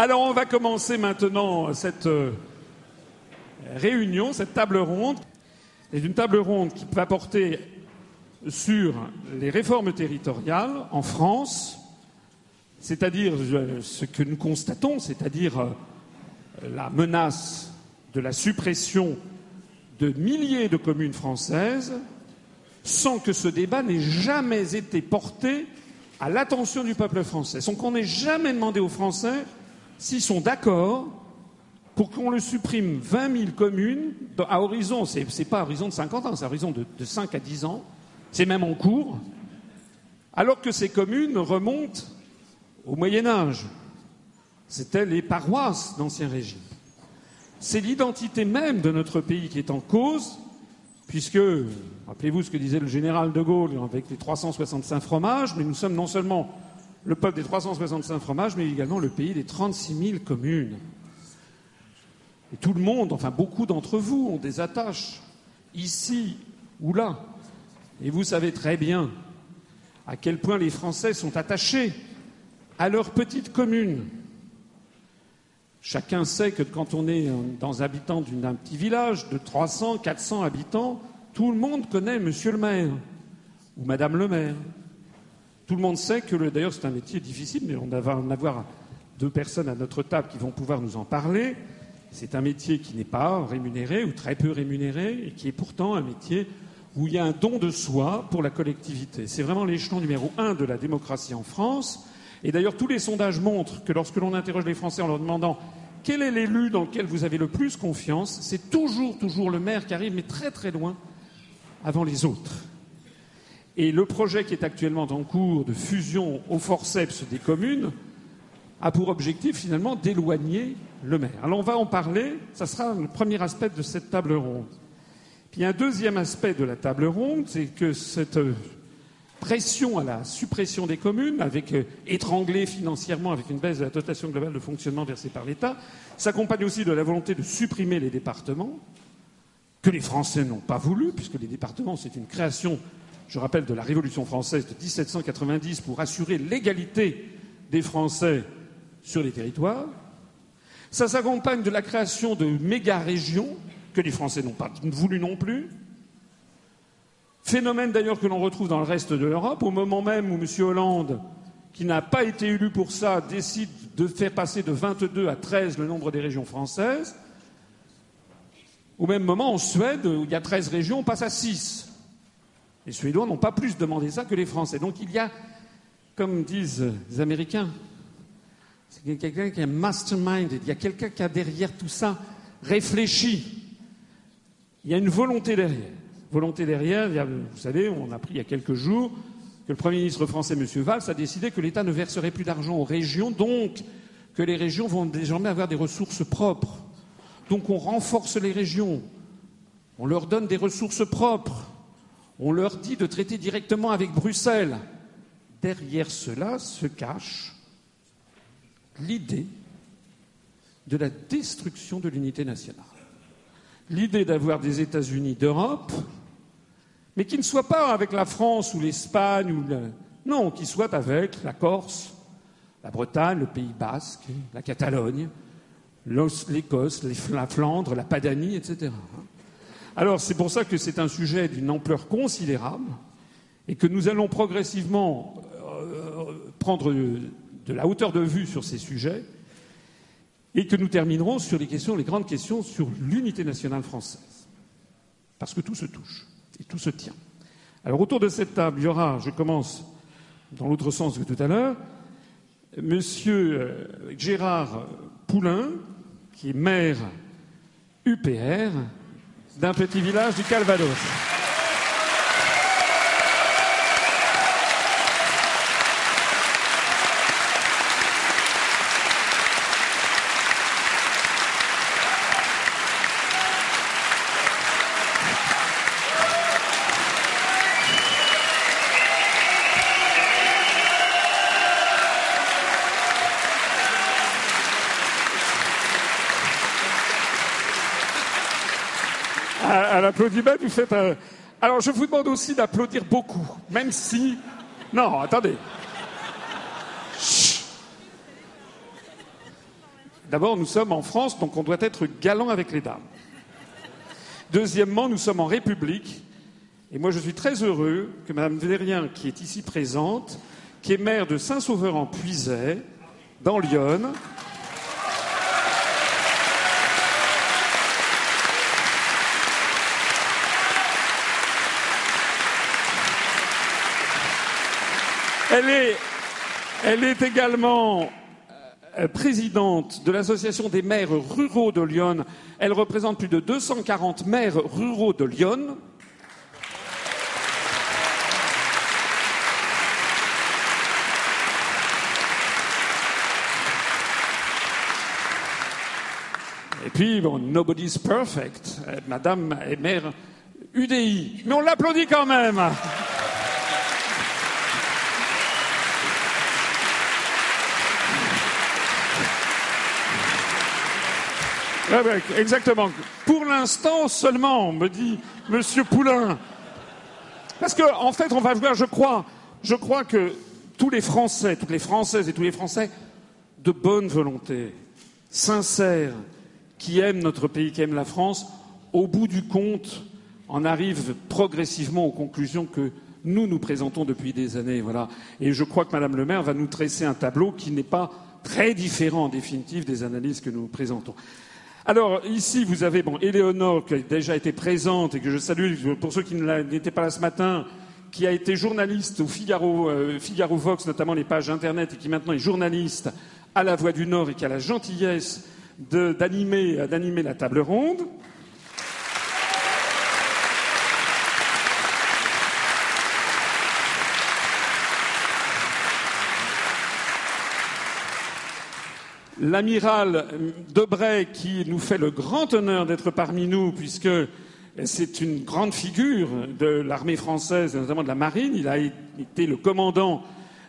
Alors on va commencer maintenant cette euh, réunion, cette table ronde. C'est une table ronde qui va porter sur les réformes territoriales en France, c'est-à-dire euh, ce que nous constatons, c'est-à-dire euh, la menace de la suppression de milliers de communes françaises sans que ce débat n'ait jamais été porté à l'attention du peuple français, sans qu'on n'ait jamais demandé aux Français s'ils sont d'accord pour qu'on le supprime 20 000 communes à horizon, c'est n'est pas à horizon de 50 ans, c'est à horizon de, de 5 à 10 ans, c'est même en cours, alors que ces communes remontent au Moyen Âge. C'était les paroisses d'Ancien Régime. C'est l'identité même de notre pays qui est en cause, puisque, rappelez-vous ce que disait le général de Gaulle avec les 365 fromages, mais nous sommes non seulement le peuple des 365 fromages, mais également le pays des 36 000 communes. Et tout le monde, enfin beaucoup d'entre vous, ont des attaches, ici ou là. Et vous savez très bien à quel point les Français sont attachés à leur petite commune. Chacun sait que quand on est dans habitant d'un petit village de 300, 400 habitants, tout le monde connaît Monsieur le maire ou Madame le maire. Tout le monde sait que, d'ailleurs, c'est un métier difficile, mais on va en avoir deux personnes à notre table qui vont pouvoir nous en parler. C'est un métier qui n'est pas rémunéré ou très peu rémunéré et qui est pourtant un métier où il y a un don de soi pour la collectivité. C'est vraiment l'échelon numéro un de la démocratie en France. Et d'ailleurs, tous les sondages montrent que lorsque l'on interroge les Français en leur demandant quel est l'élu dans lequel vous avez le plus confiance, c'est toujours, toujours le maire qui arrive, mais très très loin avant les autres. Et le projet qui est actuellement en cours de fusion au forceps des communes a pour objectif finalement d'éloigner le maire. Alors on va en parler, ça sera le premier aspect de cette table ronde. Puis un deuxième aspect de la table ronde, c'est que cette pression à la suppression des communes, avec euh, étranglée financièrement avec une baisse de la dotation globale de fonctionnement versée par l'État, s'accompagne aussi de la volonté de supprimer les départements, que les Français n'ont pas voulu, puisque les départements, c'est une création, je rappelle, de la Révolution française de 1790 pour assurer l'égalité des Français sur les territoires. Ça s'accompagne de la création de méga-régions, que les Français n'ont pas voulu non plus, Phénomène d'ailleurs que l'on retrouve dans le reste de l'Europe, au moment même où M. Hollande, qui n'a pas été élu pour ça, décide de faire passer de 22 à 13 le nombre des régions françaises. Au même moment, en Suède, où il y a 13 régions, on passe à 6. Les Suédois n'ont pas plus demandé ça que les Français. Donc il y a, comme disent les Américains, c'est quelqu'un qui est mastermind, il y a quelqu'un qui a derrière tout ça réfléchi. Il y a une volonté derrière volonté derrière. Vous savez, on a appris il y a quelques jours que le Premier ministre français, M. Valls, a décidé que l'État ne verserait plus d'argent aux régions, donc que les régions vont désormais avoir des ressources propres. Donc on renforce les régions, on leur donne des ressources propres, on leur dit de traiter directement avec Bruxelles. Derrière cela se cache l'idée de la destruction de l'unité nationale. L'idée d'avoir des États-Unis d'Europe mais qui ne soit pas avec la France ou l'Espagne, ou non, qui soit avec la Corse, la Bretagne, le Pays basque, la Catalogne, l'Écosse, la Flandre, la Padanie, etc. Alors c'est pour ça que c'est un sujet d'une ampleur considérable et que nous allons progressivement euh, prendre de la hauteur de vue sur ces sujets et que nous terminerons sur les questions, les grandes questions sur l'unité nationale française. Parce que tout se touche. Et tout se tient. Alors autour de cette table, il y aura, je commence dans l'autre sens que tout à l'heure, Monsieur euh, Gérard Poulain, qui est maire UPR d'un petit village du Calvados. L'applaudissement, vous faites un... Alors, je vous demande aussi d'applaudir beaucoup, même si... Non, attendez. D'abord, nous sommes en France, donc on doit être galant avec les dames. Deuxièmement, nous sommes en République. Et moi, je suis très heureux que Mme Vérien, qui est ici présente, qui est maire de Saint-Sauveur-en-Puisaye, dans Lyon, Elle est, également euh, présidente de l'association des maires ruraux de Lyon. Elle représente plus de 240 maires ruraux de Lyon. Et puis, bon, nobody's perfect. Euh, Madame est maire UDI. Mais on l'applaudit quand même. Exactement. Pour l'instant seulement, me dit Monsieur Poulain. Parce qu'en en fait, on va voir, je crois, je crois que tous les Français, toutes les Françaises et tous les Français de bonne volonté, sincères, qui aiment notre pays, qui aiment la France, au bout du compte, en arrivent progressivement aux conclusions que nous nous présentons depuis des années. Voilà. Et je crois que Madame le maire va nous tresser un tableau qui n'est pas très différent en définitive des analyses que nous présentons. Alors ici, vous avez bon, Éléonore qui a déjà été présente et que je salue pour ceux qui n'étaient pas là ce matin, qui a été journaliste au Figaro, euh, Figaro Vox, notamment les pages internet, et qui maintenant est journaliste à La Voix du Nord et qui a la gentillesse d'animer la table ronde. L'amiral Debray, qui nous fait le grand honneur d'être parmi nous, puisque c'est une grande figure de l'armée française, et notamment de la marine. Il a été le commandant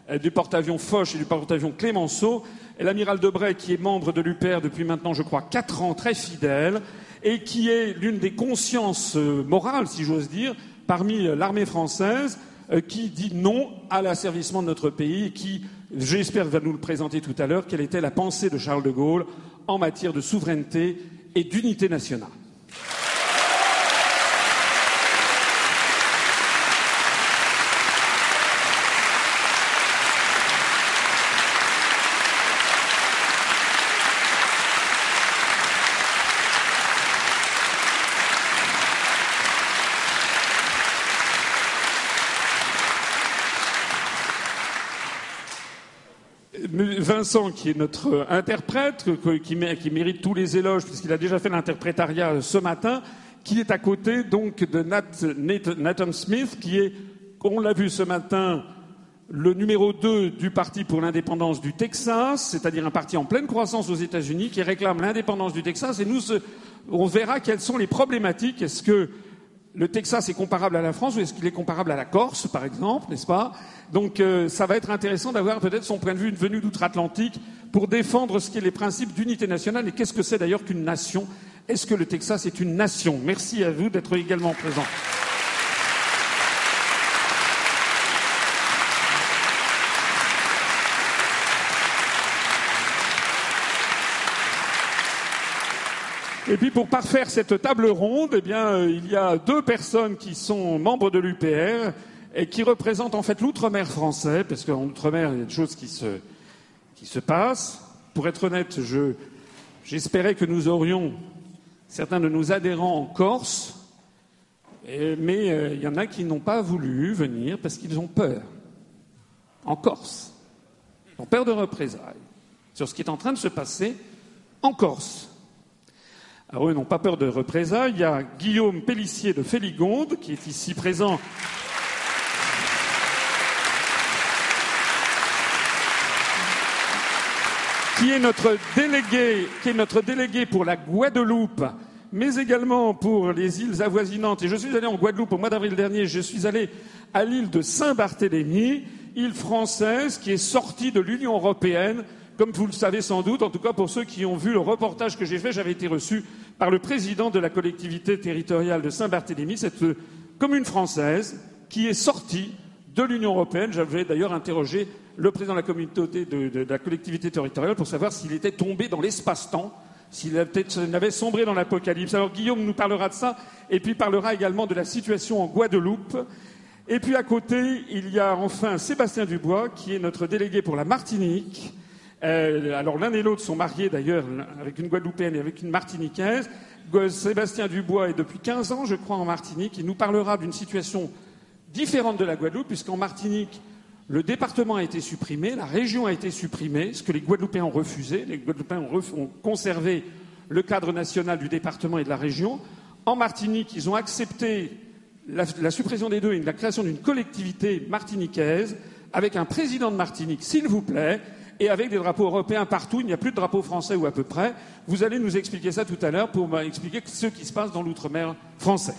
euh, du porte-avions Foch et du porte-avions Clémenceau. Et l'amiral Debray, qui est membre de l'UPR depuis maintenant, je crois, quatre ans, très fidèle, et qui est l'une des consciences euh, morales, si j'ose dire, parmi l'armée française, euh, qui dit non à l'asservissement de notre pays et qui, j'espère, va nous le présenter tout à l'heure, quelle était la pensée de Charles de Gaulle en matière de souveraineté et d'unité nationale. Vincent, qui est notre interprète, qui, mérite tous les éloges, puisqu'il a déjà fait l'interprétariat ce matin, qui est à côté donc de Nathan Smith, qui est, on l'a vu ce matin, le numéro 2 du Parti pour l'indépendance du Texas, c'est-à-dire un parti en pleine croissance aux États-Unis qui réclame l'indépendance du Texas. Et nous, on verra quelles sont les problématiques. Est-ce que le Texas est comparable à la France ou est-ce qu'il est comparable à la Corse, par exemple, n'est-ce pas? Donc euh, ça va être intéressant d'avoir peut-être son point de vue venu d'outre-Atlantique pour défendre ce qui est les principes d'unité nationale et qu'est-ce que c'est d'ailleurs qu'une nation? Est-ce que le Texas est une nation? Merci à vous d'être également présent. Et puis pour parfaire cette table ronde, eh bien, euh, il y a deux personnes qui sont membres de l'UPR et qui représentent en fait l'outre-mer français, parce qu'en outre-mer, il y a des choses qui se, qui se passent. Pour être honnête, je, j'espérais que nous aurions certains de nos adhérents en Corse, mais euh, il y en a qui n'ont pas voulu venir parce qu'ils ont peur. En Corse. Ils ont peur de représailles sur ce qui est en train de se passer en Corse. Alors eux n'ont pas peur de représailles. Il y a Guillaume Pellissier de Féligonde qui est ici présent. qui est notre délégué, qui est notre délégué pour la Guadeloupe, mais également pour les îles avoisinantes. Et je suis allé en Guadeloupe au mois d'avril dernier. Je suis allé à l'île de Saint-Barthélemy, île française qui est sortie de l'Union européenne comme vous le savez sans doute, en tout cas pour ceux qui ont vu le reportage que j'ai fait, j'avais été reçu par le président de la collectivité territoriale de Saint-Barthélemy, cette commune française qui est sortie de l'Union européenne. J'avais d'ailleurs interrogé le président de la communauté de, la collectivité territoriale pour savoir s'il était tombé dans l'espace-temps, s'il avait sombré dans l'apocalypse. Alors Guillaume nous parlera de ça, et puis parlera également de la situation en Guadeloupe. Et puis à côté, il y a enfin Sébastien Dubois, qui est notre délégué pour la Martinique. Euh, alors l'un et l'autre sont mariés d'ailleurs avec une Guadeloupéenne et avec une Martiniquaise. Sébastien Dubois est depuis 15 ans, je crois, en Martinique. Il nous parlera d'une situation différente de la Guadeloupe, puisqu'en Martinique, le département a été supprimé, la région a été supprimée, ce que les Guadeloupéens ont refusé. Les Guadeloupéens ont, conservé le cadre national du département et de la région. En Martinique, ils ont accepté la, la suppression des deux et la création d'une collectivité martiniquaise avec un président de Martinique, s'il vous plaît, et avec des drapeaux européens partout. Il n'y a plus de drapeaux français ou à peu près. Vous allez nous expliquer ça tout à l'heure pour m'expliquer ce qui se passe dans l'outre-mer français.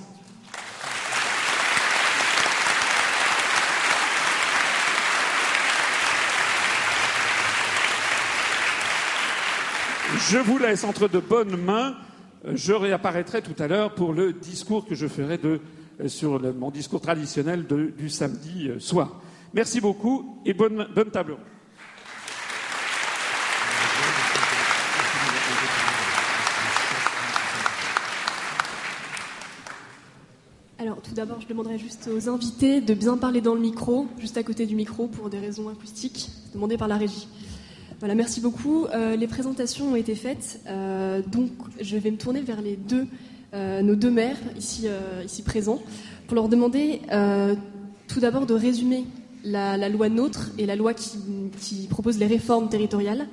Je vous laisse entre de bonnes mains. Je réapparaîtrai tout à l'heure pour le discours que je ferai de, sur mon discours traditionnel du samedi euh, soir. Merci beaucoup et bonne, bonne tout d'abord, je demanderai juste aux invités de bien parler dans le micro, juste à côté du micro, pour des raisons acoustiques, demandées par la régie. Voilà, merci beaucoup. Euh, les présentations ont été faites, euh, donc je vais me tourner vers les deux, euh, nos deux maires ici, ici présents, pour leur demander tout d'abord de résumer la, loi NOTRe et la loi qui, propose les réformes territoriales,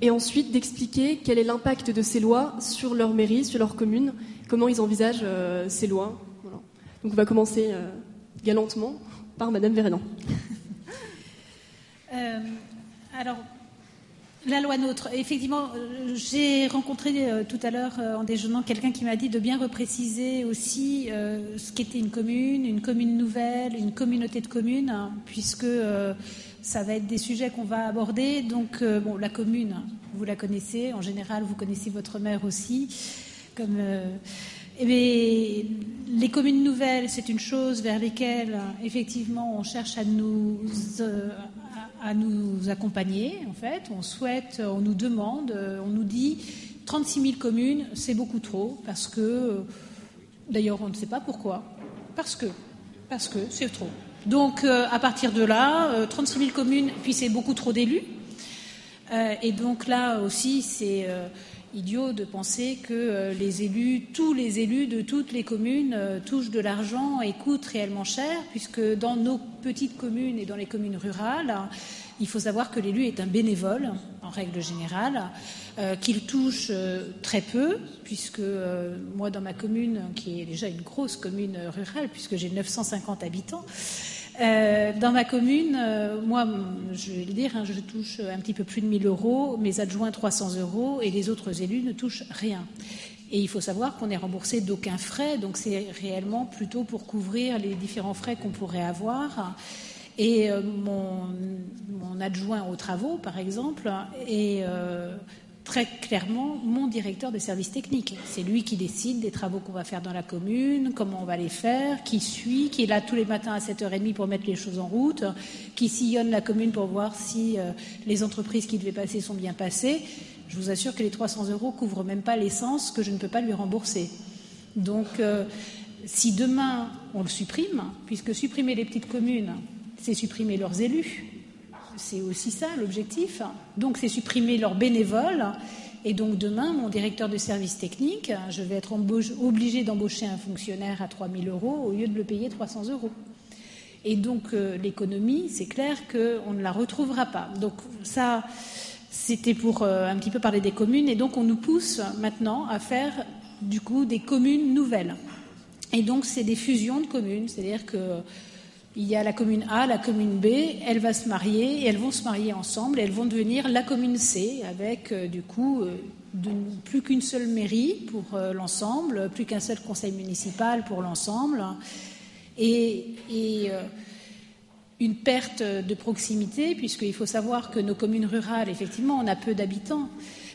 et ensuite d'expliquer quel est l'impact de ces lois sur leur mairie, sur leur commune, comment ils envisagent ces lois. Donc on va commencer galantement par Madame Vérénan. alors, la loi NOTRe. Effectivement, euh, j'ai rencontré euh, tout à l'heure euh, en déjeunant quelqu'un qui m'a dit de bien repréciser aussi ce qu'était une commune, une commune nouvelle, une communauté de communes, hein, puisque ça va être des sujets qu'on va aborder. Donc, bon, la commune, vous la connaissez. En général, vous connaissez votre maire aussi. Comme, eh les communes nouvelles, c'est une chose vers lesquelles, effectivement, on cherche à nous à nous accompagner, en fait. On souhaite, on nous demande, on nous dit 36 000 communes, c'est beaucoup trop, parce que, d'ailleurs, on ne sait pas pourquoi, parce que, parce que c'est trop. Donc, euh, à partir de là, 36 euh, 000 communes, puis c'est beaucoup trop d'élus. Euh, et donc là aussi, c'est idiot de penser que euh, les élus, tous les élus de toutes les communes euh, touchent de l'argent et coûtent réellement cher, puisque dans nos petites communes et dans les communes rurales, il faut savoir que l'élu est un bénévole, en règle générale, euh, qu'il touche très peu, puisque moi, dans ma commune, qui est déjà une grosse commune rurale, puisque j'ai 950 habitants, euh, dans ma commune, euh, moi, je vais le dire, hein, je touche un petit peu plus de 1000 euros, mes adjoints 300 euros et les autres élus ne touchent rien. Et il faut savoir qu'on n'est remboursé d'aucun frais, donc c'est réellement plutôt pour couvrir les différents frais qu'on pourrait avoir. Et euh, mon, mon, adjoint aux travaux, par exemple, est très clairement mon directeur de service technique. C'est lui qui décide des travaux qu'on va faire dans la commune, comment on va les faire, qui suit, qui est là tous les matins à 7h30 pour mettre les choses en route, qui sillonne la commune pour voir si euh, les entreprises qui devaient passer sont bien passées. Je vous assure que les 300 euros couvrent même pas l'essence que je ne peux pas lui rembourser. Donc, euh, si demain on le supprime, puisque supprimer les petites communes, c'est supprimer leurs élus, c'est aussi ça l'objectif. Donc c'est supprimer leurs bénévoles. Et donc demain, mon directeur de service technique, je vais être obligé d'embaucher un fonctionnaire à 3 000 euros au lieu de le payer 300 euros. Et donc euh, l'économie, c'est clair qu'on ne la retrouvera pas. Donc ça, c'était pour euh, un petit peu parler des communes. Et donc on nous pousse maintenant à faire du coup des communes nouvelles. Et donc c'est des fusions de communes, c'est-à-dire que il y a la commune A, la commune B, elles vont se marier et elles vont se marier ensemble et elles vont devenir la commune C avec euh, du coup euh, plus qu'une seule mairie pour euh, l'ensemble, plus qu'un seul conseil municipal pour l'ensemble et, et une perte de proximité puisqu'il faut savoir que nos communes rurales, effectivement, on a peu d'habitants.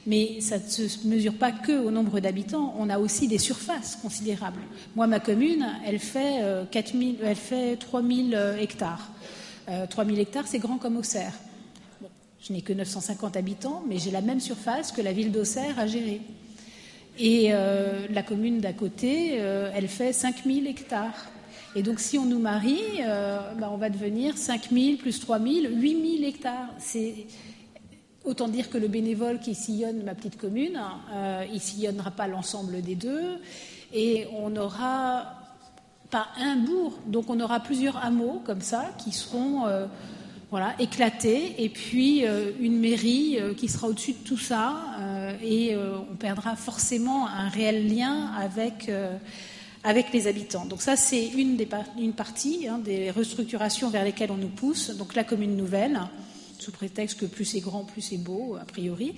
Mais ça ne se mesure pas que au nombre d'habitants, on a aussi des surfaces considérables. Moi, ma commune, elle fait, 4 euh, elle fait 3000 euh, hectares. 3000 euh, hectares, c'est grand comme Auxerre. Je n'ai que 950 habitants, mais j'ai la même surface que la ville d'Auxerre à gérer. Et euh, la commune d'à côté, euh, elle fait 5000 hectares. Et donc, si on nous marie, bah, on va devenir 5000 plus 3000, 8000 hectares. C'est autant dire que le bénévole qui sillonne ma petite commune, il sillonnera pas l'ensemble des deux. Et on n'aura pas un bourg, donc on aura plusieurs hameaux comme ça qui seront voilà, éclatés, et puis euh, une mairie euh, qui sera au-dessus de tout ça, euh, et on perdra forcément un réel lien avec, avec les habitants. Donc ça, c'est une, des une partie hein, des restructurations vers lesquelles on nous pousse, donc la commune nouvelle, sous prétexte que plus c'est grand, plus c'est beau, a priori.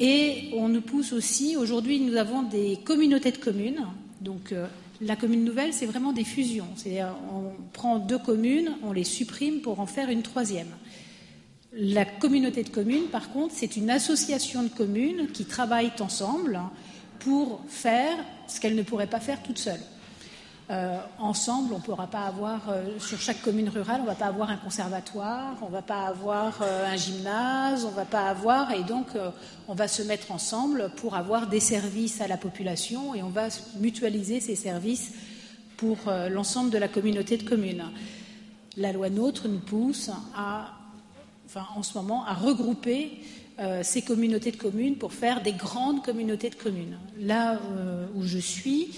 Et on nous pousse aussi, aujourd'hui, nous avons des communautés de communes, donc la commune nouvelle, c'est vraiment des fusions. C'est-à-dire, on prend deux communes, on les supprime pour en faire une troisième. La communauté de communes, par contre, c'est une association de communes qui travaillent ensemble pour faire ce qu'elles ne pourraient pas faire toutes seules. Euh, ensemble, on ne pourra pas avoir, euh, sur chaque commune rurale, on ne va pas avoir un conservatoire, on ne va pas avoir euh, un gymnase, on ne va pas avoir, et donc on va se mettre ensemble pour avoir des services à la population et on va mutualiser ces services pour l'ensemble de la communauté de communes. La loi NOTRe nous pousse à, enfin, en ce moment, à regrouper ces communautés de communes pour faire des grandes communautés de communes. Là où je suis,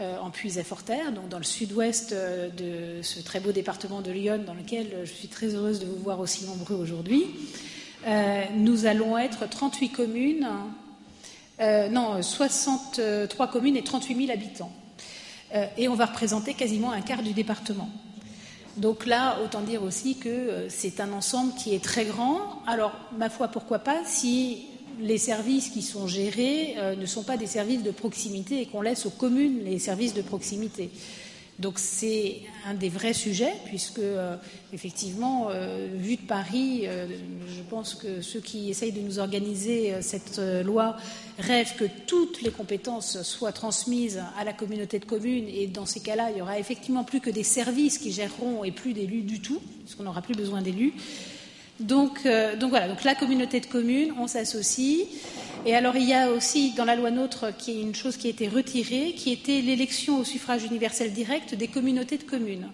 en Puisay-Forterre, donc dans le sud-ouest euh, de ce très beau département de Lyon, dans lequel je suis très heureuse de vous voir aussi nombreux aujourd'hui. Euh, nous allons être 38 communes, non, 63 communes et 38 000 habitants. et on va représenter quasiment un quart du département. Donc là, autant dire aussi que c'est un ensemble qui est très grand. Alors, ma foi, pourquoi pas, si les services qui sont gérés euh, ne sont pas des services de proximité et qu'on laisse aux communes les services de proximité. Donc c'est un des vrais sujets, puisque euh, effectivement, euh, vu de Paris, je pense que ceux qui essayent de nous organiser cette loi rêvent que toutes les compétences soient transmises à la communauté de communes, et dans ces cas-là, il y aura effectivement plus que des services qui géreront et plus d'élus du tout, puisqu'on n'aura plus besoin d'élus. Euh, donc, voilà, donc la communauté de communes, on s'associe. Et alors il y a aussi dans la loi NOTRe qui une chose qui a été retirée, qui était l'élection au suffrage universel direct des communautés de communes.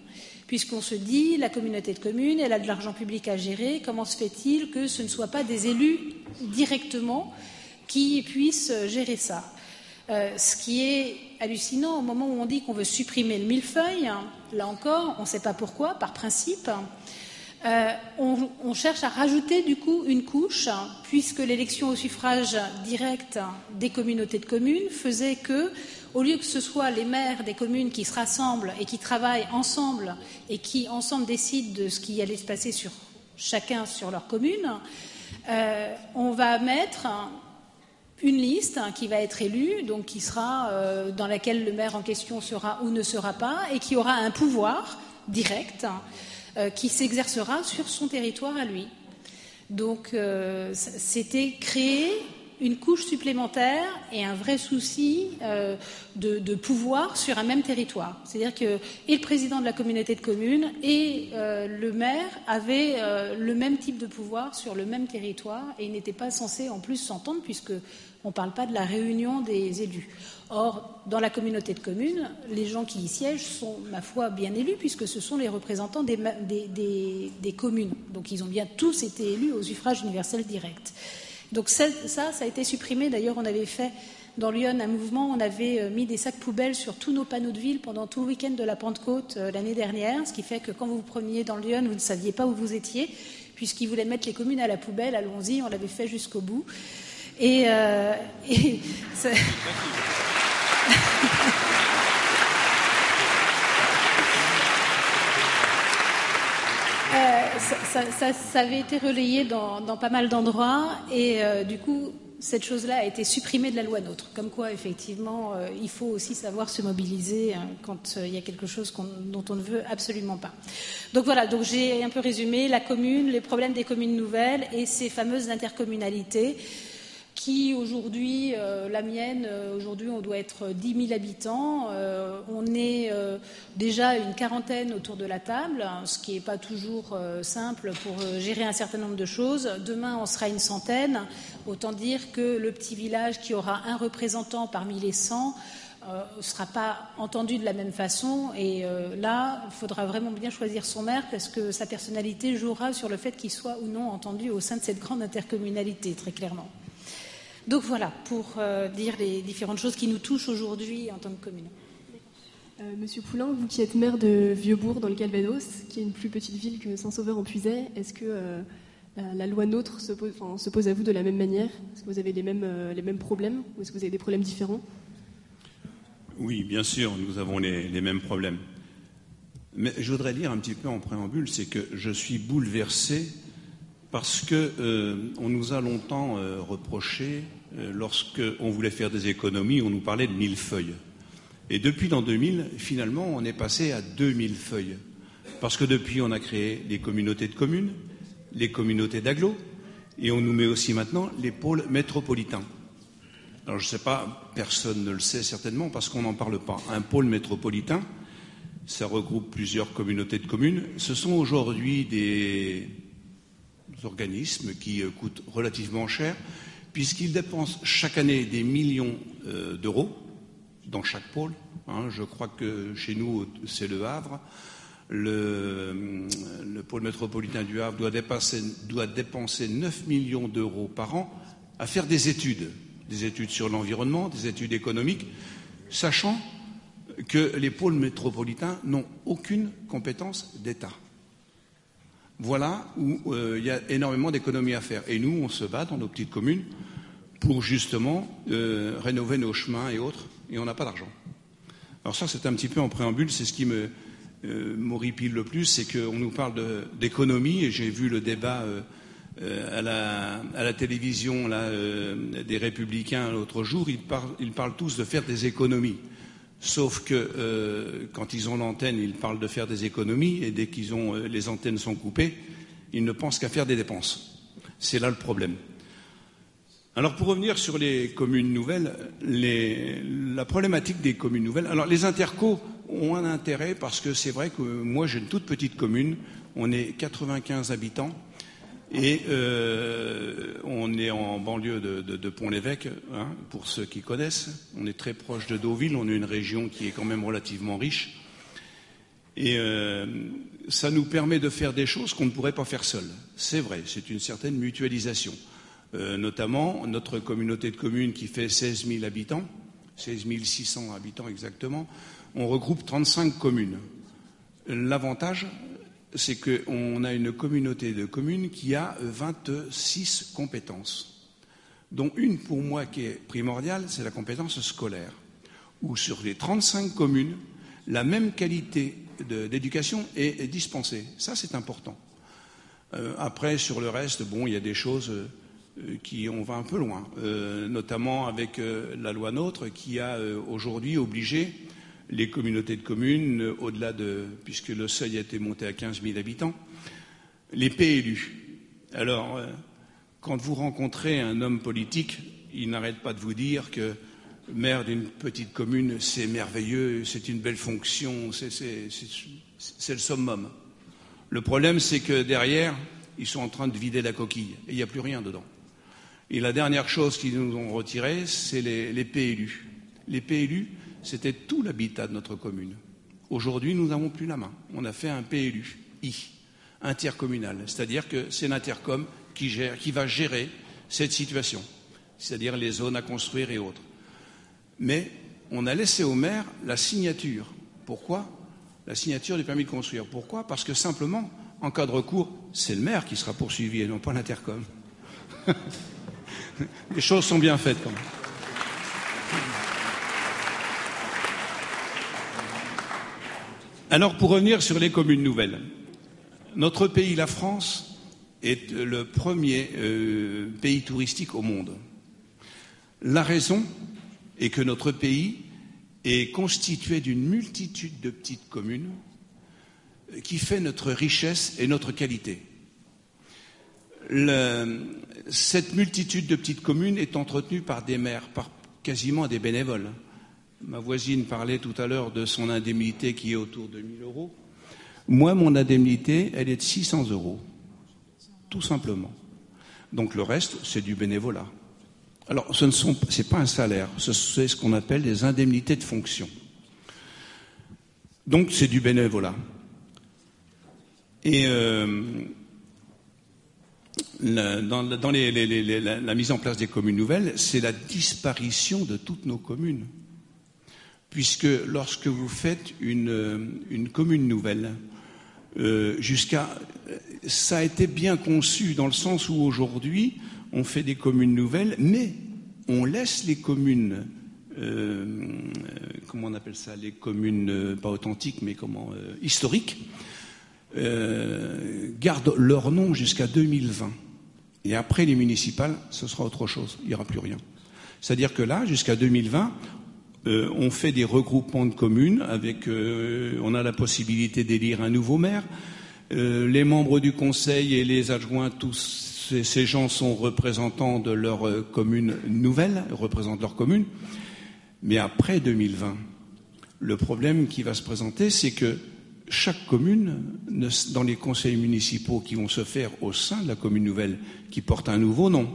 Puisqu'on se dit, la communauté de communes, elle a de l'argent public à gérer, comment se fait-il que ce ne soit pas des élus directement qui puissent gérer ça? Euh, Ce qui est hallucinant au moment où on dit qu'on veut supprimer le millefeuille, là encore, on ne sait pas pourquoi, par principe. Euh, on, cherche à rajouter du coup une couche, puisque l'élection au suffrage direct des communautés de communes faisait que, au lieu que ce soit les maires des communes qui se rassemblent et qui travaillent ensemble et qui ensemble décident de ce qui allait se passer sur chacun sur leur commune, euh, on va mettre une liste qui va être élue, donc qui sera euh, dans laquelle le maire en question sera ou ne sera pas, et qui aura un pouvoir direct euh, qui s'exercera sur son territoire à lui. Donc euh, c'était créer une couche supplémentaire et un vrai souci euh, de, pouvoir sur un même territoire. C'est-à-dire que et le président de la communauté de communes et le maire avaient le même type de pouvoir sur le même territoire et n'étaient pas censés en plus s'entendre puisque on ne parle pas de la réunion des élus. Or, dans la communauté de communes, les gens qui y siègent sont, ma foi, bien élus, puisque ce sont les représentants des, communes. Donc, ils ont bien tous été élus au suffrage universel direct. Donc, ça, ça, a été supprimé. D'ailleurs, on avait fait dans Lyon un mouvement, on avait euh, mis des sacs poubelles sur tous nos panneaux de ville pendant tout le week-end de la Pentecôte euh, l'année dernière, ce qui fait que quand vous vous preniez dans Lyon, vous ne saviez pas où vous étiez, puisqu'ils voulaient mettre les communes à la poubelle. Allons-y, on l'avait fait jusqu'au bout. Et, euh, euh, ça, avait été relayé dans, pas mal d'endroits et euh, du coup, cette chose-là a été supprimée de la loi NOTRe. Comme quoi, effectivement, il faut aussi savoir se mobiliser hein, quand il y a quelque chose dont on ne veut absolument pas. Donc voilà, donc j'ai un peu résumé la commune, les problèmes des communes nouvelles et ces fameuses intercommunalités qui aujourd'hui, euh, la mienne, euh, aujourd'hui on doit être 10 000 habitants, euh, on est déjà une quarantaine autour de la table, ce qui n'est pas toujours simple pour gérer un certain nombre de choses. Demain on sera une centaine, autant dire que le petit village qui aura un représentant parmi les 100 ne sera pas entendu de la même façon. Et là, il faudra vraiment bien choisir son maire parce que sa personnalité jouera sur le fait qu'il soit ou non entendu au sein de cette grande intercommunalité, très clairement. Donc voilà, pour euh, dire les différentes choses qui nous touchent aujourd'hui en tant que commune. Euh, Monsieur Poulain, vous qui êtes maire de Vieuxbourg dans le Calvados, qui est une plus petite ville que Saint-Sauveur-en-Puisaye, est-ce que euh, la, loi NOTRe se pose, à vous de la même manière? Est-ce que vous avez les mêmes, les mêmes problèmes ou est-ce que vous avez des problèmes différents? Oui, bien sûr, nous avons les, les mêmes problèmes. Mais je voudrais dire un petit peu en préambule, c'est que je suis bouleversé parce qu'on euh, nous a longtemps euh, reproché, euh, lorsqu'on voulait faire des économies, on nous parlait de mille feuilles. Et depuis l'an 2000, finalement, on est passé à 2000 feuilles. Parce que depuis, on a créé les communautés de communes, les communautés d'agglos, et on nous met aussi maintenant les pôles métropolitains. Alors je ne sais pas, personne ne le sait certainement parce qu'on n'en parle pas. Un pôle métropolitain, ça regroupe plusieurs communautés de communes. Ce sont aujourd'hui des, organismes qui euh, coûtent relativement cher, puisqu'ils dépensent chaque année des millions euh, d'euros dans chaque pôle. Hein. je crois que chez nous, c'est le Havre. Le, pôle métropolitain du Havre doit, doit dépenser 9 millions d'euros par an à faire des études, des études sur l'environnement, des études économiques, sachant que les pôles métropolitains n'ont aucune compétence d'État. Voilà où euh, il y a énormément d'économies à faire. Et nous, on se bat dans nos petites communes pour justement euh, rénover nos chemins et autres, et on n'a pas d'argent. Alors ça, c'est un petit peu en préambule, c'est ce qui me euh, m'horripile le plus, c'est qu'on nous parle d'économie, et j'ai vu le débat à la, à, la, télévision des républicains l'autre jour, ils parlent tous de faire des économies. Sauf que euh, quand ils ont l'antenne, ils parlent de faire des économies, et dès qu'ils ont euh, les antennes sont coupées, ils ne pensent qu'à faire des dépenses. C'est là le problème. Alors pour revenir sur les communes nouvelles, la problématique des communes nouvelles. Alors les intercos ont un intérêt parce que c'est vrai que moi j'ai une toute petite commune, on est 95 habitants. Et euh, on est en banlieue de, Pont-l'Évêque, hein, pour ceux qui connaissent. On est très proche de Deauville, on est une région qui est quand même relativement riche. Et euh, ça nous permet de faire des choses qu'on ne pourrait pas faire seul. C'est vrai, c'est une certaine mutualisation. Euh, notamment, notre communauté de communes qui fait 16 000 habitants, 16 600 habitants exactement, on regroupe 35 communes. L'avantage, c'est qu'on a une communauté de communes qui a 26 compétences, dont une pour moi qui est primordiale, c'est la compétence scolaire, où sur les 35 communes, la même qualité d'éducation est, dispensée. Ça, c'est important. Euh, après, sur le reste, bon, il y a des choses euh, qui on va un peu loin, euh, notamment avec la loi NOTRe qui a aujourd'hui obligé les communautés de communes, au-delà de, puisque le seuil a été monté à 15 000 habitants, les PLU. Alors, euh, quand vous rencontrez un homme politique, il n'arrête pas de vous dire que maire d'une petite commune, c'est merveilleux, c'est une belle fonction, c'est le summum. Le problème, c'est que derrière, ils sont en train de vider la coquille et il n'y a plus rien dedans. Et la dernière chose qu'ils nous ont retirée, c'est les, les PLU. Les PLU, c'était tout l'habitat de notre commune. Aujourd'hui, nous n'avons plus la main. On a fait un PLU, I, intercommunal, c'est-à-dire que c'est l'intercom qui, va gérer cette situation, c'est-à-dire les zones à construire et autres. Mais on a laissé au maire la signature. Pourquoi? La signature du permis de construire. Pourquoi? Parce que simplement, en cas de recours, c'est le maire qui sera poursuivi et non pas l'intercom. Les choses sont bien faites quand même. Alors, pour revenir sur les communes nouvelles, notre pays, la France, est le premier euh, pays touristique au monde. La raison est que notre pays est constitué d'une multitude de petites communes qui fait notre richesse et notre qualité. cette multitude de petites communes est entretenue par des maires, par quasiment des bénévoles. Ma voisine parlait tout à l'heure de son indemnité qui est autour de 1000 euros. Moi, mon indemnité, elle est de 600 euros, tout simplement. Donc le reste, c'est du bénévolat. Alors, ce n'est pas un salaire, c'est ce qu'on appelle des indemnités de fonction. Donc, c'est du bénévolat. Et euh, dans, la, mise en place des communes nouvelles, c'est la disparition de toutes nos communes. Puisque lorsque vous faites une, commune nouvelle, euh, jusqu'à ça a été bien conçu dans le sens où aujourd'hui on fait des communes nouvelles, mais on laisse les communes euh, comment on appelle ça, les communes pas authentiques, mais comment historiques, gardent leur nom jusqu'à 2020. Et après les municipales, ce sera autre chose. Il n'y aura plus rien. C'est-à-dire que là, jusqu'à 2020, euh, on fait des regroupements de communes avec, euh, on a la possibilité d'élire un nouveau maire. Euh, les membres du conseil et les adjoints, tous ces, ces gens sont représentants de leur commune nouvelle, représentent leur commune. Mais après 2020, le problème qui va se présenter, c'est que chaque commune, dans les conseils municipaux qui vont se faire au sein de la commune nouvelle, qui porte un nouveau nom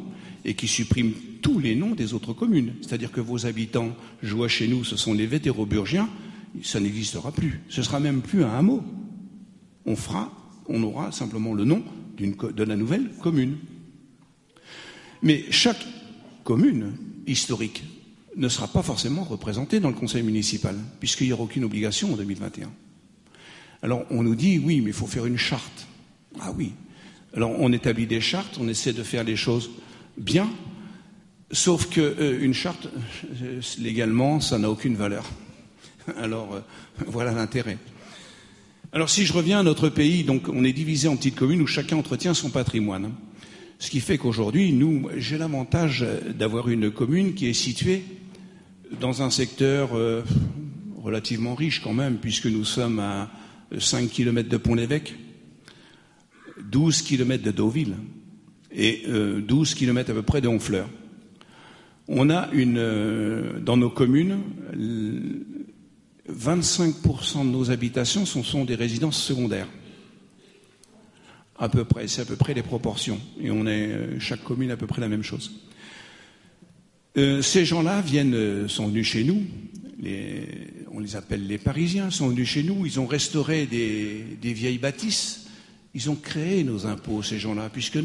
et qui supprime tous les noms des autres communes. C'est-à-dire que vos habitants, vois chez nous, ce sont les vétéroburgiens, ça n'existera plus. Ce sera même plus un hameau. On fera, on aura simplement le nom de la nouvelle commune. Mais chaque commune historique ne sera pas forcément représentée dans le conseil municipal, puisqu'il n'y aura aucune obligation en 2021. Alors on nous dit oui, mais il faut faire une charte. Ah oui. Alors on établit des chartes, on essaie de faire les choses bien, sauf que euh, une charte euh, légalement, ça n'a aucune valeur. Alors euh, voilà l'intérêt. Alors si je reviens à notre pays, donc on est divisé en petites communes où chacun entretient son patrimoine. Ce qui fait qu'aujourd'hui, nous, j'ai l'avantage d'avoir une commune qui est située dans un secteur relativement riche quand même, puisque nous sommes à 5 km de Pont-l'Évêque, 12 km de Deauville et 12 euh, km à peu près de Honfleur. On a une, euh, dans nos communes, 25% de nos habitations sont, des résidences secondaires. À peu près, c'est à peu près les proportions. Et on est, euh, chaque commune, à peu près la même chose. ces gens-là viennent, sont venus chez nous on les appelle les Parisiens, sont venus chez nous, ils ont restauré des, vieilles bâtisses, ils ont créé nos impôts, ces gens-là, puisque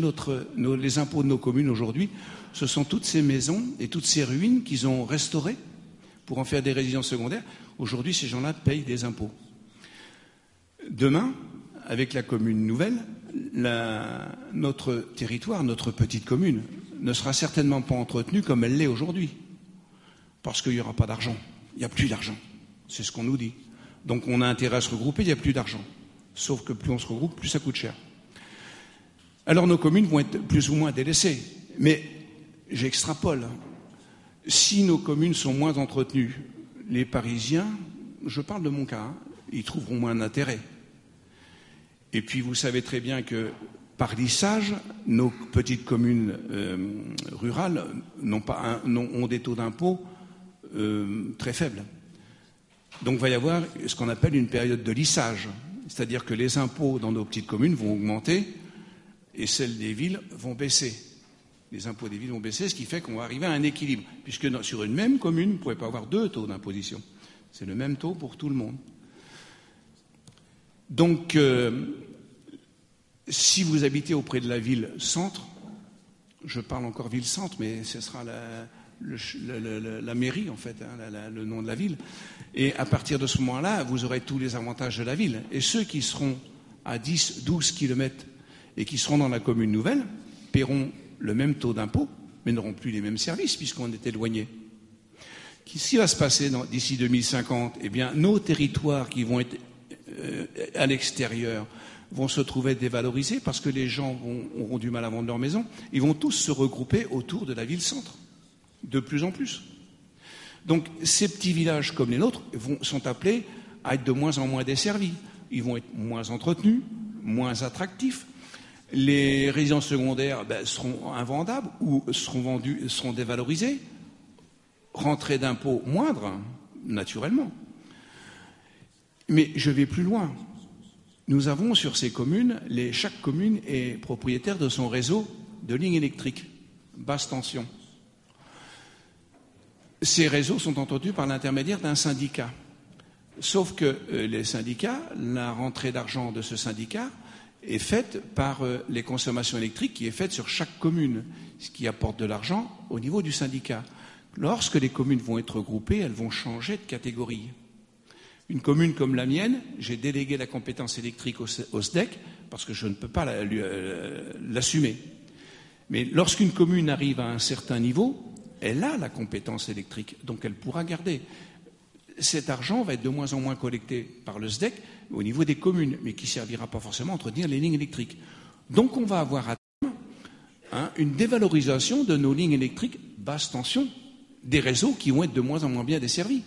les impôts de nos communes aujourd'hui, ce sont toutes ces maisons et toutes ces ruines qu'ils ont restaurées pour en faire des résidences secondaires. Aujourd'hui, ces gens-là payent des impôts. Demain, avec la commune nouvelle, notre territoire, notre petite commune, ne sera certainement pas entretenue comme elle l'est aujourd'hui, parce qu'il n'y aura pas d'argent il n'y a plus d'argent. C'est ce qu'on nous dit. Donc on a intérêt à se regrouper, il n'y a plus d'argent. Sauf que plus on se regroupe, plus ça coûte cher. Alors nos communes vont être plus ou moins délaissées. Mais j'extrapole. Si nos communes sont moins entretenues, les Parisiens, je parle de mon cas, hein, ils trouveront moins d'intérêt. Et puis vous savez très bien que par lissage, nos petites communes euh, rurales n'ont pas ont des taux d'impôt euh, très faible. Donc il va y avoir ce qu'on appelle une période de lissage, c'est-à-dire que les impôts dans nos petites communes vont augmenter et celles des villes vont baisser. Les impôts des villes vont baisser, ce qui fait qu'on va arriver à un équilibre, puisque sur une même commune, vous ne pouvez pas avoir deux taux d'imposition. C'est le même taux pour tout le monde. Donc, euh, si vous habitez auprès de la ville centre, je parle encore ville centre, mais ce sera la, la mairie, en fait, hein, le nom de la ville. Et à partir de ce moment-là, vous aurez tous les avantages de la ville. Et ceux qui seront à 10, 12 kilomètres et qui seront dans la commune nouvelle paieront le même taux d'impôt, mais n'auront plus les mêmes services puisqu'on est éloigné. Qu'est-ce qui va se passer d'ici 2050 Eh bien, nos territoires qui vont être euh, à l'extérieur vont se trouver dévalorisés parce que les gens auront du mal à vendre leur maison. Ils vont tous se regrouper autour de la ville-centre de plus en plus. Donc ces petits villages comme les nôtres sont appelés à être de moins en moins desservis. Ils vont être moins entretenus, moins attractifs. Les résidences secondaires ben, seront invendables ou seront vendues, seront dévalorisées. Rentrée d'impôts moindre, naturellement. Mais je vais plus loin. Nous avons sur ces communes, chaque commune est propriétaire de son réseau de lignes électriques, basse tension. Ces réseaux sont entendus par l'intermédiaire d'un syndicat. Sauf que euh, les syndicats, la rentrée d'argent de ce syndicat est faite par euh, les consommations électriques qui est faite sur chaque commune, ce qui apporte de l'argent au niveau du syndicat. Lorsque les communes vont être regroupées, elles vont changer de catégorie. Une commune comme la mienne, j'ai délégué la compétence électrique au, SDEC parce que je ne peux pas euh, l'assumer. Mais lorsqu'une commune arrive à un certain niveau, elle a la compétence électrique, donc elle pourra garder. Cet argent va être de moins en moins collecté par le SDEC au niveau des communes, mais qui servira pas forcément à entretenir les lignes électriques. Donc on va avoir à terme hein, une dévalorisation de nos lignes électriques basse tension, des réseaux qui vont être de moins en moins bien desservis.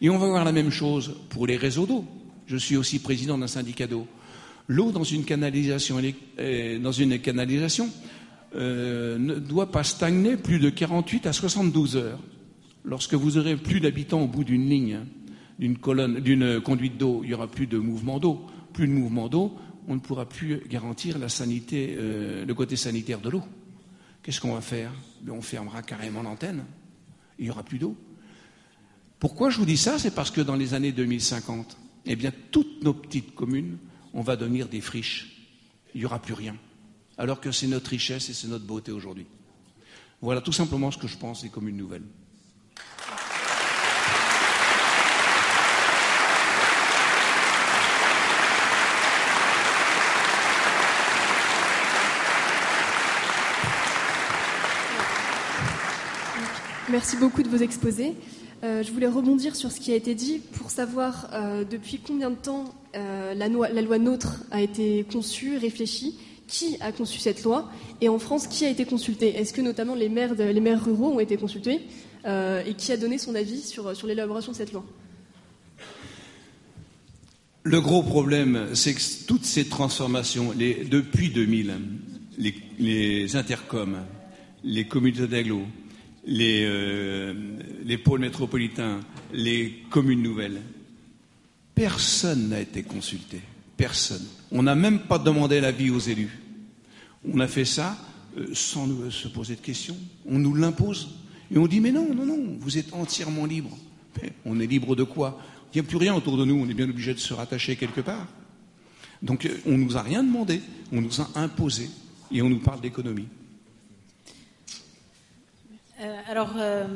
Et on va voir la même chose pour les réseaux d'eau. Je suis aussi président d'un syndicat d'eau. L'eau dans une canalisation, euh, euh, ne doit pas stagner plus de 48 à 72 heures. Lorsque vous aurez plus d'habitants au bout d'une ligne, d'une colonne, d'une conduite d'eau, il n'y aura plus de mouvement d'eau. Plus de mouvement d'eau, on ne pourra plus garantir euh, le côté sanitaire de l'eau. Qu'est-ce qu'on va faire? On fermera carrément l'antenne. Il n'y aura plus d'eau. Pourquoi je vous dis ça? C'est parce que dans les années 2050, eh bien, toutes nos petites communes, on va devenir des friches. Il n'y aura plus rien. Alors que c'est notre richesse et c'est notre beauté aujourd'hui. Voilà tout simplement ce que je pense des communes nouvelles. Merci beaucoup de vos exposés. Euh, je voulais rebondir sur ce qui a été dit pour savoir euh, depuis combien de temps euh, la, loi, NOTRe a été conçue, réfléchie, qui a conçu cette loi? Et en France qui a été consulté. Est-ce que notamment les maires, les maires ruraux ont été consultés et qui a donné son avis sur, l'élaboration de cette loi? Le gros problème, c'est que toutes ces transformations, les, depuis 2000, les, les intercoms, les communautés d'agglo, les, les pôles métropolitains, les communes nouvelles. Personne n'a été consulté. Personne. On n'a même pas demandé l'avis aux élus. On a fait ça euh, sans nous, se poser de questions. On nous l'impose. Et on dit, mais non, non, non, vous êtes entièrement libre. on est libre de quoi? Il n'y a plus rien autour de nous, on est bien obligé de se rattacher quelque part. Donc euh, on ne nous a rien demandé, on nous a imposé, et on nous parle d'économie. Euh, alors, euh,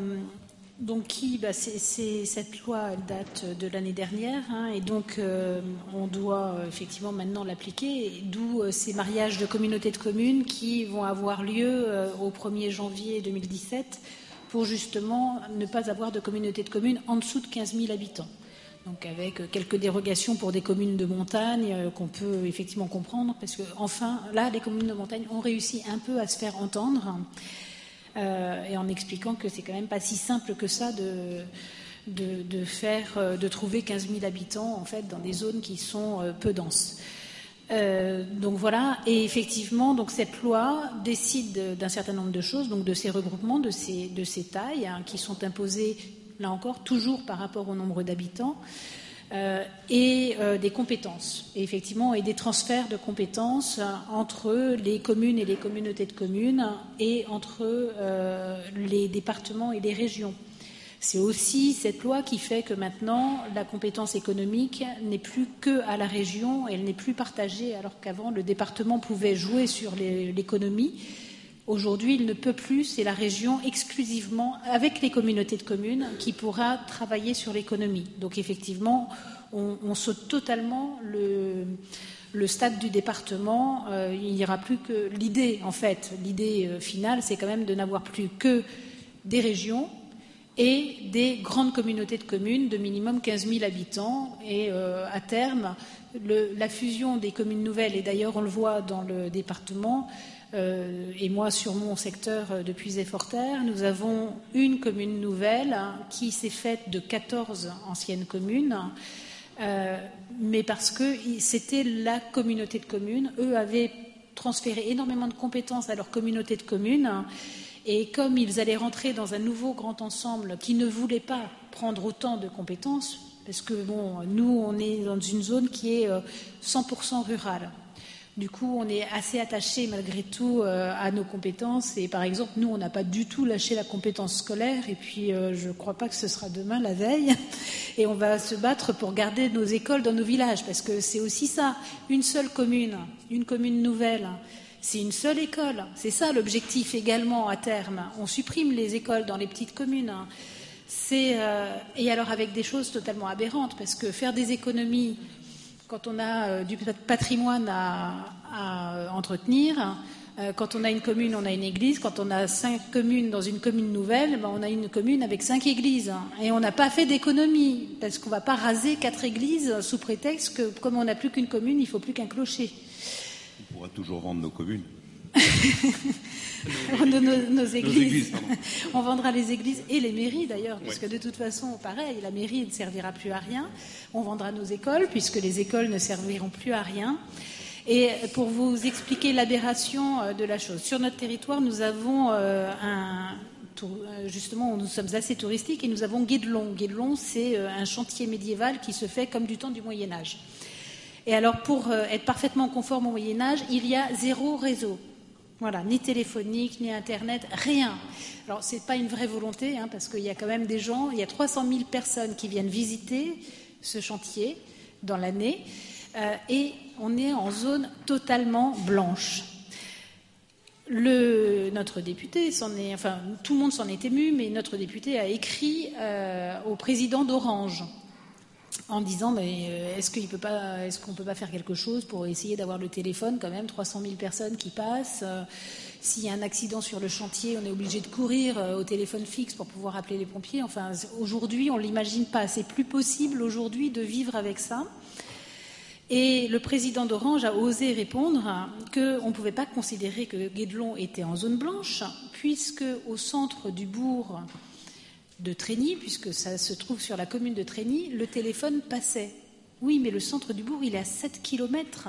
donc qui bah, Cette loi date de l'année dernière, hein, et donc euh, on doit effectivement maintenant l'appliquer, d'où ces mariages de communautés de communes qui vont avoir lieu au 1er janvier 2017 pour justement ne pas avoir de communauté de communes en dessous de 15 000 habitants. Donc avec quelques dérogations pour des communes de montagne qu'on peut effectivement comprendre, parce que enfin là, les communes de montagne ont réussi un peu à se faire entendre. Euh, et en expliquant que c'est quand même pas si simple que ça de, de, faire, euh, de trouver 15 000 habitants en fait dans des zones qui sont euh, peu denses. donc voilà, et effectivement, donc cette loi décide d'un certain nombre de choses, donc de ces regroupements, de ces, de ces tailles hein, qui sont imposées, là encore, toujours par rapport au nombre d'habitants. Euh, et euh, des compétences, et effectivement, et des transferts de compétences entre les communes et les communautés de communes et entre euh, les départements et les régions. C'est aussi cette loi qui fait que maintenant la compétence économique n'est plus que à la région, elle n'est plus partagée, alors qu'avant le département pouvait jouer sur l'économie. Aujourd'hui, il ne peut plus, c'est la région exclusivement, avec les communautés de communes, qui pourra travailler sur l'économie. Donc effectivement, on, saute totalement le, stade du département. Euh, il n'y aura plus que l'idée, en fait, l'idée euh, finale, c'est quand même de n'avoir plus que des régions et des grandes communautés de communes de minimum 15 000 habitants. Et euh, à terme, la fusion des communes nouvelles, et d'ailleurs on le voit dans le département, et moi sur mon secteur euh, depuis Efforterre, nous avons une commune nouvelle hein, qui s'est faite de 14 anciennes communes, euh, mais parce que c'était la communauté de communes, eux avaient transféré énormément de compétences à leur communauté de communes. Et comme ils allaient rentrer dans un nouveau grand ensemble qui ne voulait pas prendre autant de compétences, parce que bon, nous, on est dans une zone qui est 100% euh, rurale. Du coup, on est assez attaché malgré tout euh, à nos compétences. Et par exemple, nous, on n'a pas du tout lâché la compétence scolaire. Et puis, euh, je ne crois pas que ce sera demain, la veille. Et on va se battre pour garder nos écoles dans nos villages. Parce que c'est aussi ça. Une seule commune, une commune nouvelle, c'est une seule école. C'est ça l'objectif également à terme. On supprime les écoles dans les petites communes. C'est, euh, et alors avec des choses totalement aberrantes. Parce que faire des économies quand on a euh, du patrimoine à, entretenir, euh, quand on a une commune, on a une église. Quand on a cinq communes dans une commune nouvelle, ben, on a une commune avec cinq églises. Et on n'a pas fait d'économie, parce qu'on ne va pas raser quatre églises sous prétexte que, comme on n'a plus qu'une commune, il ne faut plus qu'un clocher. On pourra toujours rendre nos communes. nos, églises. On vendra les églises et les mairies d'ailleurs, puisque de toute façon, pareil, la mairie ne servira plus à rien. On vendra nos écoles, puisque les écoles ne serviront plus à rien. Et pour vous expliquer l'aberration euh, de la chose, sur notre territoire, nous avons euh, un, euh, justement, nous sommes assez touristiques et nous avons Guédelon. Guédelon, c'est un chantier médiéval qui se fait comme du temps du Moyen Âge. Et alors, pour être parfaitement conforme au Moyen Âge, il y a zéro réseau. Voilà, ni téléphonique, ni Internet, rien. Alors, ce n'est pas une vraie volonté, hein, parce qu'il y a quand même des gens, il y a 300 000 personnes qui viennent visiter ce chantier dans l'année, euh, et on est en zone totalement blanche. Le, notre député est, enfin, tout le monde s'en est ému, mais notre député a écrit euh, au président d'Orange en disant mais euh, est-ce qu'il peut pas est-ce qu'on peut pas faire quelque chose pour essayer d'avoir le téléphone quand même 300 000 personnes qui passent euh, s'il y a un accident sur le chantier on est obligé de courir euh, au téléphone fixe pour pouvoir appeler les pompiers. Enfin aujourd'hui on l'imagine pas. C'est plus possible aujourd'hui de vivre avec ça. Et le président d'Orange a osé répondre qu'on ne pouvait pas considérer que Guédelon était en zone blanche, puisque au centre du bourg, de Trény, puisque ça se trouve sur la commune de Trény, le téléphone passait. Oui, mais le centre du bourg, il est à 7 kilomètres.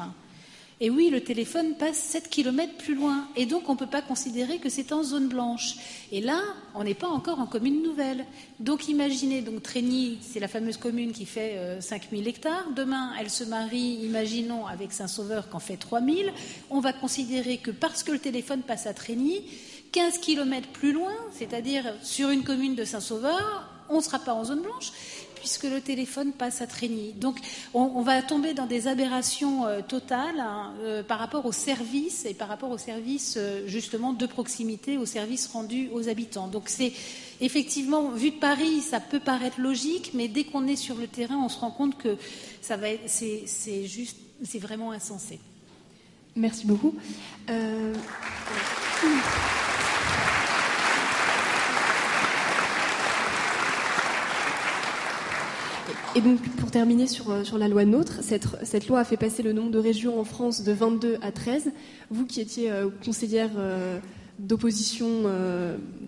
Et oui, le téléphone passe 7 kilomètres plus loin. Et donc, on ne peut pas considérer que c'est en zone blanche. Et là, on n'est pas encore en commune nouvelle. Donc, imaginez, donc Trény, c'est la fameuse commune qui fait 5000 euh, hectares. Demain, elle se marie, imaginons, avec Saint-Sauveur qui en fait 3000. On va considérer que parce que le téléphone passe à Trény, 15 km plus loin, c'est-à-dire sur une commune de Saint-Sauveur, on ne sera pas en zone blanche puisque le téléphone passe à Trény. Donc on, va tomber dans des aberrations euh, totales hein, euh, par rapport aux services et par rapport aux services euh, justement de proximité, aux services rendus aux habitants. Donc c'est effectivement, vu de Paris, ça peut paraître logique, mais dès qu'on est sur le terrain, on se rend compte que ça va c'est juste, c'est vraiment insensé. Merci beaucoup. Et donc, pour terminer sur, euh, sur la loi NOTRe, cette, cette, loi a fait passer le nombre de régions en France de 22 à 13. Vous qui étiez euh, conseillère euh, d'opposition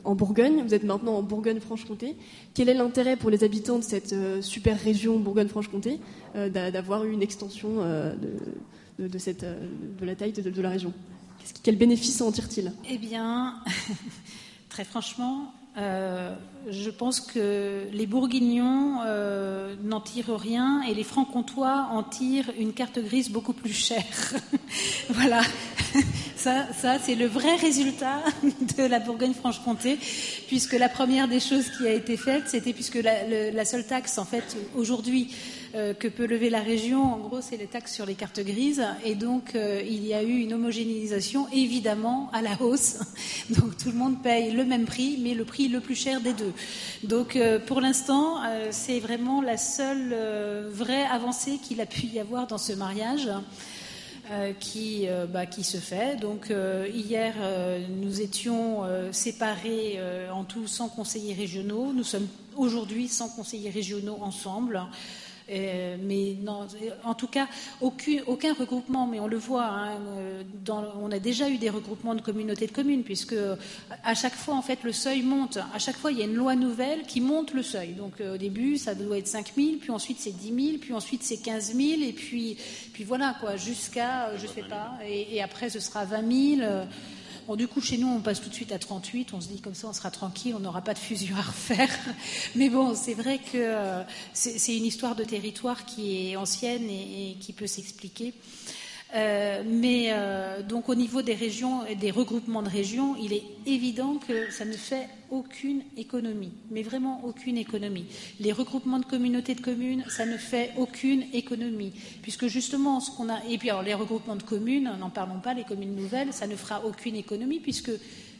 en Bourgogne, vous êtes maintenant en Bourgogne-Franche-Comté. Quel est l'intérêt pour les habitants de cette super région Bourgogne-Franche-Comté d'avoir eu une extension de, de, cette, de la taille de, la région. Quel bénéfice en tire-t-il? Eh bien, très franchement, euh, je pense que les Bourguignons euh, n'en tirent rien et les Francs-Comtois en tirent une carte grise beaucoup plus chère. voilà, ça, ça c'est le vrai résultat de la Bourgogne-Franche-Comté, puisque la première des choses qui a été faite, c'était puisque la, seule taxe, en fait, aujourd'hui, euh, que peut lever la région, en gros, c'est les taxes sur les cartes grises. Et donc, euh, il y a eu une homogénéisation, évidemment, à la hausse. Donc, tout le monde paye le même prix, mais le prix le plus cher des deux. Donc, euh, pour l'instant, c'est vraiment la seule vraie avancée qu'il a pu y avoir dans ce mariage. qui, bah, qui se fait. Donc hier, nous étions séparés en tout 100 conseillers régionaux. Nous sommes aujourd'hui 100 conseillers régionaux ensemble. Mais non, en tout cas, aucun, aucun, regroupement, mais on le voit, hein, dans, on a déjà eu des regroupements de communautés de communes, puisque à chaque fois, en fait, le seuil monte. À chaque fois, il y a une loi nouvelle qui monte le seuil. Donc au début, ça doit être 5 000, puis ensuite c'est 10 000, puis ensuite c'est 15 000, et puis, puis voilà, quoi, jusqu'à, je sais pas, et, et, après ce sera 20 000. Bon, du coup, chez nous, on passe tout de suite à 38. On se dit comme ça, on sera tranquille, on n'aura pas de fusion à refaire. Mais bon, c'est vrai que euh, c'est une histoire de territoire qui est ancienne et, et qui peut s'expliquer. Euh, mais euh, donc au niveau des régions et des regroupements de régions, il est évident que ça ne fait aucune économie, mais vraiment aucune économie. Les regroupements de communautés de communes, ça ne fait aucune économie, puisque justement ce qu'on a et puis alors les regroupements de communes, n'en parlons pas, les communes nouvelles, ça ne fera aucune économie puisque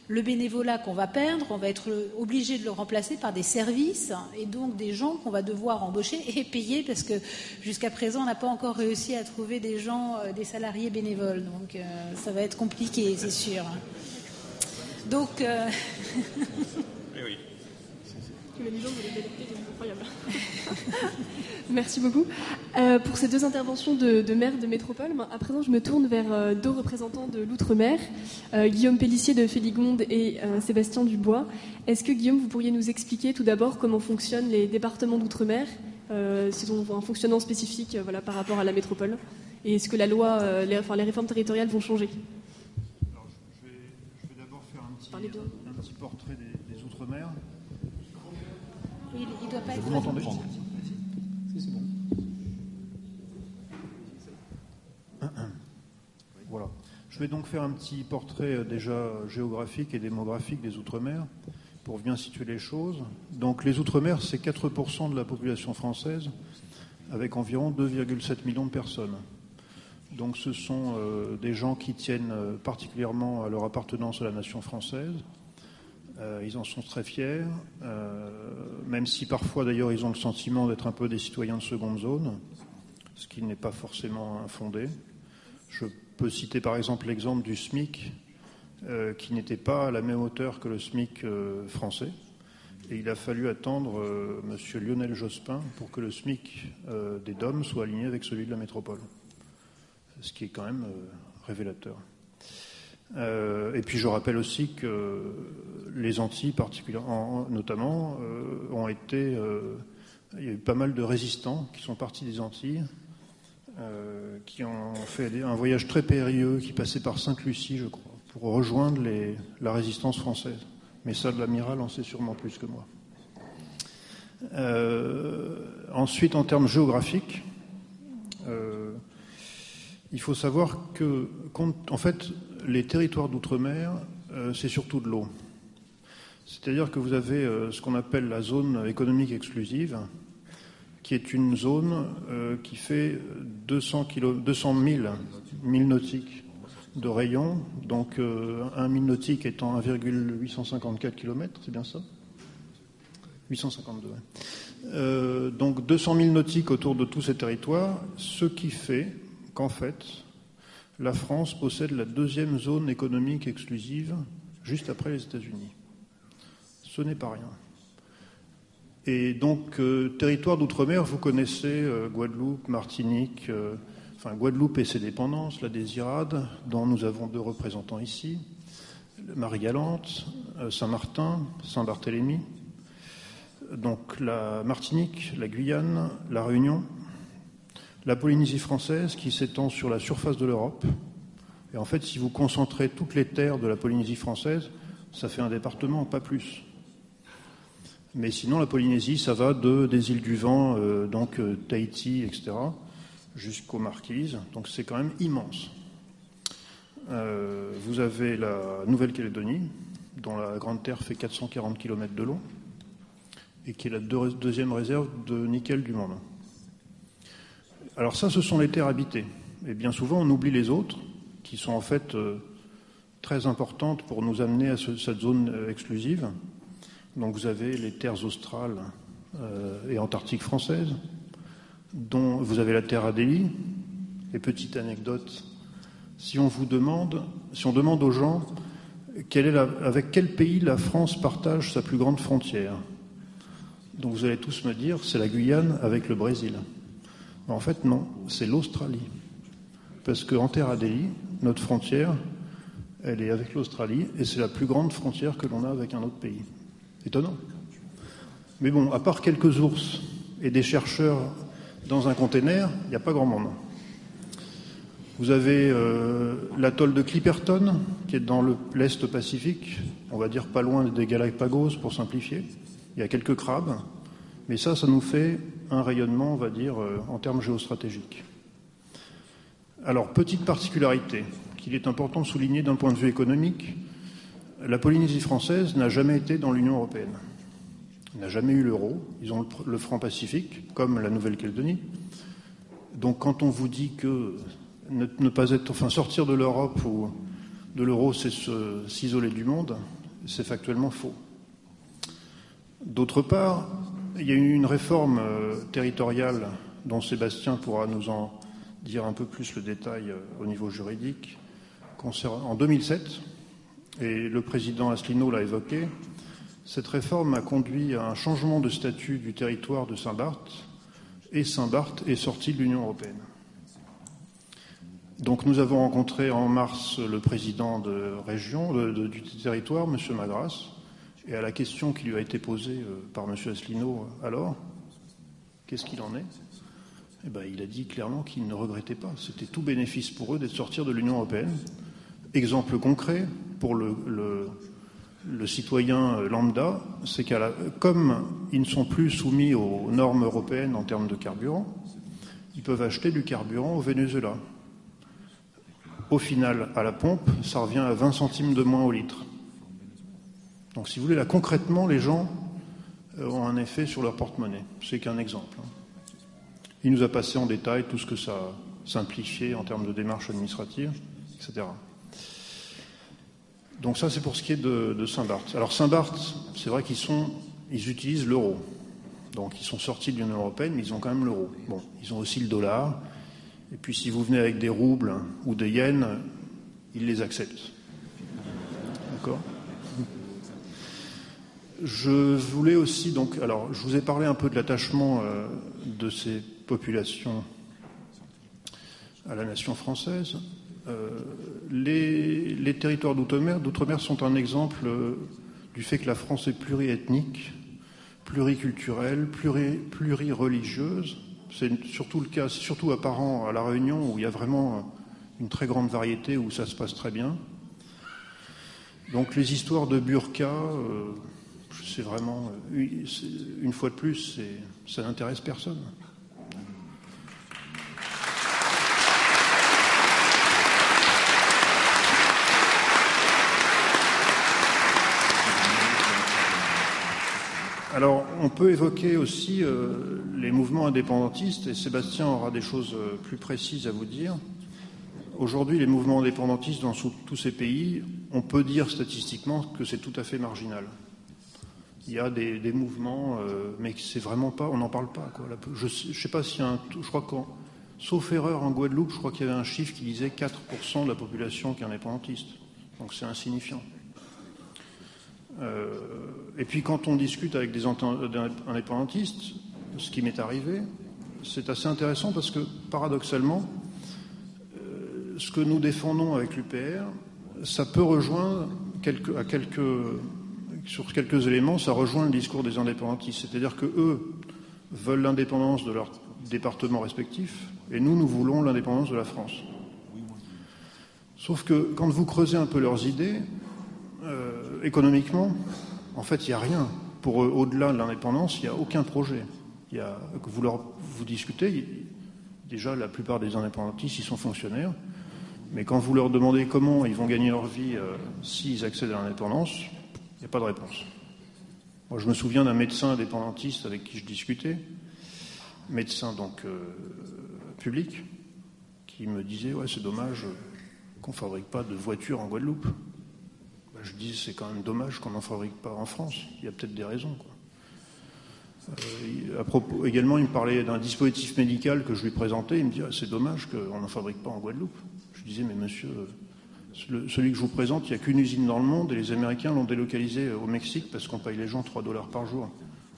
le bénévolat qu'on va perdre, on va être obligé de le remplacer par des services et donc des gens qu'on va devoir embaucher et payer parce que jusqu'à présent, on n'a pas encore réussi à trouver des gens, euh, des salariés bénévoles. Donc euh, ça va être compliqué, c'est sûr. Donc. Euh... oui, oui. incroyable. Merci beaucoup. Euh, pour ces deux interventions de, de maire de métropole, à présent je me tourne vers euh, deux représentants de l'outre-mer, euh, Guillaume Pellissier de Féligonde et Sébastien Dubois. Est-ce que Guillaume, vous pourriez nous expliquer tout d'abord comment fonctionnent les départements d'outre-mer, s'ils ont un fonctionnement spécifique voilà, par rapport à la métropole Et est-ce que la loi, les, enfin, les réformes territoriales vont changer? Alors, je, vais, je, vais, d'abord faire un petit, un petit portrait des, des outre-mer. Il, il doit pas vous m'entendez c'est bon. Voilà. Je vais donc faire un petit portrait déjà géographique et démographique des Outre-mer pour bien situer les choses. Donc les Outre-mer, c'est 4% de la population française avec environ 2,7 millions de personnes. Donc ce sont euh, des gens qui tiennent particulièrement à leur appartenance à la nation française, euh, ils en sont très fiers, euh, même si parfois d'ailleurs ils ont le sentiment d'être un peu des citoyens de seconde zone, ce qui n'est pas forcément infondé. Je peux citer par exemple l'exemple du SMIC, euh, qui n'était pas à la même hauteur que le SMIC français. Et il a fallu attendre M. Lionel Jospin pour que le SMIC des DOM soit aligné avec celui de la métropole. Ce qui est quand même révélateur. Euh, et puis je rappelle aussi que les Antilles, particulièrement, notamment, euh, ont été. Euh, il y a eu pas mal de résistants qui sont partis des Antilles, qui ont fait un voyage très périlleux, qui passait par Sainte-Lucie, je crois, pour rejoindre les, la résistance française. Mais ça, de l'amiral en sait sûrement plus que moi. Ensuite, en termes géographiques, il faut savoir que, en fait, les territoires d'outre-mer, euh, c'est surtout de l'eau. C'est-à-dire que vous avez euh, ce qu'on appelle la zone économique exclusive, qui est une zone euh, qui fait 200, kilo, 200 000 milles nautiques de rayon, donc un mille nautique étant 1,854 km, c'est bien ça? 852. Ouais. Euh, donc 200 000 nautiques autour de tous ces territoires, ce qui fait qu'en fait, la France possède la deuxième zone économique exclusive juste après les États-Unis. Ce n'est pas rien. Et donc, euh, territoire d'outre-mer, vous connaissez euh, Guadeloupe, Martinique, euh, enfin Guadeloupe et ses dépendances, la Désirade, dont nous avons deux représentants ici, Marie-Galante, Saint-Martin, Saint-Barthélemy, donc la Martinique, la Guyane, la Réunion, la Polynésie française qui s'étend sur la surface de l'Europe. Et en fait, si vous concentrez toutes les terres de la Polynésie française, ça fait un département, pas plus. Mais sinon, la Polynésie, ça va de, des îles du Vent, euh, donc euh, Tahiti, etc., jusqu'aux Marquises. Donc c'est quand même immense. Euh, vous avez la Nouvelle-Calédonie, dont la Grande Terre fait 440 km de long, et qui est la deux, deuxième réserve de nickel du monde. Alors ça, ce sont les terres habitées. Et bien souvent, on oublie les autres, qui sont en fait euh, très importantes pour nous amener à ce, cette zone euh, exclusive. Donc vous avez les terres australes euh, et antarctiques françaises, dont vous avez la terre Adélie. Et petite anecdote, si on vous demande, si on demande aux gens avec quel pays la France partage sa plus grande frontière, donc vous allez tous me dire c'est la Guyane avec le Brésil. En fait, non, c'est l'Australie. Parce qu'en Terre Adélie, notre frontière, elle est avec l'Australie et c'est la plus grande frontière que l'on a avec un autre pays. Étonnant. Mais bon, à part quelques ours et des chercheurs dans un container, il n'y a pas grand monde. Vous avez euh, l'atoll de Clipperton, qui est dans l'est Pacifique, on va dire pas loin des Galapagos pour simplifier. Il y a quelques crabes, mais ça, ça nous fait un rayonnement, on va dire, euh, en termes géostratégiques. Alors, petite particularité qu'il est important de souligner d'un point de vue économique, la Polynésie française n'a jamais été dans l'Union européenne. Elle n'a jamais eu l'euro. Ils ont le franc pacifique, comme la Nouvelle-Calédonie. Donc, quand on vous dit que ne, pas être, enfin, sortir de l'Europe ou de l'euro, c'est s'isoler du monde, c'est factuellement faux. D'autre part, il y a eu une réforme euh, territoriale dont Sébastien pourra nous en dire un peu plus le détail euh, au niveau juridique en 2007, et le président Asselineau l'a évoqué. Cette réforme a conduit à un changement de statut du territoire de Saint-Barth, et Saint-Barth est sorti de l'Union européenne. Donc nous avons rencontré en mars le président de région du territoire, M. Magras, et à la question qui lui a été posée euh, par M. Asselineau alors, qu'est-ce qu'il en est? Eh ben, Il a dit clairement qu'il ne regrettait pas. C'était tout bénéfice pour eux d'être sortis de l'Union européenne. Exemple concret pour le, le, citoyen lambda, c'est qu'à comme ils ne sont plus soumis aux normes européennes en termes de carburant, ils peuvent acheter du carburant au Venezuela. Au final, à la pompe, ça revient à 20 centimes de moins au litre. Donc, si vous voulez, là, concrètement, les gens euh, ont un effet sur leur porte-monnaie. C'est qu'un exemple. Hein. Il nous a passé en détail tout ce que ça a simplifié en termes de démarches administratives, etc. Donc ça, c'est pour ce qui est de, Saint-Barth. Alors Saint-Barth, c'est vrai qu'ils sont, ils utilisent l'euro. Donc ils sont sortis de l'Union européenne, mais ils ont quand même l'euro. Bon, ils ont aussi le dollar. Et puis si vous venez avec des roubles ou des yens, ils les acceptent. D'accord? Je voulais aussi donc, alors je vous ai parlé un peu de l'attachement euh, de ces populations à la nation française. Euh, les, territoires d'outre-mer sont un exemple euh, du fait que la France est pluriethnique, pluriculturelle, pluri, plurireligieuse. C'est surtout le cas, surtout apparent à La Réunion où il y a vraiment une très grande variété, où ça se passe très bien. Donc les histoires de burqa, c'est vraiment, une fois de plus, ça n'intéresse personne. Alors, on peut évoquer aussi euh, les mouvements indépendantistes, et Sébastien aura des choses euh, plus précises à vous dire. Aujourd'hui, les mouvements indépendantistes dans tous ces pays, on peut dire statistiquement que c'est tout à fait marginal. Il y a des, mouvements, euh, mais c'est vraiment pas, on n'en parle pas. Je ne sais pas a un, je crois qu'en, sauf erreur en Guadeloupe, je crois qu'il y avait un chiffre qui disait 4% de la population qui est indépendantiste. Donc c'est insignifiant. Euh, et puis quand on discute avec des indépendantistes, ce qui m'est arrivé, c'est assez intéressant parce que paradoxalement, euh, ce que nous défendons avec l'UPR, ça peut rejoindre à quelques, sur quelques éléments, ça rejoint le discours des indépendantistes. C'est-à-dire que eux veulent l'indépendance de leur département respectif et nous, nous voulons l'indépendance de la France. Sauf que quand vous creusez un peu leurs idées, euh, économiquement, en fait, il n'y a rien. Pour eux, au-delà de l'indépendance, il n'y a aucun projet. Y que vous, leur, discutez, déjà, la plupart des indépendantistes, ils sont fonctionnaires. Mais quand vous leur demandez comment ils vont gagner leur vie euh, s'ils accèdent à l'indépendance, il n'y a pas de réponse. Moi, je me souviens d'un médecin indépendantiste avec qui je discutais, médecin donc euh, public, qui me disait Ouais, c'est dommage qu'on ne fabrique pas de voitures en Guadeloupe. Bah, je dis c'est quand même dommage qu'on n'en fabrique pas en France. Il y a peut-être des raisons. Euh, propos, également, il me parlait d'un dispositif médical que je lui présentais. Il me dit c'est dommage qu'on n'en fabrique pas en Guadeloupe. Je disais mais monsieur, celui que je vous présente, il n'y a qu'une usine dans le monde et les Américains l'ont délocalisé au Mexique parce qu'on paye les gens 3 dollars par jour.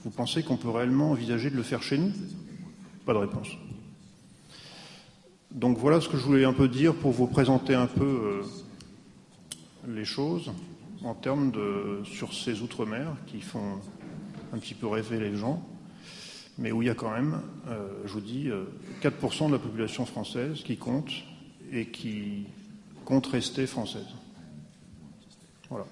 Vous pensez qu'on peut réellement envisager de le faire chez nous? Pas de réponse. Donc voilà ce que je voulais un peu dire pour vous présenter un peu euh, les choses en termes de sur ces outre-mer qui font un petit peu rêver les gens, mais où il y a quand même, euh, je vous dis, 4% de la population française qui compte et qui compte rester française. Voilà.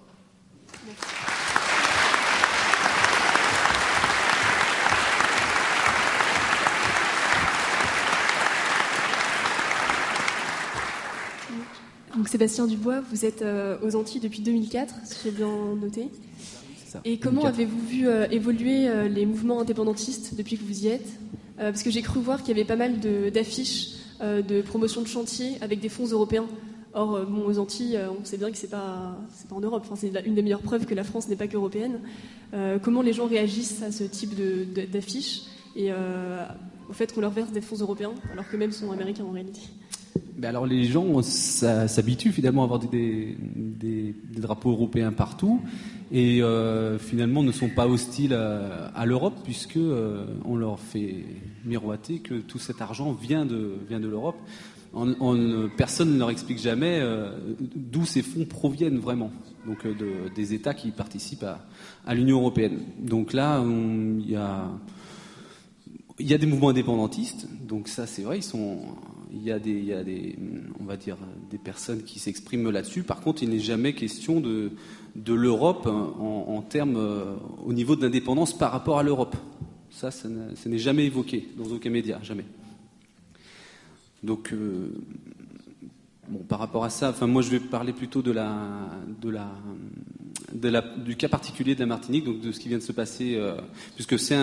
Donc Sébastien Dubois, vous êtes euh, aux Antilles depuis 2004, si j'ai bien noté. Et comment avez-vous vu euh, évoluer euh, les mouvements indépendantistes depuis que vous y êtes? Parce que j'ai cru voir qu'il y avait pas mal d'affiches de, promotion de chantier avec des fonds européens. Or, bon, aux Antilles, on sait bien que c'est pas, pas en Europe. Enfin, c'est une des meilleures preuves que la France n'est pas qu'européenne. comment les gens réagissent à ce type d'affiches et au fait qu'on leur verse des fonds européens, alors que même sont américains en réalité? Ben alors les gens s'habituent finalement à avoir des, drapeaux européens partout et euh, finalement ne sont pas hostiles à, l'Europe puisque euh, on leur fait miroiter que tout cet argent vient de, vient de l'Europe. Personne ne leur explique jamais euh, d'où ces fonds proviennent vraiment, donc des États qui participent à, l'Union européenne. Donc là, il y a des mouvements indépendantistes, donc ça c'est vrai, il y a des, on va dire, des personnes qui s'expriment là-dessus. Par contre, il n'est jamais question de, de l'Europe en, termes, euh, au niveau de l'indépendance par rapport à l'Europe. Ça, ça n'est jamais évoqué dans aucun média, jamais. Donc, euh, bon, par rapport à ça, enfin, moi, je vais parler plutôt de la, de la, du cas particulier de la Martinique, donc de ce qui vient de se passer, euh, puisque c'est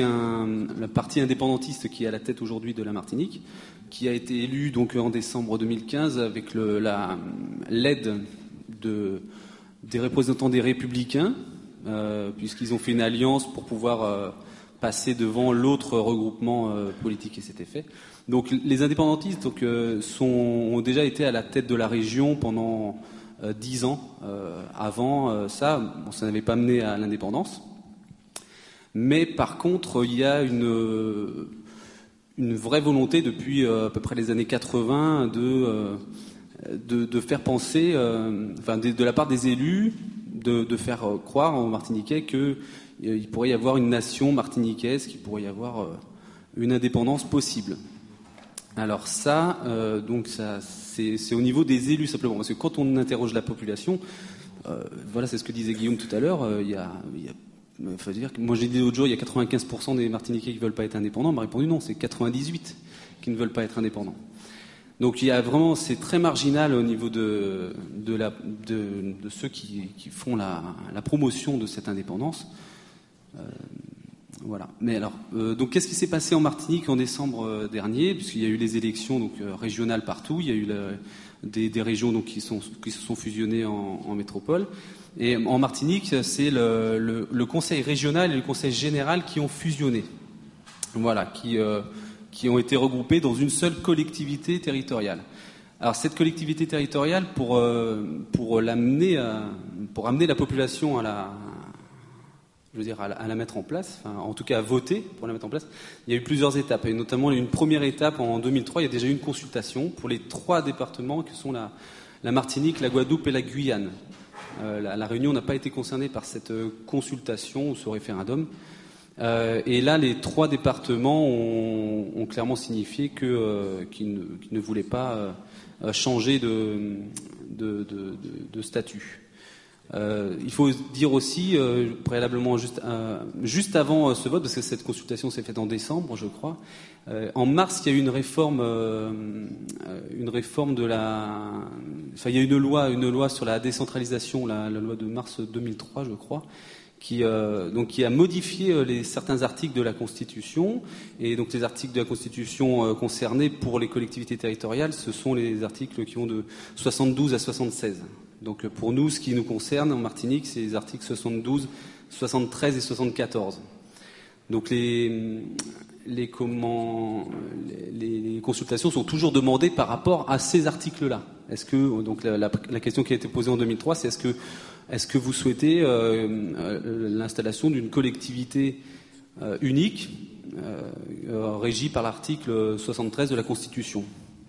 la partie indépendantiste qui est à la tête aujourd'hui de la Martinique qui a été élu donc en décembre 2015 avec l'aide de, des représentants des Républicains, euh, puisqu'ils ont fait une alliance pour pouvoir passer devant l'autre regroupement politique qui s'était fait. Donc les indépendantistes sont, ont déjà été à la tête de la région pendant dix ans. avant ça, ça n'avait pas mené à l'indépendance. Mais par contre, il y a une vraie volonté depuis euh, à peu près les années 80 euh, de, de, faire penser, euh, enfin, de, la part des élus, de, faire croire aux Martiniquais qu'il pourrait y avoir une nation martiniquaise, qu'il pourrait y avoir une indépendance possible. Alors ça, donc ça, c'est au niveau des élus simplement, parce que quand on interroge la population, voilà, c'est ce que disait Guillaume tout à l'heure, il y a moi j'ai dit l'autre jour, il y a 95% des Martiniquais qui ne veulent pas être indépendants. On m'a répondu non, c'est 98 qui ne veulent pas être indépendants. Donc il y a vraiment, c'est très marginal au niveau de, ceux qui, font la, promotion de cette indépendance. Euh, voilà. Mais alors, euh, donc qu'est-ce qui s'est passé en Martinique en décembre euh, dernier? Puisqu'il y a eu les élections donc régionales partout, il y a eu des, régions donc qui, se sont fusionnées en, métropole. Et en Martinique, c'est le, conseil régional et le conseil général qui ont fusionné. Voilà, qui, euh, qui ont été regroupés dans une seule collectivité territoriale. Alors cette collectivité territoriale, pour, euh, pour l'amener, pour amener la population à la, je veux dire, à la, mettre en place, en tout cas à voter pour la mettre en place, il y a eu plusieurs étapes, et notamment une première étape en 2003, il y a déjà eu une consultation pour les trois départements qui sont la, Martinique, la Guadeloupe et la Guyane. Euh, la, Réunion n'a pas été concernée par cette euh, consultation ou ce référendum. Euh, et là, les trois départements ont, clairement signifié qu'ils ne, voulaient pas changer de, statut. Il faut dire aussi, préalablement juste, juste avant ce vote, parce que cette consultation s'est faite en décembre, je crois, euh, en mars, il y a eu une réforme, euh, une réforme de la. Enfin, il y a eu une loi, sur la décentralisation, la, loi de mars 2003, je crois, qui, euh, a modifié certains articles de la Constitution. Et donc, les articles de la Constitution concernés pour les collectivités territoriales, ce sont les articles qui vont de 72 à 76. Donc, pour nous, ce qui nous concerne en Martinique, c'est les articles 72, 73 et 74. Donc, les les, consultations sont toujours demandées par rapport à ces articles-là. Est-ce que donc la, question qui a été posée en 2003, c'est est-ce que est-ce que vous souhaitez euh, euh, l'installation d'une collectivité euh, unique régie par l'article 73 de la Constitution?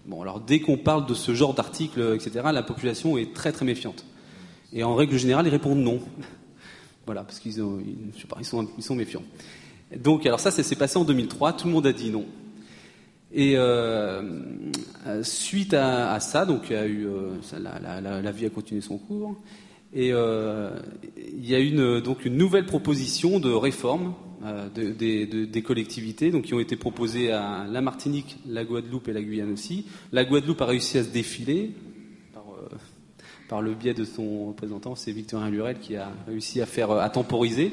Bon, alors dès qu'on parle de ce genre d'article, etc., la population est très très méfiante. Et en règle générale, ils répondent non. voilà, parce qu'ils sont, ils sont méfiants. Donc, alors ça, ça s'est passé en 2003. Tout le monde a dit non. Et euh, suite à, ça, donc il y a eu, euh, la, vie a continué son cours. Et euh, il y a une, donc une nouvelle proposition de réforme des collectivités, donc qui ont été proposées à la Martinique, la Guadeloupe et la Guyane aussi. La Guadeloupe a réussi à se défiler par, le biais de son représentant, c'est Victorien Lurel qui a réussi à faire à temporiser.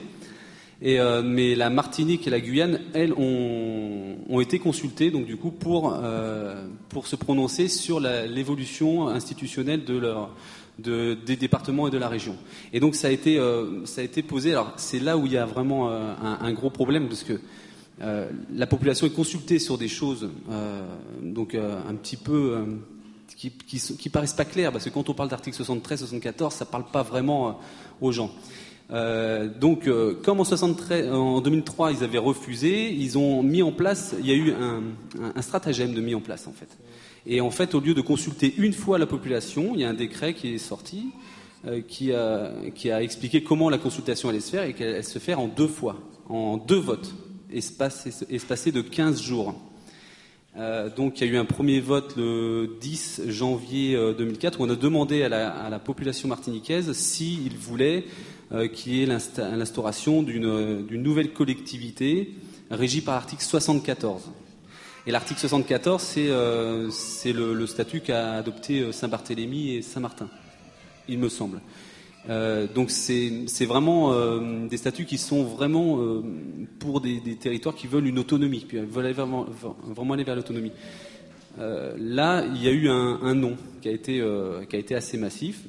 Euh, mais la Martinique et la Guyane, elles, ont, été consultées donc du coup pour euh, pour se prononcer sur l'évolution institutionnelle de leur de, des départements et de la région. Et donc ça a été euh, ça a été posé. Alors c'est là où il y a vraiment un, un, gros problème parce que la population est consultée sur des choses donc un petit peu qui, qui, qui, paraissent pas claires parce que quand on parle d'article 73, 74, ça parle pas vraiment aux gens. Euh, donc, euh, comme en, 73, en 2003, ils avaient refusé, ils ont mis en place, il y a eu un, stratagème de mis en place, en fait. Et en fait, au lieu de consulter une fois la population, il y a un décret qui est sorti, euh, qui, a, expliqué comment la consultation allait se faire et qu'elle se faire en deux fois, en deux votes, espacés, de 15 jours. Donc il y a eu un premier vote le 10 janvier 2004 où on a demandé à la, à la population martiniquaise s'ils voulaient qui est l'instauration d'une nouvelle collectivité régie par l'article 74. Et l'article 74, c'est euh, le, statut qu'a adopté euh, Saint-Barthélemy et Saint-Martin, il me semble. donc c'est vraiment des statuts qui sont vraiment pour des, territoires qui veulent une autonomie, qui veulent vraiment, aller vers l'autonomie. là, il y a eu un, un nom qui a été assez massif.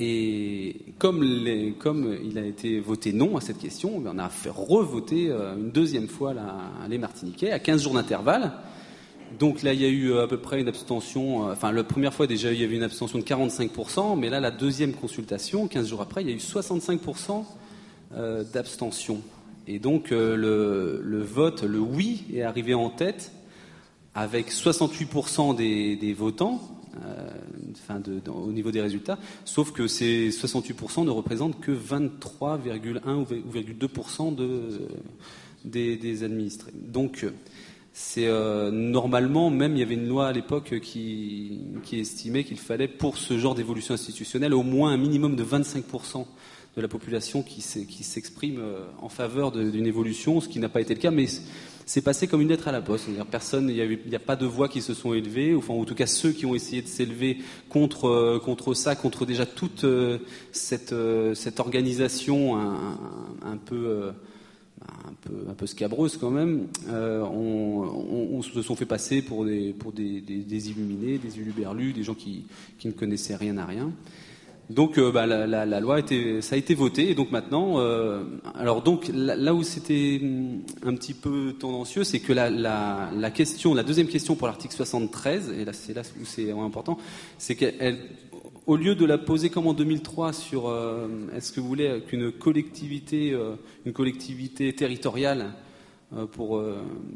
Et comme, il a été voté non à cette question, on a fait revoter euh, une deuxième fois les Martiniquais à 15 jours d'intervalle. Donc là, il y a eu euh, à peu près une abstention. Euh, enfin, la première fois déjà, il y avait une abstention de 45%, mais là, la deuxième consultation, 15 jours après, il y a eu 65% d'abstention. Et donc, le, vote, le oui, est arrivé en tête avec 68% des votants euh, au niveau des résultats, sauf que ces 68% ne représentent que 23,1 ou 2% de, des, des, administrés. Donc, c'est euh, normalement, même il y avait une loi à l'époque qui, qui, estimait qu'il fallait, pour ce genre d'évolution institutionnelle, au moins un minimum de 25% de la population qui s'exprime euh, en faveur d'une évolution, ce qui n'a pas été le cas, mais c'est passé comme une lettre à la poste. Personne, il n'y a, pas de voix qui se sont élevées, enfin, en tout cas ceux qui ont essayé de s'élever contre, euh, contre ça, contre déjà toute euh, cette, euh, cette organisation un, peu. un peu, un peu scabreuse quand même, on, se sont fait passer pour des, pour des, des, illuminés, des uluberlus, des gens qui, qui ne connaissaient rien à rien. Donc euh, bah, la, loi a été, ça a été voté et donc maintenant, euh, alors donc là, où c'était hum, un petit peu tendancieux, c'est que la, question, la deuxième question pour l'article 73, et là c'est là où c'est important, c'est qu'au lieu de la poser comme en 2003 sur euh, est-ce que vous voulez qu'une collectivité, une collectivité territoriale pour,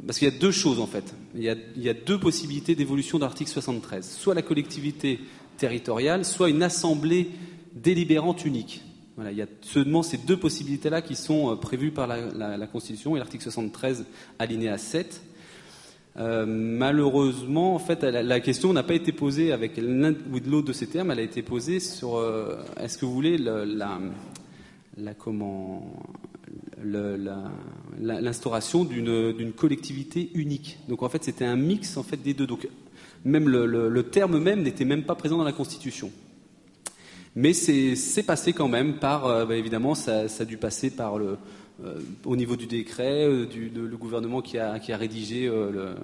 parce qu'il y a deux choses en fait, il y a, il y a deux possibilités d'évolution de l'article 73, soit la collectivité territoriale, soit une assemblée délibérante unique. Voilà, il y a seulement ces deux possibilités-là qui sont euh, prévues par la, Constitution et l'article 73, alinéa 7. Euh, malheureusement, en fait, la, question n'a pas été posée avec l'un ou de l'autre de ces termes. Elle a été posée sur euh, est-ce que vous voulez l'instauration d'une collectivité unique. Donc en fait, c'était un mix en fait des deux. Même le, terme même n'était même pas présent dans la Constitution. Mais c'est passé quand même par, euh, bah, évidemment, ça, a dû passer par le, euh, au niveau du décret, euh, du, le gouvernement qui a, rédigé le,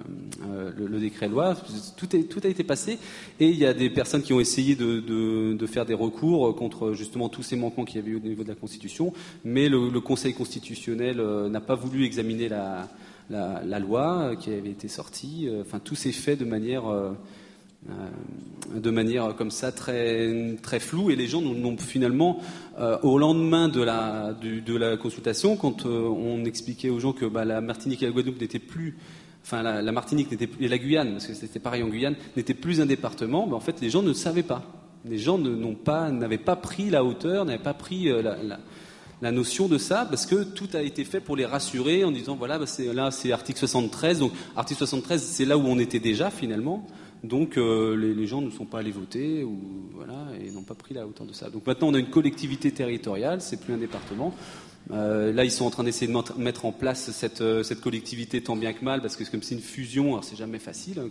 le, décret loi. Tout, a été passé et il y a des personnes qui ont essayé de faire des recours contre justement tous ces manquements qu'il y avait eu au niveau de la Constitution, mais le, Conseil constitutionnel n'a pas voulu examiner la, la, loi qui avait été sortie. Euh, enfin, tout s'est fait de manière euh, de manière comme ça très très floue et les gens n'ont finalement au lendemain de la de la consultation quand on expliquait aux gens que bah, la Martinique et la Guadeloupe n'étaient plus enfin la, Martinique et la Guyane parce que c'était pareil en Guyane n'était plus un département bah, en fait les gens ne savaient pas les gens n'ont pas n'avaient pas pris la hauteur n'avaient pas pris la notion de ça, parce que tout a été fait pour les rassurer en disant voilà, bah, là c'est article 73, donc article 73 c'est là où on était déjà finalement, donc euh, les, gens ne sont pas allés voter ou voilà et n'ont pas pris la hauteur de ça. Donc maintenant on a une collectivité territoriale, c'est plus un département. Euh, là, ils sont en train d'essayer de mettre en place cette, euh, cette, collectivité tant bien que mal, parce que comme c'est une fusion, alors c'est jamais facile. Hein,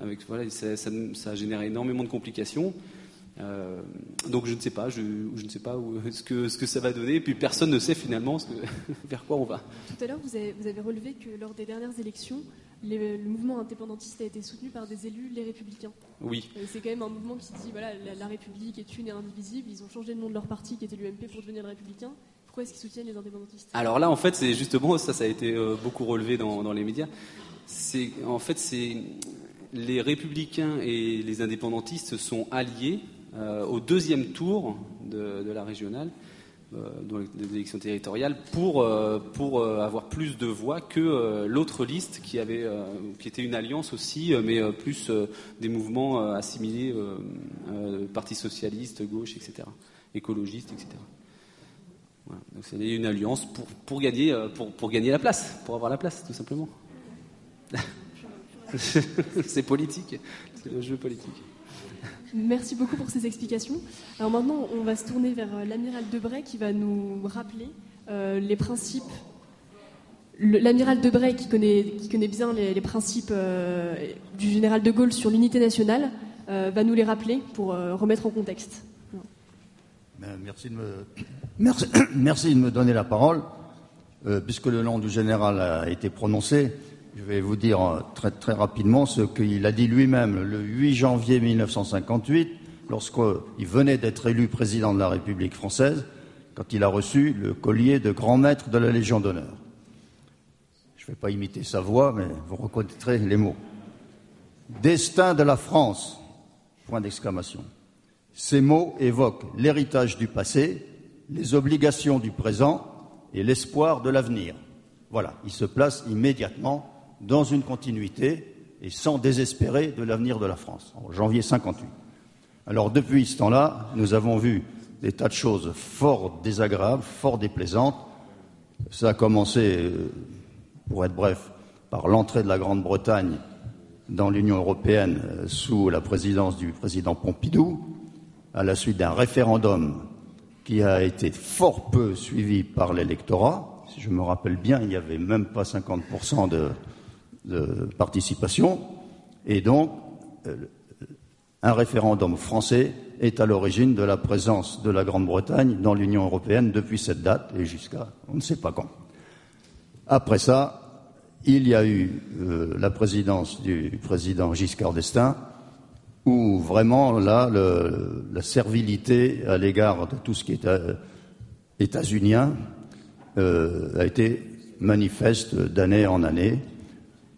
avec, voilà, ça, ça, génère énormément de complications. Euh, donc je ne sais pas, je, je ne sais pas où, ce, que, ce que ça va donner, et puis personne ne sait finalement ce que, vers quoi on va. Tout à l'heure, vous avez, vous avez, relevé que lors des dernières élections, le mouvement indépendantiste a été soutenu par des élus, les républicains. Oui. C'est quand même un mouvement qui dit voilà, la, République est une et indivisible. Ils ont changé le nom de leur parti qui était l'UMP pour devenir le Républicain. Pourquoi est-ce qu'ils soutiennent les indépendantistes? Alors là, en fait, c'est justement ça, ça a été euh, beaucoup relevé dans, dans les médias. C'est en fait, c'est les républicains et les indépendantistes sont alliés euh, au deuxième tour de, la régionale, euh, des élections territoriales, pour, euh, pour avoir plus de voix que l'autre liste qui, avait, qui était une alliance aussi, mais plus des mouvements assimilés, Parti socialiste, gauche, etc., écologiste, etc. Donc c'est une alliance pour, pour, gagner, pour, pour gagner la place, pour avoir la place, tout simplement. c'est politique, c'est le jeu politique. Merci beaucoup pour ces explications. Alors maintenant, on va se tourner vers euh, l'amiral Debray qui va nous rappeler euh, les principes. L'amiral Debray, qui connaît, qui connaît bien les, principes euh, du général de Gaulle sur l'unité nationale, va nous les rappeler pour remettre en contexte. Ben, merci, de me... merci, merci, de me donner la parole. puisque le nom du général a été prononcé, je vais vous dire euh, très, très rapidement ce qu'il a dit lui-même le 8 janvier 1958, lorsqu'il venait d'être élu président de la République française, quand il a reçu le collier de grand maître de la Légion d'honneur. Je ne vais pas imiter sa voix, mais vous reconnaîtrez les mots. Destin de la France, point d'exclamation. Ces mots évoquent l'héritage du passé, les obligations du présent et l'espoir de l'avenir. Voilà, il se place immédiatement dans une continuité et sans désespérer de l'avenir de la France, en janvier 58. Alors depuis ce temps-là, nous avons vu des tas de choses fort désagréables, fort déplaisantes. Ça a commencé, euh, pour être bref, par l'entrée de la Grande-Bretagne dans l'Union européenne euh, sous la présidence du président Pompidou, à la suite d'un référendum qui a été fort peu suivi par l'électorat. Si je me rappelle bien, il n'y avait même pas 50% de, de participation. Et donc, euh, un référendum français est à l'origine de la présence de la Grande-Bretagne dans l'Union européenne depuis cette date et jusqu'à on ne sait pas quand. Après ça, il y a eu euh, la présidence du président Giscard d'Estaing, où vraiment là, la servilité à l'égard de tout ce qui est euh, états-unien a été manifeste d'année en année.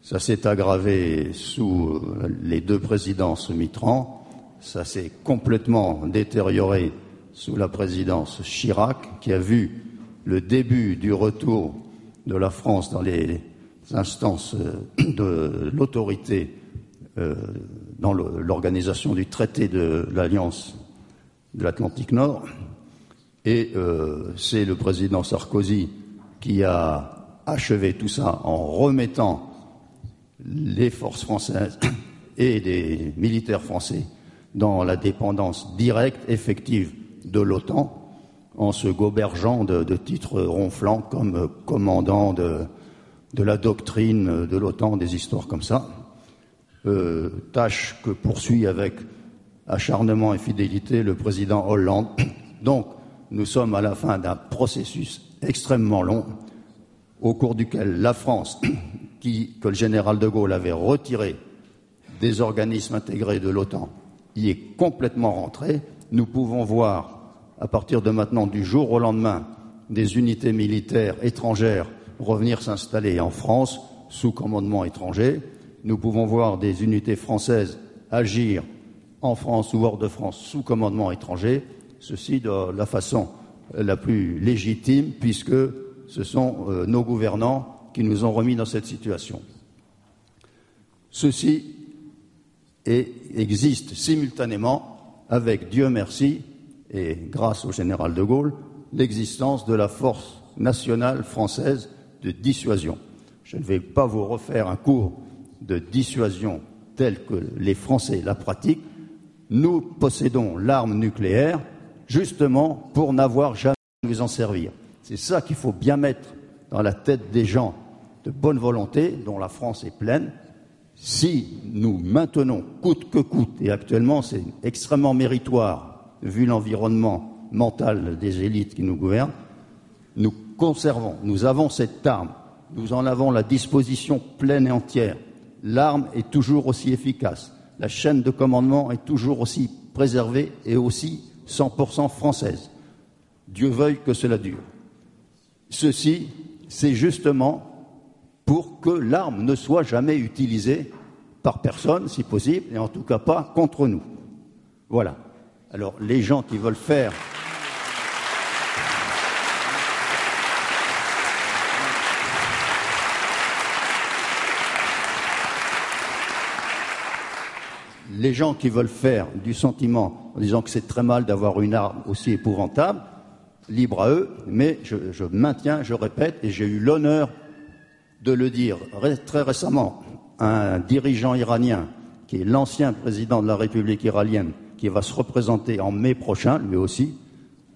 Ça s'est aggravé sous les deux présidences Mitran, ça s'est complètement détérioré sous la présidence Chirac, qui a vu le début du retour de la France dans les instances de l'autorité euh, dans l'organisation du traité de l'Alliance de l'Atlantique Nord. Et euh, c'est le président Sarkozy qui a achevé tout ça en remettant les forces françaises et les militaires français dans la dépendance directe, effective de l'OTAN, en se gobergeant de, titres ronflants comme commandant de, la doctrine de l'OTAN, des histoires comme ça. Euh, tâche que poursuit avec acharnement et fidélité le président Hollande. Donc, nous sommes à la fin d'un processus extrêmement long, au cours duquel la France que le général de Gaulle avait retiré des organismes intégrés de l'OTAN y est complètement rentré. Nous pouvons voir, à partir de maintenant, du jour au lendemain, des unités militaires étrangères revenir s'installer en France sous commandement étranger. Nous pouvons voir des unités françaises agir en France ou hors de France sous commandement étranger, ceci de la façon la plus légitime, puisque ce sont euh, nos gouvernants qui nous ont remis dans cette situation. Ceci existe simultanément avec, Dieu merci, et grâce au général de Gaulle, l'existence de la force nationale française de dissuasion. Je ne vais pas vous refaire un cours de dissuasion tel que les Français la pratiquent. Nous possédons l'arme nucléaire justement pour n'avoir jamais à nous en servir. C'est ça qu'il faut bien mettre dans la tête des gens de bonne volonté, dont la France est pleine. Si nous maintenons coûte que coûte, et actuellement c'est extrêmement méritoire vu l'environnement mental des élites qui nous gouvernent, nous conservons, nous avons cette arme, nous en avons la disposition pleine et entière. L'arme est toujours aussi efficace, la chaîne de commandement est toujours aussi préservée et aussi 100% française. Dieu veuille que cela dure. Ceci, c'est justement pour que l'arme ne soit jamais utilisée par personne, si possible, et en tout cas pas contre nous. Voilà. Alors, les gens qui veulent faire. Les gens qui veulent faire du sentiment en disant que c'est très mal d'avoir une arme aussi épouvantable, libre à eux, mais je, je maintiens, je répète, et j'ai eu l'honneur de le dire très récemment un dirigeant iranien qui est l'ancien président de la République iranienne, qui va se représenter en mai prochain, lui aussi,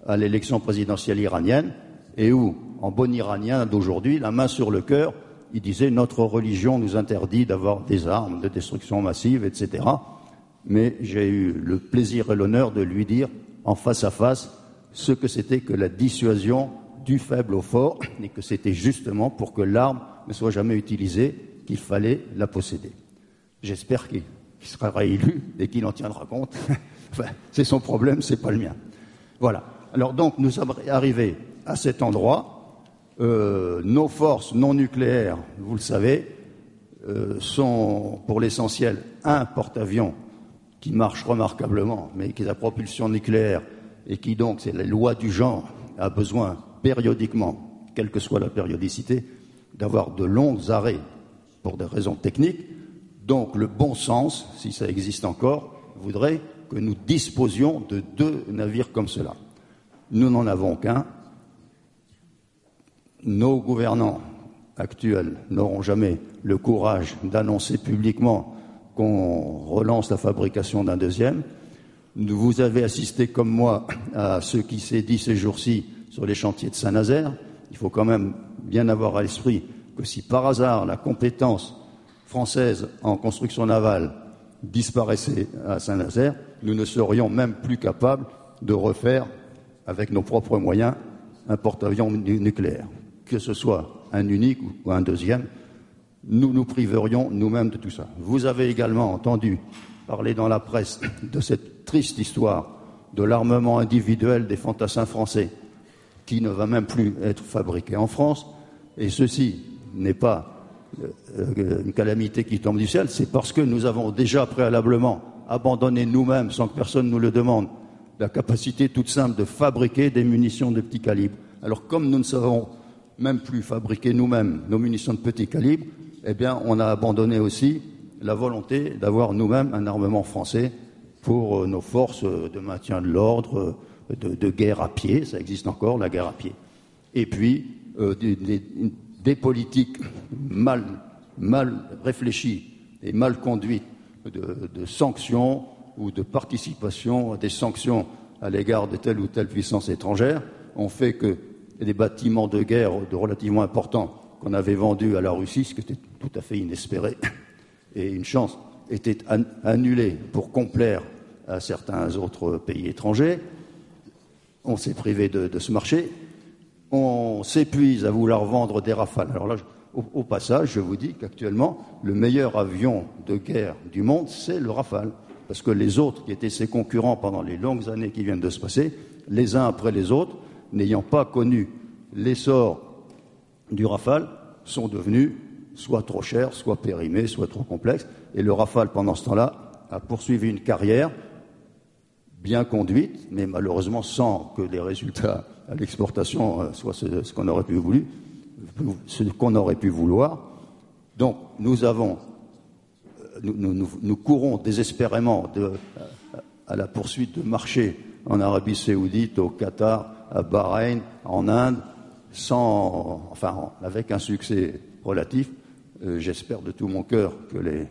à l'élection présidentielle iranienne, et où, en bon iranien d'aujourd'hui, la main sur le cœur, il disait notre religion nous interdit d'avoir des armes de destruction massive, etc. Mais j'ai eu le plaisir et l'honneur de lui dire, en face à face, ce que c'était que la dissuasion du faible au fort, et que c'était justement pour que l'arme ne soit jamais utilisée qu'il fallait la posséder. J'espère qu'il sera réélu et qu'il en tiendra compte. c'est son problème, c'est pas le mien. Voilà. Alors donc, nous sommes arrivés à cet endroit. Euh, nos forces non nucléaires, vous le savez, euh, sont pour l'essentiel un porte-avions qui marche remarquablement, mais qui a la propulsion nucléaire et qui donc, c'est la loi du genre, a besoin périodiquement, quelle que soit la périodicité, d'avoir de longs arrêts pour des raisons techniques. Donc le bon sens, si ça existe encore, voudrait que nous disposions de deux navires comme cela. Nous n'en avons qu'un. Nos gouvernants actuels n'auront jamais le courage d'annoncer publiquement qu'on relance la fabrication d'un deuxième. Vous avez assisté comme moi à ce qui s'est dit ces jours-ci sur les chantiers de Saint-Nazaire. Il faut quand même bien avoir à l'esprit que si par hasard la compétence française en construction navale disparaissait à Saint-Nazaire, nous ne serions même plus capables de refaire, avec nos propres moyens, un porte-avions nucléaire. Que ce soit un unique ou un deuxième, nous nous priverions nous-mêmes de tout ça. Vous avez également entendu parler dans la presse de cette triste histoire de l'armement individuel des fantassins français qui ne va même plus être fabriqué en France. Et ceci n'est pas euh, une calamité qui tombe du ciel, c'est parce que nous avons déjà préalablement abandonné nous-mêmes, sans que personne nous le demande, la capacité toute simple de fabriquer des munitions de petit calibre. Alors comme nous ne savons même plus fabriquer nous-mêmes nos munitions de petit calibre, eh bien on a abandonné aussi la volonté d'avoir nous-mêmes un armement français pour euh, nos forces de maintien de l'ordre, de, guerre à pied, ça existe encore, la guerre à pied. Et puis, euh, des, politiques mal, réfléchies et mal conduites de, sanctions ou de participation à des sanctions à l'égard de telle ou telle puissance étrangère ont fait que des bâtiments de guerre relativement importants qu'on avait vendus à la Russie, ce qui était tout à fait inespéré, et une chance, étaient annulés pour complaire à certains autres pays étrangers on s'est privé de, ce marché, on s'épuise à vouloir vendre des rafales. Alors là, au, passage, je vous dis qu'actuellement, le meilleur avion de guerre du monde, c'est le Rafale. Parce que les autres, qui étaient ses concurrents pendant les longues années qui viennent de se passer, les uns après les autres, n'ayant pas connu l'essor du Rafale, sont devenus soit trop chers, soit périmés, soit trop complexes. Et le Rafale, pendant ce temps-là, a poursuivi une carrière bien conduite, mais malheureusement sans que les résultats à l'exportation euh, soient ce, qu'on aurait pu voulu, ce qu'on aurait pu vouloir. Donc nous avons, euh, nous, courons désespérément à la poursuite de marchés en Arabie Saoudite, au Qatar, à Bahreïn, en Inde, sans, enfin, avec un succès relatif. Euh, j'espère de tout mon cœur que les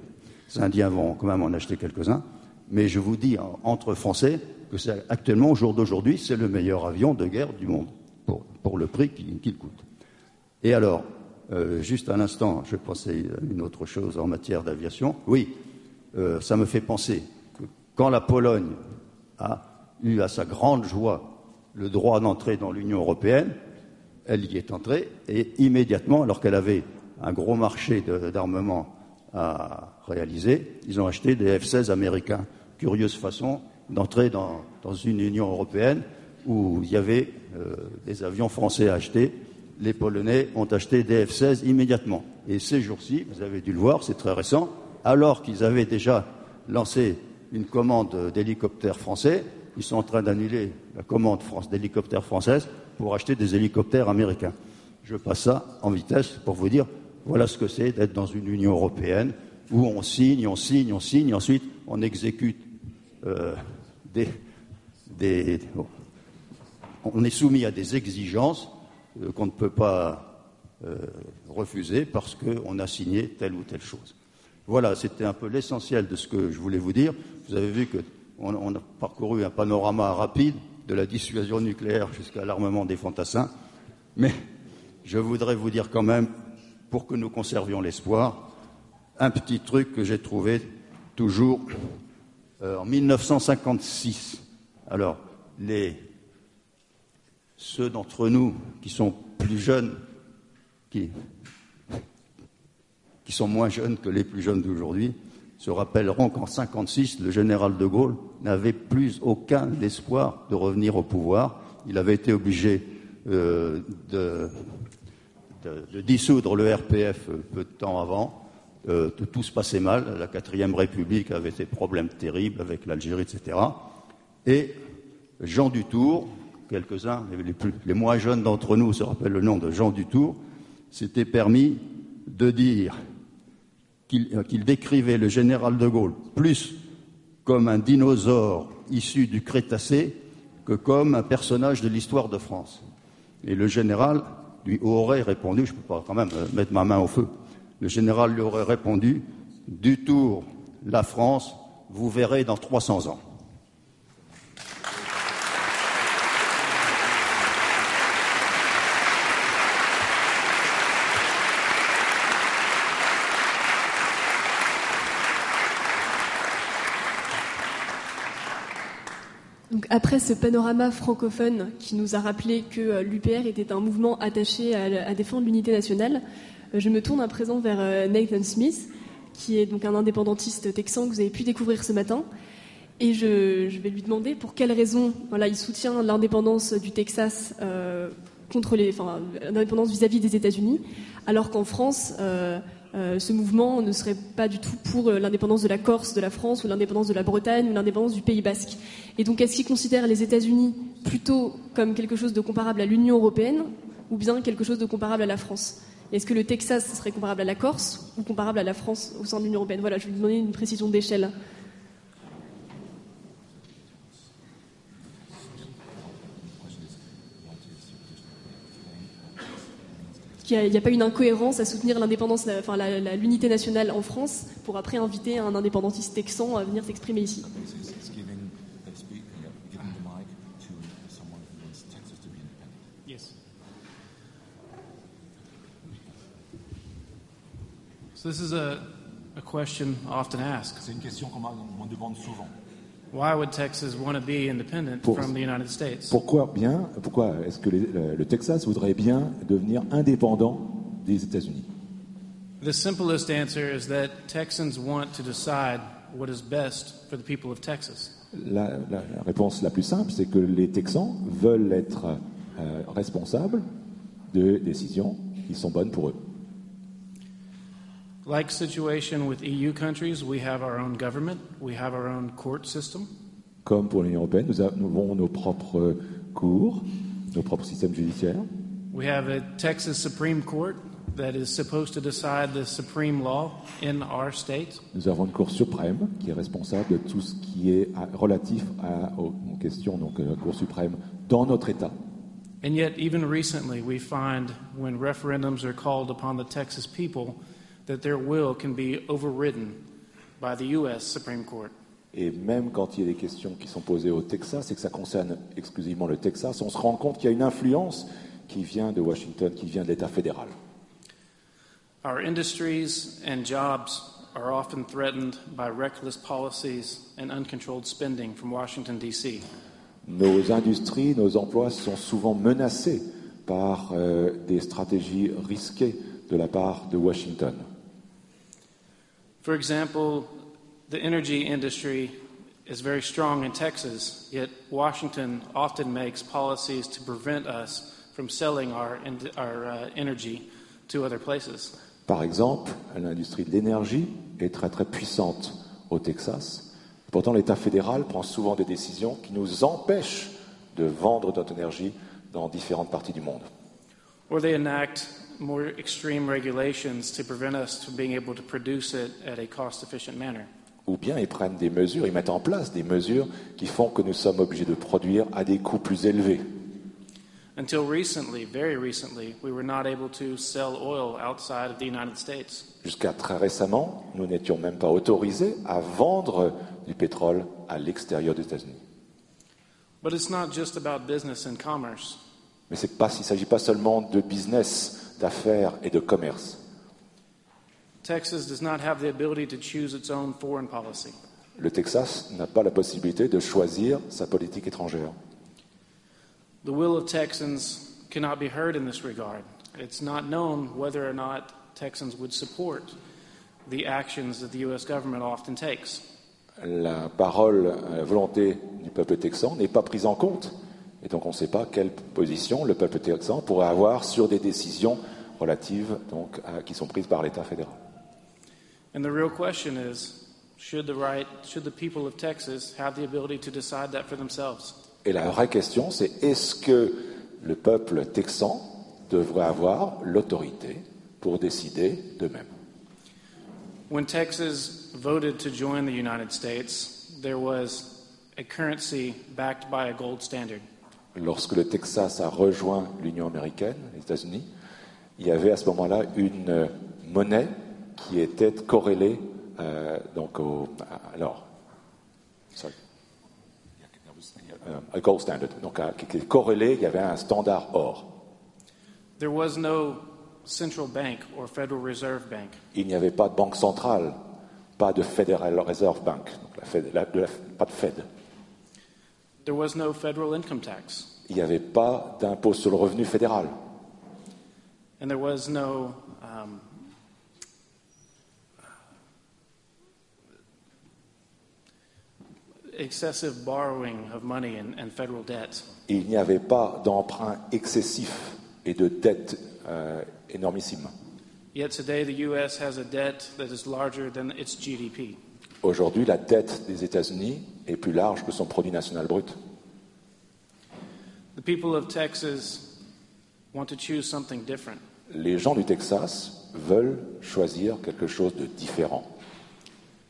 Indiens vont quand même en acheter quelques-uns. Mais je vous dis, entre Français, que c'est actuellement, au jour d'aujourd'hui, c'est le meilleur avion de guerre du monde, pour, le prix qu'il coûte. Et alors, euh, juste un instant, je pensais à une autre chose en matière d'aviation. Oui, euh, ça me fait penser que quand la Pologne a eu à sa grande joie le droit d'entrer dans l'Union européenne, elle y est entrée et immédiatement, alors qu'elle avait un gros marché d'armement à réaliser, ils ont acheté des F-16 américains. Curieuse façon d'entrer dans, une Union européenne où il y avait euh, des avions français à acheter. Les Polonais ont acheté des F-16 immédiatement. Et ces jours-ci, vous avez dû le voir, c'est très récent, alors qu'ils avaient déjà lancé une commande d'hélicoptères français, ils sont en train d'annuler la commande d'hélicoptères française pour acheter des hélicoptères américains. Je passe ça en vitesse pour vous dire voilà ce que c'est d'être dans une Union européenne où on signe, on signe, on signe, ensuite on exécute euh, on est soumis à des exigences euh, qu'on ne peut pas euh, refuser parce qu'on a signé telle ou telle chose. Voilà, c'était un peu l'essentiel de ce que je voulais vous dire. Vous avez vu qu'on a parcouru un panorama rapide de la dissuasion nucléaire jusqu'à l'armement des fantassins. Mais je voudrais vous dire quand même, pour que nous conservions l'espoir, un petit truc que j'ai trouvé toujours euh, en 1956. Alors, ceux d'entre nous qui sont plus jeunes, qui, qui sont moins jeunes que les plus jeunes d'aujourd'hui, se rappelleront qu'en 1956, le général de Gaulle n'avait plus aucun espoir de revenir au pouvoir. Il avait été obligé euh, de, dissoudre le RPF peu de temps avant. Euh, tout, se passait mal. La quatrième République avait des problèmes terribles avec l'Algérie, etc. Et Jean Dutour, quelques-uns, les, les, moins jeunes d'entre nous se rappellent le nom de Jean Dutour, s'était permis de dire euh, qu'il décrivait le général de Gaulle plus comme un dinosaure issu du Crétacé que comme un personnage de l'histoire de France. Et le général lui aurait répondu, je ne peux pas quand même euh, mettre ma main au feu, le général lui aurait répondu, du tour la France, vous verrez dans 300 ans. après ce panorama francophone qui nous a rappelé que euh, l'UPR était un mouvement attaché à, défendre l'unité nationale, je me tourne à présent vers euh, Nathan Smith, qui est donc un indépendantiste texan que vous avez pu découvrir ce matin. Et je, vais lui demander pour quelles raisons voilà, il soutient l'indépendance du Texas contre enfin, l'indépendance vis-à-vis des États-Unis, alors qu'en France, euh, ce mouvement ne serait pas du tout pour euh, l'indépendance de la Corse, de la France, ou l'indépendance de la Bretagne, ou l'indépendance du Pays basque. Et donc, est-ce qu'il considère les États-Unis plutôt comme quelque chose de comparable à l'Union européenne, ou bien quelque chose de comparable à la France? Est-ce que le Texas serait comparable à la Corse, ou comparable à la France au sein de l'Union européenne? Voilà, je vais lui demander une précision d'échelle. qu'il n'y a, pas une incohérence à soutenir l'indépendance, enfin l'unité nationale en France, pour après inviter un indépendantiste texan à venir s'exprimer ici? So this is a, a question often asked. C'est une question qu'on me demande souvent. Why would Texas want to be independent Pour, from the United States? Pourquoi bien Pourquoi est-ce que les, le Texas voudrait bien devenir indépendant des États-Unis? The simplest answer is that Texans want to decide what is best for the people of Texas. La, la, la réponse la plus simple, c'est que les Texans veulent être euh, responsables de décisions qui sont bonnes pour eux. Like situation with EU countries, we have our own government, we have our own court system. Comme pour l'Union européenne, nous avons nos propres cours, nos propres systèmes judiciaires. We have a Texas Supreme Court that is supposed to decide the supreme law in our state. Nous avons une Cour suprême qui est responsable de tout ce qui est relatif à- aux aux questions, donc euh, la Cour suprême dans notre État. And yet, even recently, we find when referendums are called upon the Texas people that their will can be overridden by the U.S. Supreme Court. Et même quand il y a des questions qui sont posées au Texas et que ça concerne exclusivement le Texas, on se rend compte qu'il y a une influence qui vient de Washington, qui vient de l'État fédéral. Our industries and jobs are often threatened by reckless policies and uncontrolled spending from Washington, D.C. Nos industries, nos emplois sont souvent menacés par euh, des stratégies risquées de la part de Washington. For example, the energy industry is very strong in Texas, yet Washington often makes policies to prevent us from selling our, our uh, energy to other places. Par exemple, l'industrie de l'énergie est très très puissante au Texas. Pourtant, l'État fédéral prend souvent des décisions qui nous empêchent de vendre notre énergie dans différentes parties du monde. Or they enact more extreme regulations to prevent us from being able to produce it at a cost efficient manner. Ou bien ils prennent des mesures, ils mettent en place des mesures qui font que nous sommes obligés de produire à des coûts plus élevés. Until recently, very recently, we were not able to sell oil outside of the United States. Jusqu'à très récemment, nous n'étions même pas autorisés à vendre du pétrole à l'extérieur des États-Unis. But it's not just about business and commerce. Mais c'est pas, il ne s'agit pas seulement de business, d'affaires et de commerce. Texas does not have the ability to choose its own foreign policy. Le Texas n'a pas la possibilité de choisir sa politique étrangère. The will of Texans cannot be heard in this regard. It's not known whether or not Texans would support the actions that the U.S. government often takes. La parole, la volonté du peuple texan n'est pas prise en compte. Et donc on ne sait pas quelle position le peuple texan pourrait avoir sur des décisions relatives donc, à- qui sont prises par l'État fédéral. And the real question is should the, right, should the people of Texas have the ability to decide that for themselves? Et la vraie question, c'est est-ce que le peuple texan devrait avoir l'autorité pour décider d'eux-mêmes? When Texas voted to join the United States, there was a currency backed by a gold standard. Lorsque le Texas a rejoint l'Union américaine, les États-Unis, il y avait à ce moment-là une euh, monnaie qui était corrélée euh, donc au à- alors sorry. Euh, a gold standard, donc à- qui était corrélée, il y avait un standard or. There was no central bank or Federal Reserve Bank. Il n'y avait pas de banque centrale, pas de Federal Reserve Bank, donc la Fed- la- de la- pas de Fed. There was no federal income tax. Il n'y avait pas d'impôt sur le revenu fédéral. And there was no um, excessive borrowing of money and, and federal debt. Il n'y avait pas d'emprunt excessif et de dette euh, énormissime. Yet today, the U.S. has a debt that is larger than its GDP. Aujourd'hui, la dette des États-Unis est plus large que son produit national brut. The people of Texas want to choose something different. Les gens du Texas veulent choisir quelque chose de différent.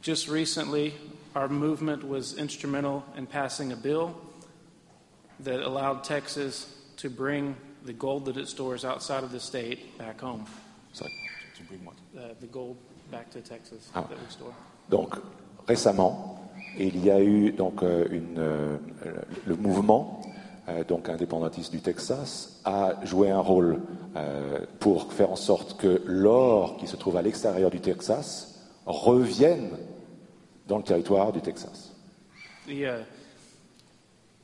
Just recently, our movement was instrumental in passing a bill that allowed Texas to bring the gold that it stores outside of the state back home. Sorry, to bring what? Uh, the gold back to Texas Ah. that we store. Donc, récemment, il y a eu donc euh, une, euh, le mouvement donc indépendantiste du Texas a joué un rôle euh, pour faire en sorte que l'or qui se trouve à l'extérieur du Texas revienne dans le territoire du Texas. The, uh,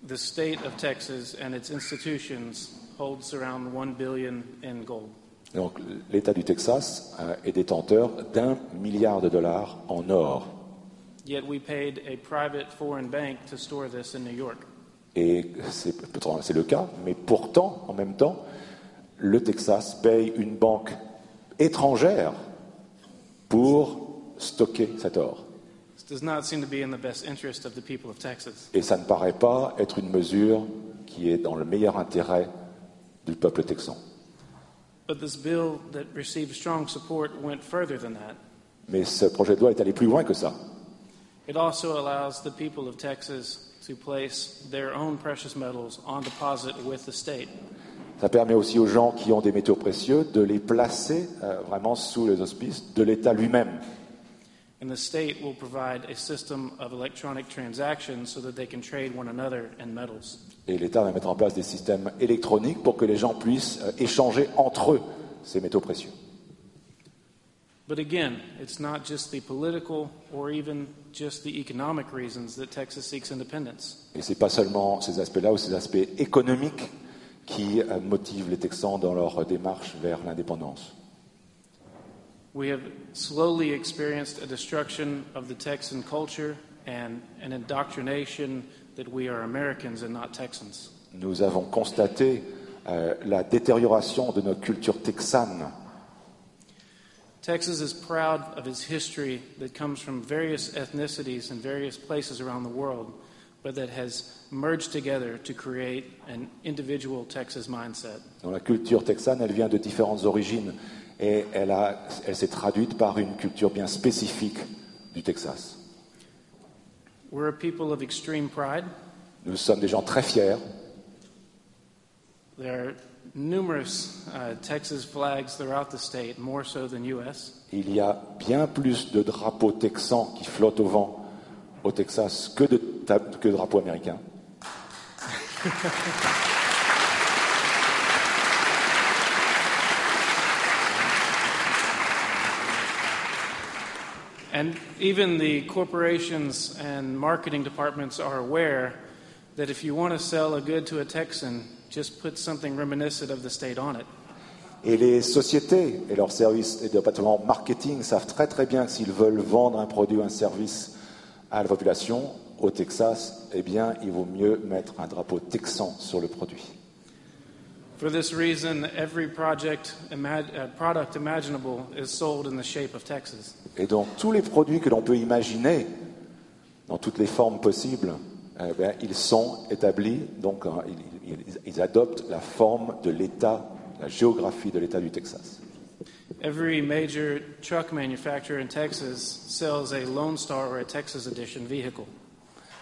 the state of Texas and its institutions holds around one billion in gold. Donc, l'État du Texas euh, est détenteur d'un milliard de dollars en or. Yet we paid a private foreign bank to store this in New York. Et c'est le cas, mais pourtant, en même temps, le Texas paye une banque étrangère pour stocker cet or. This does not seem to be in the best interest of the people of Texas. Et ça ne paraît pas être une mesure qui est dans le meilleur intérêt du peuple texan. But this bill that received strong support went further than that. Mais ce projet de loi est allé plus loin que ça. It also allows the people of Texas to place their own precious metals on deposit with the state. Ça permet aussi aux gens qui ont des métaux précieux de les placer euh, vraiment sous les auspices de l'État lui-même. And the state will provide a system of electronic transactions so that they can trade one another in metals. Et l'État va mettre en place des systèmes électroniques pour que les gens puissent euh, échanger entre eux ces métaux précieux. But again, it's not just the political or even just the economic reasons that Texas seeks independence. Et pas seulement ces aspects-là ou ces aspects économiques qui euh, motivent les Texans dans leur démarche vers l'indépendance. We have slowly experienced a destruction of the Texan culture and an indoctrination that we are Americans and not Texans. Nous avons constaté euh, la détérioration de notre culture texane. Texas is proud of its history that comes from various ethnicities and various places around the world, but that has merged together to create an individual Texas mindset. Donc, la culture texane, elle vient de différentes origines et elle, a- elle s'est traduite par une culture bien spécifique du Texas. We're a people of extreme pride. Nous sommes des gens très fiers. There are numerous uh, Texas flags throughout the state, more so than U.S. Il y a bien plus de drapeaux texans qui flottent au vent au Texas que de, que de drapeaux américains. And even the corporations and marketing departments are aware that if you want to sell a good to a Texan, just put something reminiscent of the state on it. Et les sociétés et leurs services et départements marketing savent très très bien que s'ils veulent vendre un produit ou un service à la population au Texas, eh bien, il vaut mieux mettre un drapeau texan sur le produit. For this reason, every project, ima- product imaginable is sold in the shape of Texas. Et donc, tous les produits que l'on peut imaginer, dans toutes les formes possibles, eh bien, ils sont établis, donc ils, ils- ils adoptent la forme de l'État, la géographie de l'État du Texas. Every major truck manufacturer in Texas sells a Lone Star or a Texas Edition vehicle.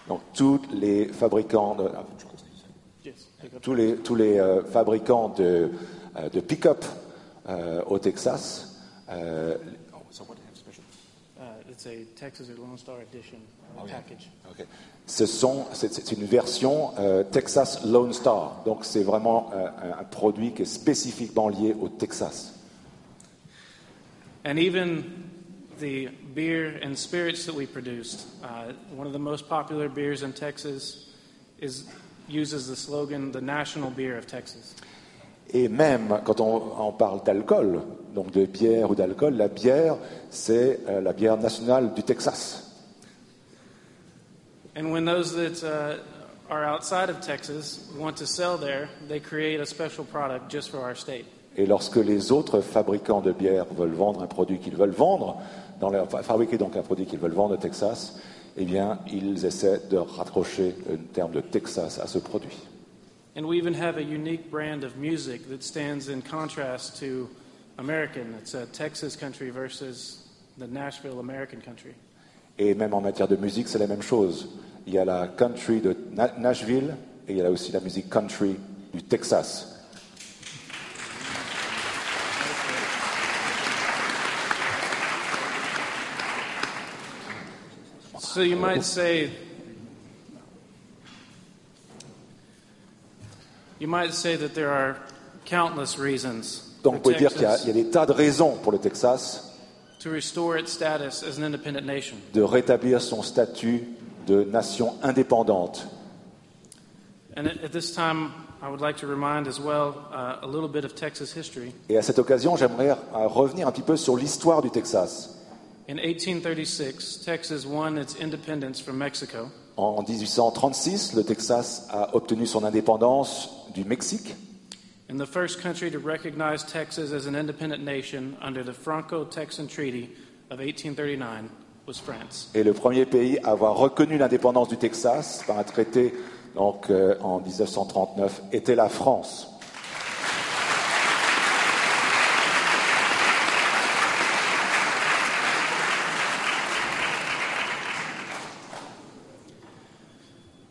Donc, tous les fabricants de, Yes. tous les, tous les euh, fabricants de, de pick-up euh, au Texas, euh, Uh, Texas or Lone Star Edition package. Ok. Ce sont, c'est, une version euh, Texas Lone Star. Donc c'est vraiment euh, un, un produit qui est spécifiquement lié au Texas. And even the beer and spirits that we produced, uh, one of the most popular beers in Texas is uses the slogan "the national beer of Texas." Et même quand on, on parle d'alcool, donc de bière ou d'alcool, la bière, c'est euh, la bière nationale du Texas. And when those that uh, are outside of Texas want to sell there, they create a special product just for our state. Et lorsque les autres fabricants de bière veulent vendre un produit qu'ils veulent vendre, dans leur, fabriquer donc un produit qu'ils veulent vendre au Texas, eh bien, ils essaient de raccrocher un terme de Texas à ce produit. And we even have a unique brand of music that stands in contrast to American. It's a Texas country versus the Nashville American country. Et même en matière de musique, c'est la même chose. Il y a la country de Na- Nashville et il y a aussi la musique country du Texas. So you might say, you might say that there are countless reasons Donc on for peut dire qu'il y, a- Texas il y a des tas de raisons pour le Texas to restore its status as an independent nation. de rétablir son statut de nation indépendante. Uh. Et à cette occasion, j'aimerais revenir un petit peu sur l'histoire du Texas. In 1836, Texas won its independence from Mexico. En 1836, le Texas a obtenu son indépendance du Mexique. And the first country to recognize Texas as an independent nation under the Franco Texan Treaty of 1839 was France. Et le premier pays à avoir reconnu l'indépendance du Texas par un traité donc, euh, en 1939 était la France.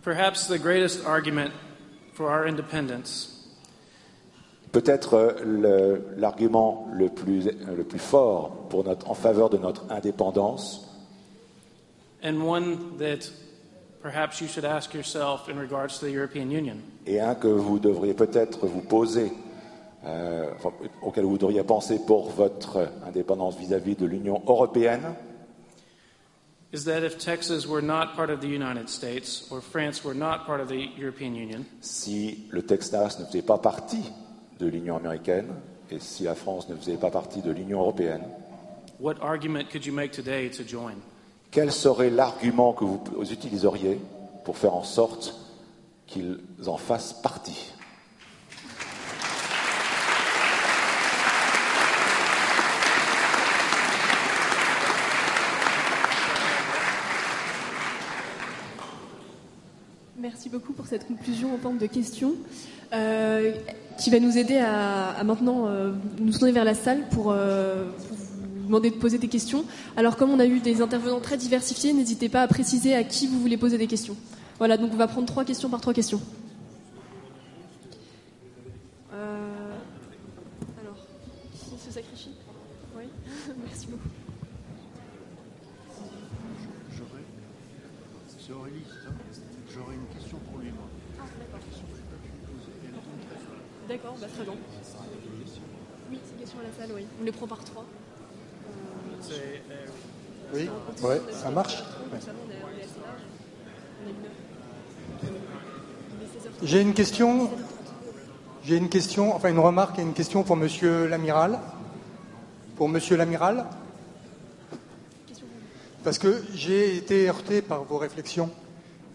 Perhaps the greatest argument for our independence Peut-être euh, le- l'argument le plus, le plus fort pour notre, en faveur de notre indépendance, and one that perhaps you should ask yourself in regards to the European Union, et un que vous devriez peut-être vous poser, euh, auquel vous devriez penser pour votre indépendance vis-à-vis de l'Union européenne, is that if Texas were not part of the United States or France were not part of the European Union, si le Texas ne faisait pas partie de l'Union américaine et si la France ne faisait pas partie de l'Union européenne, what argument could you make today to join? quel serait l'argument que vous utiliseriez pour faire en sorte qu'ils en fassent partie? Merci beaucoup pour cette conclusion en forme de question euh, qui va nous aider à, maintenant euh, nous tourner vers la salle pour, euh, pour vous demander de poser des questions. Alors comme on a eu des intervenants très diversifiés, n'hésitez pas à préciser à qui vous voulez poser des questions. Voilà, donc on va prendre trois questions par trois questions. Euh, alors, qui se sacrifie Oui, merci beaucoup. J'aurais. C'est Aurélie, c'est ça J'aurais une question pour lui, moi. Ah, d'accord. Une question que j'ai pas pu lui poser. Et elle tombe très fort. D'accord, bah, très bien. Oui, c'est question à la salle, oui. On les prend par trois. Oui, ouais, ça marche. J'ai une question. J'ai une question, enfin une remarque et une question pour Monsieur l'amiral. Pour Monsieur l'amiral. Parce que j'ai été heurté par vos réflexions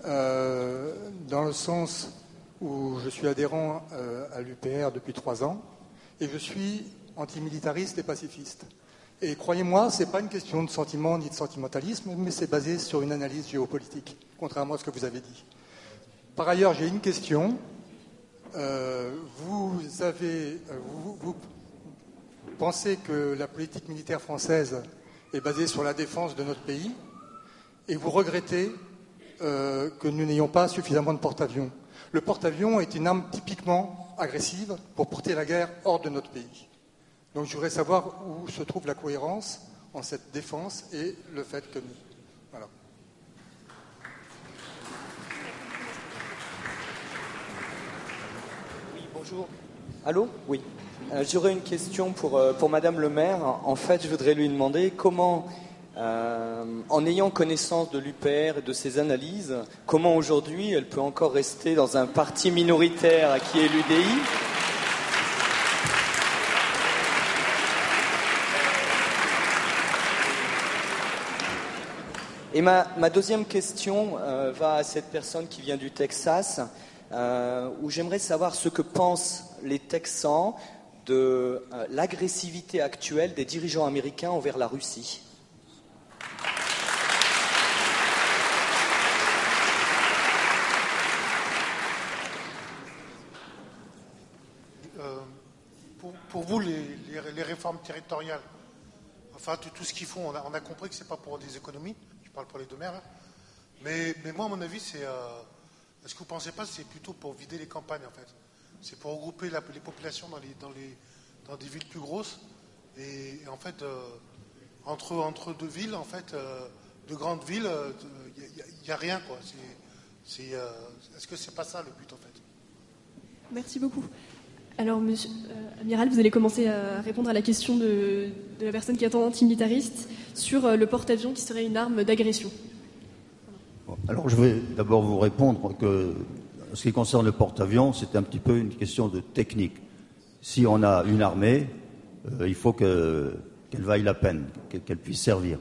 euh, dans le sens où je suis adhérent euh, à l'UPR depuis trois ans et je suis antimilitariste et pacifiste. Et croyez-moi, ce n'est pas une question de sentiment ni de sentimentalisme, mais c'est basé sur une analyse géopolitique, contrairement à ce que vous avez dit. Par ailleurs, j'ai une question. Euh, vous, avez, euh, vous, pensez que la politique militaire française est basée sur la défense de notre pays et vous regrettez que nous n'ayons pas suffisamment de porte-avions? Le porte-avions est une arme typiquement agressive pour porter la guerre hors de notre pays. Donc je voudrais savoir où se trouve la cohérence en cette défense et le fait que nous. Voilà. Oui, bonjour. Allô? Oui. Euh, J'aurais une question pour, euh, pour Madame le maire. En fait, je voudrais lui demander comment, euh, en ayant connaissance de l'UPR et de ses analyses, comment aujourd'hui elle peut encore rester dans un parti minoritaire qui est l'UDI Et ma, deuxième question euh, va à cette personne qui vient du Texas, euh, où j'aimerais savoir ce que pensent les Texans de l'agressivité actuelle des dirigeants américains envers la Russie. Euh, pour, vous, les, réformes territoriales, enfin tout, ce qu'ils font, on a, compris que c'est pas pour des économies, je parle pour les deux maires, hein. mais, mais moi, à mon avis, c'est. euh, Est-ce que vous ne pensez pas que c'est plutôt pour vider les campagnes, en fait C'est pour regrouper les populations dans, des villes plus grosses, et, en fait, euh, entre, entre deux villes, en fait, euh, de grandes villes, il n'y a, rien, quoi. C'est- c'est, euh, Est-ce que c'est pas ça le but, en fait? Merci beaucoup. Alors, monsieur, euh, Amiral, vous allez commencer à répondre à la question de, la personne qui est antimilitariste sur euh, le porte-avions qui serait une arme d'agression. Alors je vais d'abord vous répondre que ce qui concerne le porte-avions, c'est un petit peu une question de technique. Si on a une armée, euh, il faut que- qu'elle vaille la peine, qu'elle puisse servir.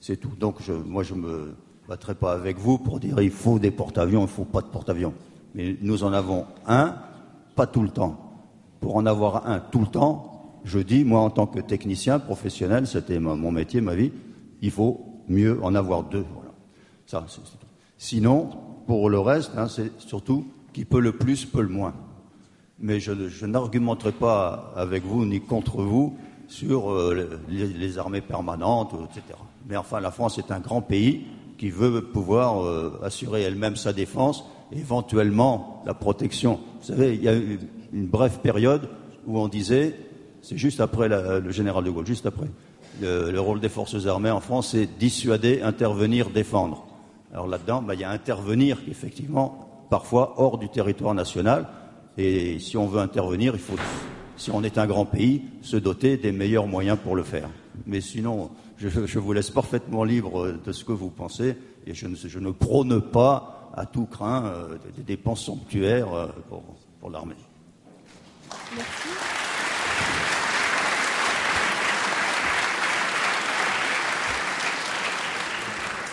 C'est tout. Donc je, moi je me battrai pas avec vous pour dire il faut des porte-avions, il faut pas de porte-avions. Mais nous en avons un, pas tout le temps. Pour en avoir un tout le temps, je dis, moi en tant que technicien professionnel, c'était mon métier, ma vie, il faut mieux en avoir deux. Voilà. Ça, Sinon, pour le reste, hein, c'est surtout qui peut le plus peut le moins. Mais je, n'argumenterai pas avec vous ni contre vous sur euh, les, armées permanentes, etc. Mais enfin, la France est un grand pays qui veut pouvoir euh, assurer elle-même sa défense, éventuellement la protection. Vous savez, il y a une brève période où on disait, c'est juste après le général de Gaulle, juste après, le, rôle des forces armées en France, c'est dissuader, intervenir, défendre. Alors là-dedans, bah, il y a intervenir, effectivement, parfois hors du territoire national. Et si on veut intervenir, il faut, si on est un grand pays, se doter des meilleurs moyens pour le faire. Mais sinon, je, vous laisse parfaitement libre de ce que vous pensez, et je ne, prône pas à tout craint euh, des dépenses somptuaires euh, pour, l'armée.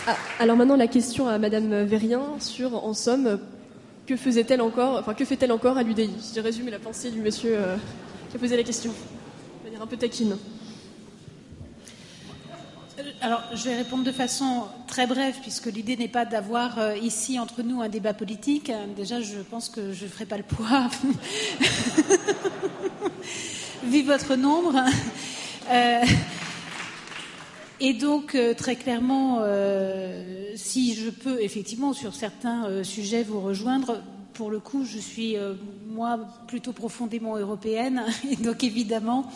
Ah, alors maintenant la question à Madame Verrien sur, en somme, que faisait-elle encore, enfin que fait-elle encore à l'UDI Je résume la pensée du monsieur euh, qui a posé la question, de manière un peu taquine. Euh, alors, je vais répondre de façon très brève, puisque l'idée n'est pas d'avoir euh, ici entre nous un débat politique. Déjà, je pense que je ne ferai pas le poids, vu votre nombre. Et donc, euh, très clairement, euh, si je peux effectivement sur certains euh, sujets vous rejoindre, pour le coup, je suis, moi, plutôt profondément européenne. Et donc, évidemment,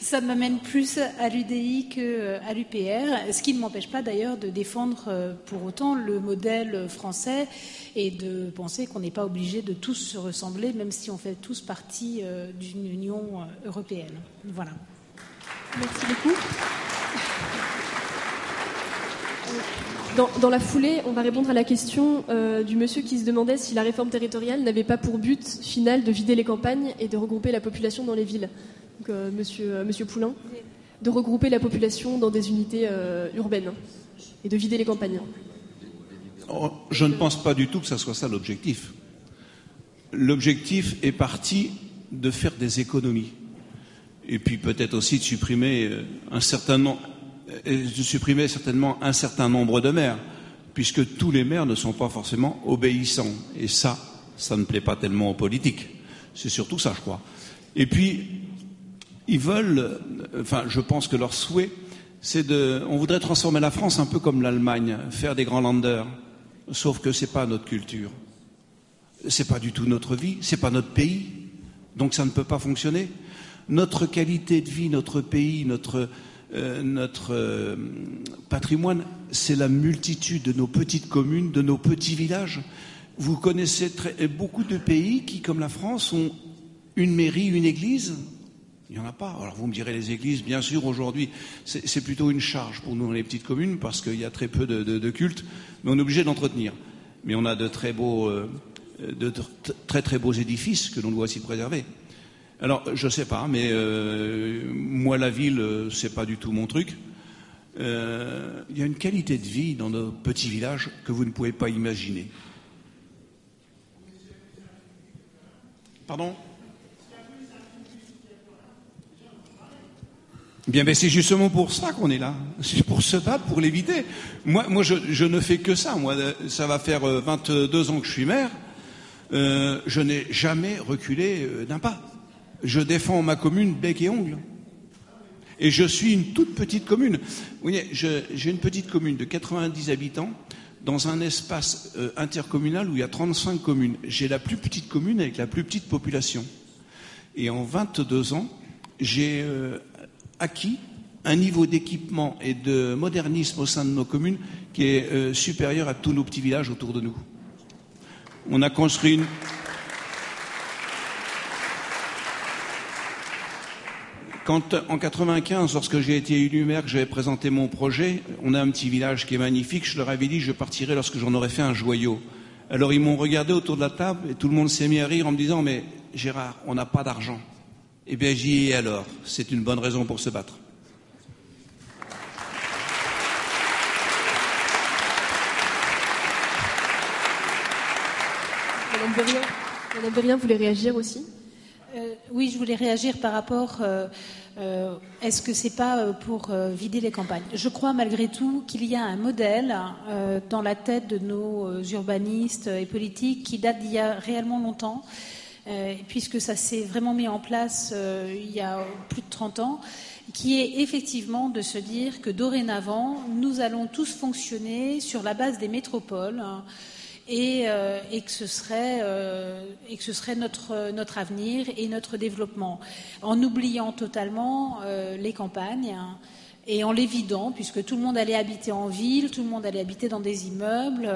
ça m'amène plus à l'UDI qu'à l'UPR. Ce qui ne m'empêche pas, d'ailleurs, de défendre pour autant le modèle français et de penser qu'on n'est pas obligé de tous se ressembler, même si on fait tous partie d'une Union européenne. Voilà. Merci beaucoup. Dans, la foulée, on va répondre à la question euh, du monsieur qui se demandait si la réforme territoriale n'avait pas pour but final de vider les campagnes et de regrouper la population dans les villes. Donc, euh, monsieur, euh, monsieur Poulain, de regrouper la population dans des unités urbaines et de vider les campagnes. Oh, je ne pense pas du tout que ce soit ça l'objectif. L'objectif est parti de faire des économies et puis peut-être aussi de supprimer un certain nombre et de supprimer certainement un certain nombre de maires, puisque tous les maires ne sont pas forcément obéissants. Et ça, ça ne plaît pas tellement aux politiques. C'est surtout ça, je crois. Et puis, ils veulent, enfin, je pense que leur souhait, c'est de, on voudrait transformer la France un peu comme l'Allemagne, faire des grands landers. Sauf que c'est pas notre culture. C'est pas du tout notre vie, c'est pas notre pays. Donc ça ne peut pas fonctionner. Notre qualité de vie, notre pays, notre, euh, notre euh, patrimoine, c'est la multitude de nos petites communes, de nos petits villages. Vous connaissez très, beaucoup de pays qui, comme la France, ont une mairie, une église. Il n'y en a pas. Alors vous me direz les églises, bien sûr, aujourd'hui, c'est plutôt une charge pour nous les petites communes parce qu'il y a très peu de, cultes, mais on est obligé d'entretenir. Mais on a de très beaux, euh, très beaux édifices que l'on doit aussi préserver. Alors, je ne sais pas, mais euh, moi, la ville, euh, c'est pas du tout mon truc. Euh, il y a une qualité de vie dans nos petits villages que vous ne pouvez pas imaginer. Pardon Bien, mais c'est justement pour ça qu'on est là. C'est pour se battre, pour l'éviter. Moi, moi je, je, ne fais que ça. Moi, ça va faire 22 ans que je suis maire. je n'ai jamais reculé d'un pas je défends ma commune bec et ongle. Et je suis une toute petite commune. Voyez, j'ai une petite commune de 90 habitants dans un espace euh, intercommunal où il y a 35 communes. J'ai la plus petite commune avec la plus petite population. Et en 22 ans, j'ai euh, acquis un niveau d'équipement et de modernisme au sein de nos communes qui est euh, supérieur à tous nos petits villages autour de nous. On a construit une, Quand, en 95, lorsque j'ai été élu maire, que j'avais présenté mon projet, on a un petit village qui est magnifique, je leur avais dit je partirai lorsque j'en aurais fait un joyau. Alors ils m'ont regardé autour de la table et tout le monde s'est mis à rire en me disant mais Gérard, on n'a pas d'argent. Eh bien j'y ai alors, c'est une bonne raison pour se battre. Madame Berrien, Madame Berrien voulait réagir aussi? Euh, oui, je voulais réagir par rapport. Euh, euh, est-ce que c'est pas pour vider les campagnes? Je crois malgré tout qu'il y a un modèle dans la tête de nos urbanistes et politiques qui date d'il y a réellement longtemps, puisque ça s'est vraiment mis en place il y a plus de 30 ans qui est effectivement de se dire que dorénavant, nous allons tous fonctionner sur la base des métropoles. Hein, euh, et, que ce serait, euh, notre, avenir et notre développement, en oubliant totalement euh, les campagnes hein, et en les puisque tout le monde allait habiter en ville, tout le monde allait habiter dans des immeubles,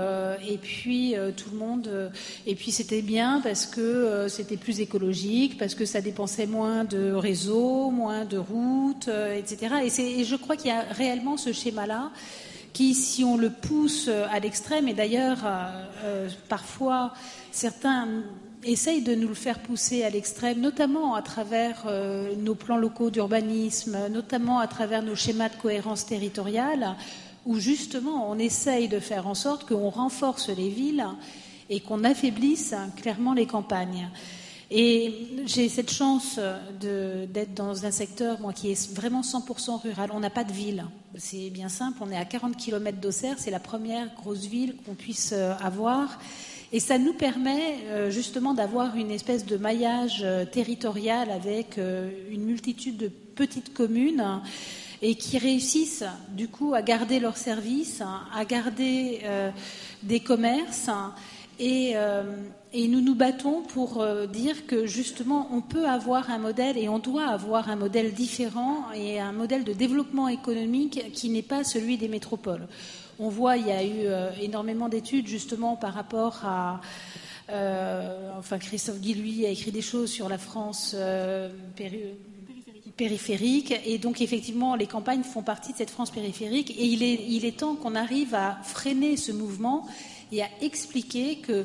et puis tout le monde, et puis c'était bien parce que c'était plus écologique, parce que ça dépensait moins de réseaux, moins de routes, etc. Et, et je crois qu'il y a réellement ce schéma-là qui, si on le pousse à l'extrême, et d'ailleurs euh, euh, parfois certains essayent de nous le faire pousser à l'extrême, notamment à travers euh, nos plans locaux d'urbanisme, notamment à travers nos schémas de cohérence territoriale, où justement on essaye de faire en sorte qu'on renforce les villes et qu'on affaiblisse clairement les campagnes. Et j'ai cette chance d'être dans un secteur, moi, qui est vraiment 100% rural. On n'a pas de ville. C'est bien simple. On est à 40 km d'Auxerre. C'est la première grosse ville qu'on puisse euh, avoir. Et ça nous permet euh, justement d'avoir une espèce de maillage euh, territorial avec une multitude de petites communes et qui réussissent du coup à garder leurs services, à garder des commerces et, et nous nous battons pour euh, dire que justement on peut avoir un modèle et on doit avoir un modèle différent et un modèle de développement économique qui n'est pas celui des métropoles. On voit, il y a eu euh, énormément d'études justement par rapport à. Euh, enfin, Christophe Guilluy a écrit des choses sur la France périphérique. Et donc, effectivement, les campagnes font partie de cette France périphérique. Et il est, il est temps qu'on arrive à freiner ce mouvement et à expliquer que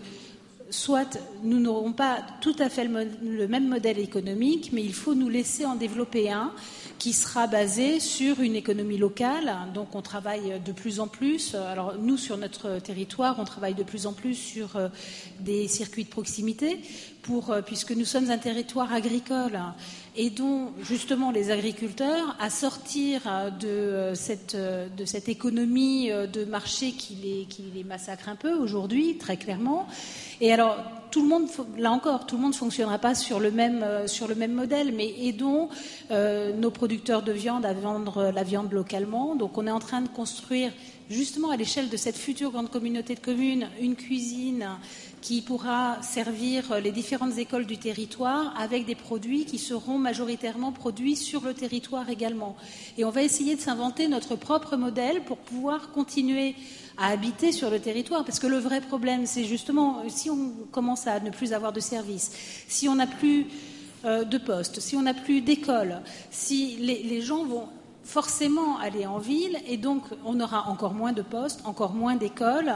soit nous n'aurons pas tout à fait le, même modèle économique, mais il faut nous laisser en développer un qui sera basé sur une économie locale. Donc on travaille de plus en plus. Alors nous, sur notre territoire, on travaille de plus en plus sur euh, des circuits de proximité, pour, euh, puisque nous sommes un territoire agricole aidons justement les agriculteurs à sortir euh, de cette, de cette économie de marché qui les, massacre un peu aujourd'hui, très clairement, et alors, tout le monde, là encore, tout le monde ne fonctionnera pas sur le même, euh, sur le même modèle, mais aidons euh, nos producteurs de viande à vendre la viande localement. Donc, on est en train de construire, justement, à l'échelle de cette future grande communauté de communes, une cuisine qui pourra servir les différentes écoles du territoire avec des produits qui seront majoritairement produits sur le territoire également. Et on va essayer de s'inventer notre propre modèle pour pouvoir continuer à habiter sur le territoire. Parce que le vrai problème, c'est justement si on commence à ne plus avoir de services, si on n'a plus euh, de postes, si on n'a plus d'écoles, si les gens vont forcément aller en ville et donc on aura encore moins de postes, encore moins d'écoles,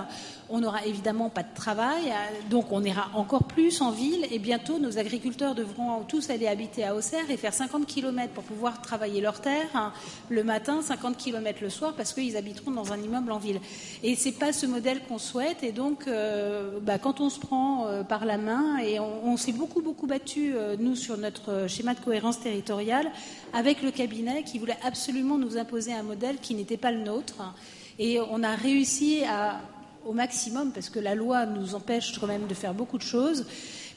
on n'aura évidemment pas de travail, euh, donc on ira encore plus en ville et bientôt nos agriculteurs devront tous aller habiter à Auxerre et faire 50 km pour pouvoir travailler leur terre hein, le matin, 50 km le soir parce qu'ils habiteront dans un immeuble en ville. Et c'est pas ce modèle qu'on souhaite et donc euh, bah, quand on se prend euh, par la main et on, s'est beaucoup beaucoup battu nous sur notre schéma de cohérence territoriale avec le cabinet qui voulait absolument nous imposer un modèle qui n'était pas le nôtre et on a réussi à au maximum, parce que la loi nous empêche quand même de faire beaucoup de choses,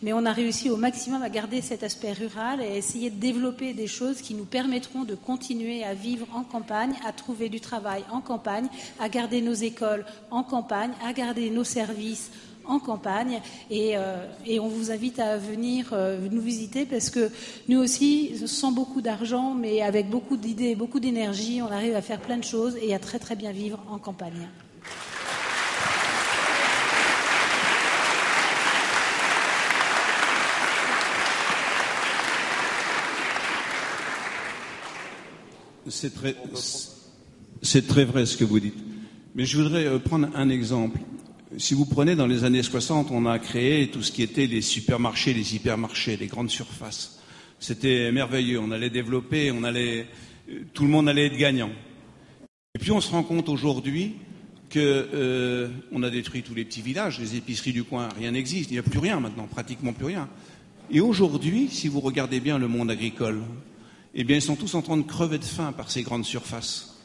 mais on a réussi au maximum à garder cet aspect rural et à essayer de développer des choses qui nous permettront de continuer à vivre en campagne, à trouver du travail en campagne, à garder nos écoles en campagne, à garder nos services en campagne et, euh, on vous invite à venir euh, nous visiter parce que nous aussi, sans beaucoup d'argent, mais avec beaucoup d'idées, beaucoup d'énergie, on arrive à faire plein de choses et à très très bien vivre en campagne. C'est très, vrai ce que vous dites. Mais je voudrais euh, prendre un exemple. Si vous prenez dans les années 60, on a créé tout ce qui était les supermarchés, les hypermarchés, les grandes surfaces. C'était merveilleux. On allait développer, on allait, euh, tout le monde allait être gagnant. Et puis on se rend compte aujourd'hui que euh, a détruit tous les petits villages, les épiceries du coin, rien n'existe. Il n'y a plus rien maintenant, pratiquement plus rien. Et aujourd'hui, si vous regardez bien le monde agricole, eh bien, ils sont tous en train de crever de faim par ces grandes surfaces.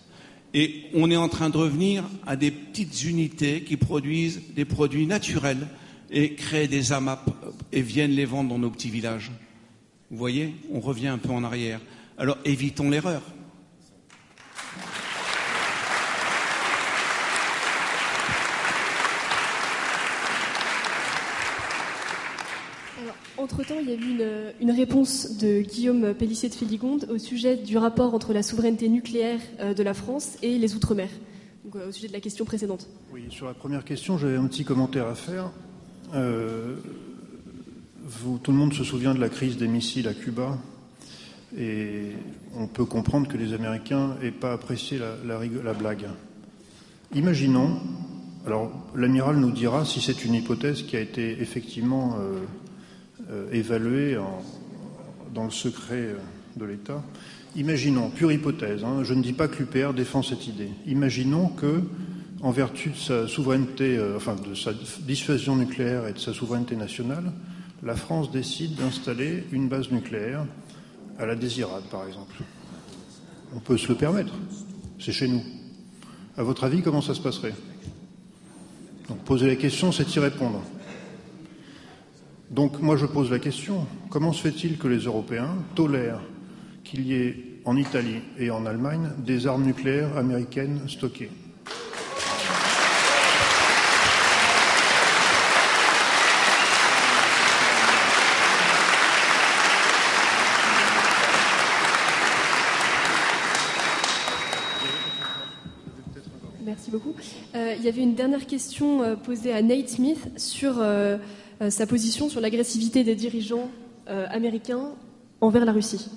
Et on est en train de revenir à des petites unités qui produisent des produits naturels et créent des AMAP et viennent les vendre dans nos petits villages. Vous voyez, on revient un peu en arrière. Alors évitons l'erreur. Entre-temps, il y a eu une, réponse de Guillaume Pellissier de Féligonde au sujet du rapport entre la souveraineté nucléaire euh, de la France et les Outre-mer, euh, au sujet de la question précédente. Oui, sur la première question, j'avais un petit commentaire à faire. Euh, tout le monde se souvient de la crise des missiles à Cuba, et on peut comprendre que les Américains n'aient pas apprécié la, la, la blague. Imaginons, alors l'amiral nous dira si c'est une hypothèse qui a été effectivement évaluée en, dans le secret euh, de l'État. Imaginons, pure hypothèse, hein, je ne dis pas que l'UPR défend cette idée. Imaginons que, en vertu de sa souveraineté, euh, enfin de sa dissuasion nucléaire et de sa souveraineté nationale, la France décide d'installer une base nucléaire à la Désirade, par exemple. On peut se le permettre. C'est chez nous. À votre avis, comment ça se passerait? Donc poser la question, c'est y répondre. Donc moi je pose la question, comment se fait-il que les Européens tolèrent qu'il y ait en Italie et en Allemagne des armes nucléaires américaines stockées? Merci beaucoup. Euh, il y avait une dernière question euh, posée à Nate Smith sur euh, sa position sur l'agressivité des dirigeants euh, américains envers la Russie.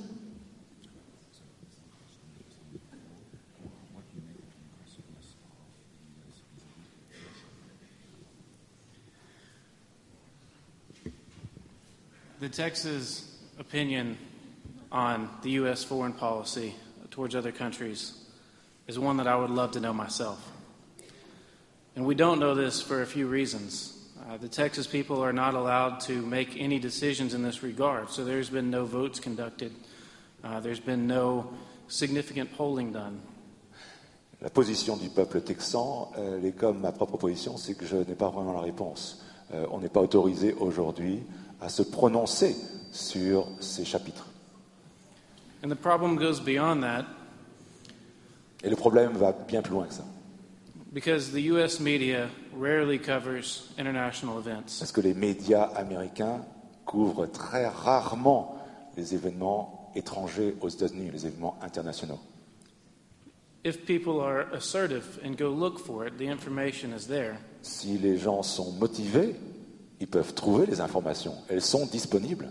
The Texas opinion on the U.S. foreign policy towards other countries is one that I would love to know myself. And we don't know this for a few reasons. Uh, the Texas people are not allowed to make any decisions in this regard, so there's been no votes conducted. Uh, there's been no significant polling done. La position du peuple texan, elle est comme ma propre position, c'est que je n'ai pas vraiment la réponse. Euh, on n'est pas autorisé aujourd'hui à se prononcer sur ces chapitres. And the problem goes beyond that. Et le problème va bien plus loin que ça. Because the US media rarely covers international events. Parce que les médias américains couvrent très rarement les événements étrangers aux États-Unis, les événements internationaux. If people are assertive and go look for it, the information is there. Si les gens sont motivés, ils peuvent trouver les informations. Elles sont disponibles.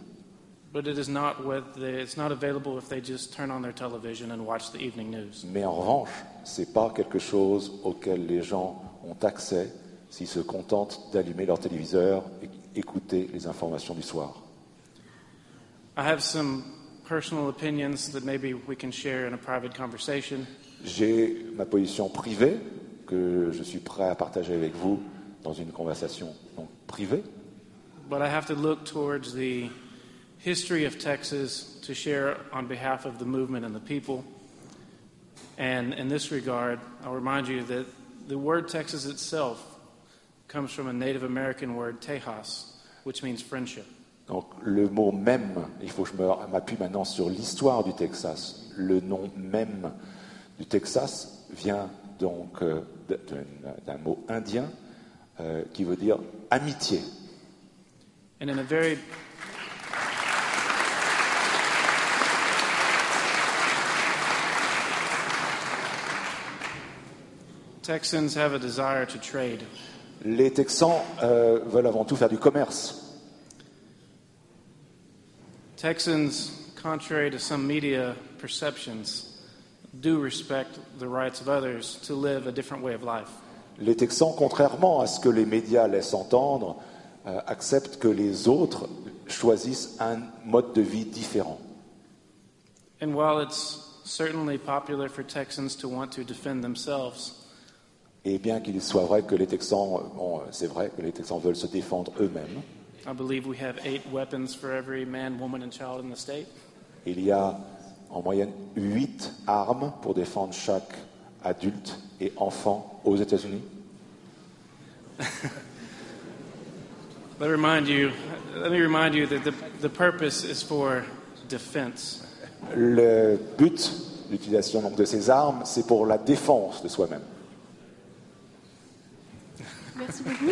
But it is not it's available if they just turn on their television and watch the evening news. Mais en revanche, c'est pas quelque chose auquel les gens ont accès s'ils se contentent d'allumer leur téléviseur et écouter les informations du soir. I have some personal opinions that maybe we can share in a private conversation. J'ai ma position privée que je suis prêt à partager avec vous dans une conversation donc, privée. But I have to look towards the history of Texas to share on behalf of the movement and the people. And in this regard, I'll remind you that the word Texas itself comes from a Native American word, Tejas, which means friendship. Donc le mot même, il faut que je m'appuie maintenant sur l'histoire du Texas. Le nom même du Texas vient donc euh, d'un mot indien euh, qui veut dire amitié. And in a very Texans have a desire to trade. Les Texans euh, veulent avant tout faire du commerce. Texans, contrary to some media perceptions, do respect the rights of others to live a different way of life. Les Texans, contrairement à ce que les médias laissent entendre, euh, acceptent que les autres choisissent un mode de vie différent. And while it's certainly popular for Texans to want to defend themselves, Et bien qu'il soit vrai que les Texans, bon, c'est vrai que les Texans veulent se défendre eux-mêmes, I believe we have eight weapons for every man, woman, and child in the state. Il y a en moyenne 8 armes pour défendre chaque adulte et enfant aux États-Unis. Let me remind you, let me remind you that the, the purpose is for defense. Le but d'utilisation donc, de ces armes, c'est pour la défense de soi-même. Merci beaucoup.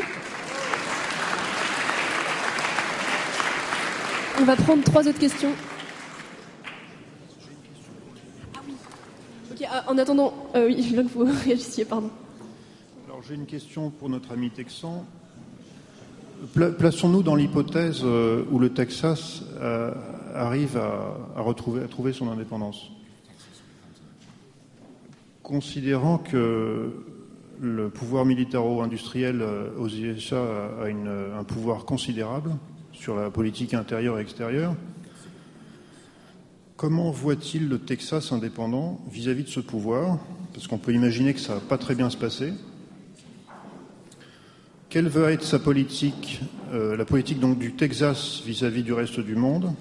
On va prendre trois autres questions. Ah oui. Ok, ah, en attendant, euh, oui, je veux que vous réagissiez, pardon. Alors j'ai une question pour notre ami texan. Pla- Plaçons-nous dans l'hypothèse euh, où le Texas euh, arrive à, à retrouver, à trouver son indépendance. Considérant que le pouvoir militaro-industriel euh, aux USA a- une- un pouvoir considérable sur la politique intérieure et extérieure, comment voit-il le Texas indépendant vis-à-vis de ce pouvoir? Parce qu'on peut imaginer que ça ne va pas très bien se passer. Quelle va être sa politique, euh, la politique donc du Texas vis-à-vis du reste du monde?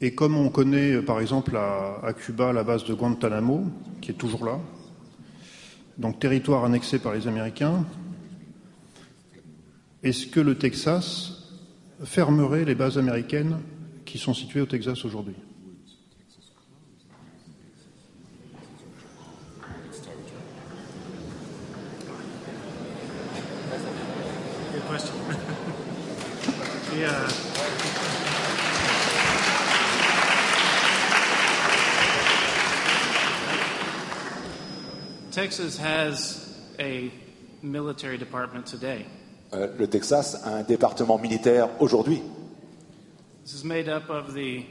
Et comme on connaît euh, par exemple à Cuba la base de Guantanamo, qui est toujours là, donc territoire annexé par les Américains, est-ce que le Texas fermerait les bases américaines qui sont situées au Texas aujourd'hui? Texas has a military department today. Euh, le Texas a un département militaire aujourd'hui. This is made up of the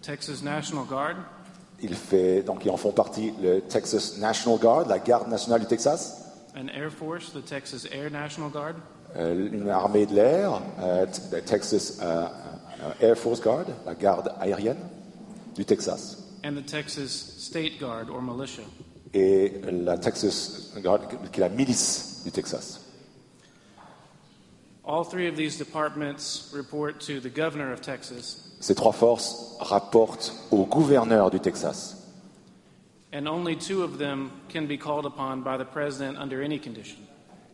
Texas National Guard, Il fait, donc ils en font partie le Texas National Guard, la garde nationale du Texas, an Air Force, the Texas Air National Guard, euh, une armée de l'air, euh, le Texas euh, euh, Air Force Guard, la garde aérienne du Texas, and the Texas State Guard or militia. Et la Texas Guard, qui est la milice du Texas. All three of these departments report to the governor of Texas, Ces trois forces rapportent au gouverneur du Texas. and only two of them can be called upon by the president under any condition.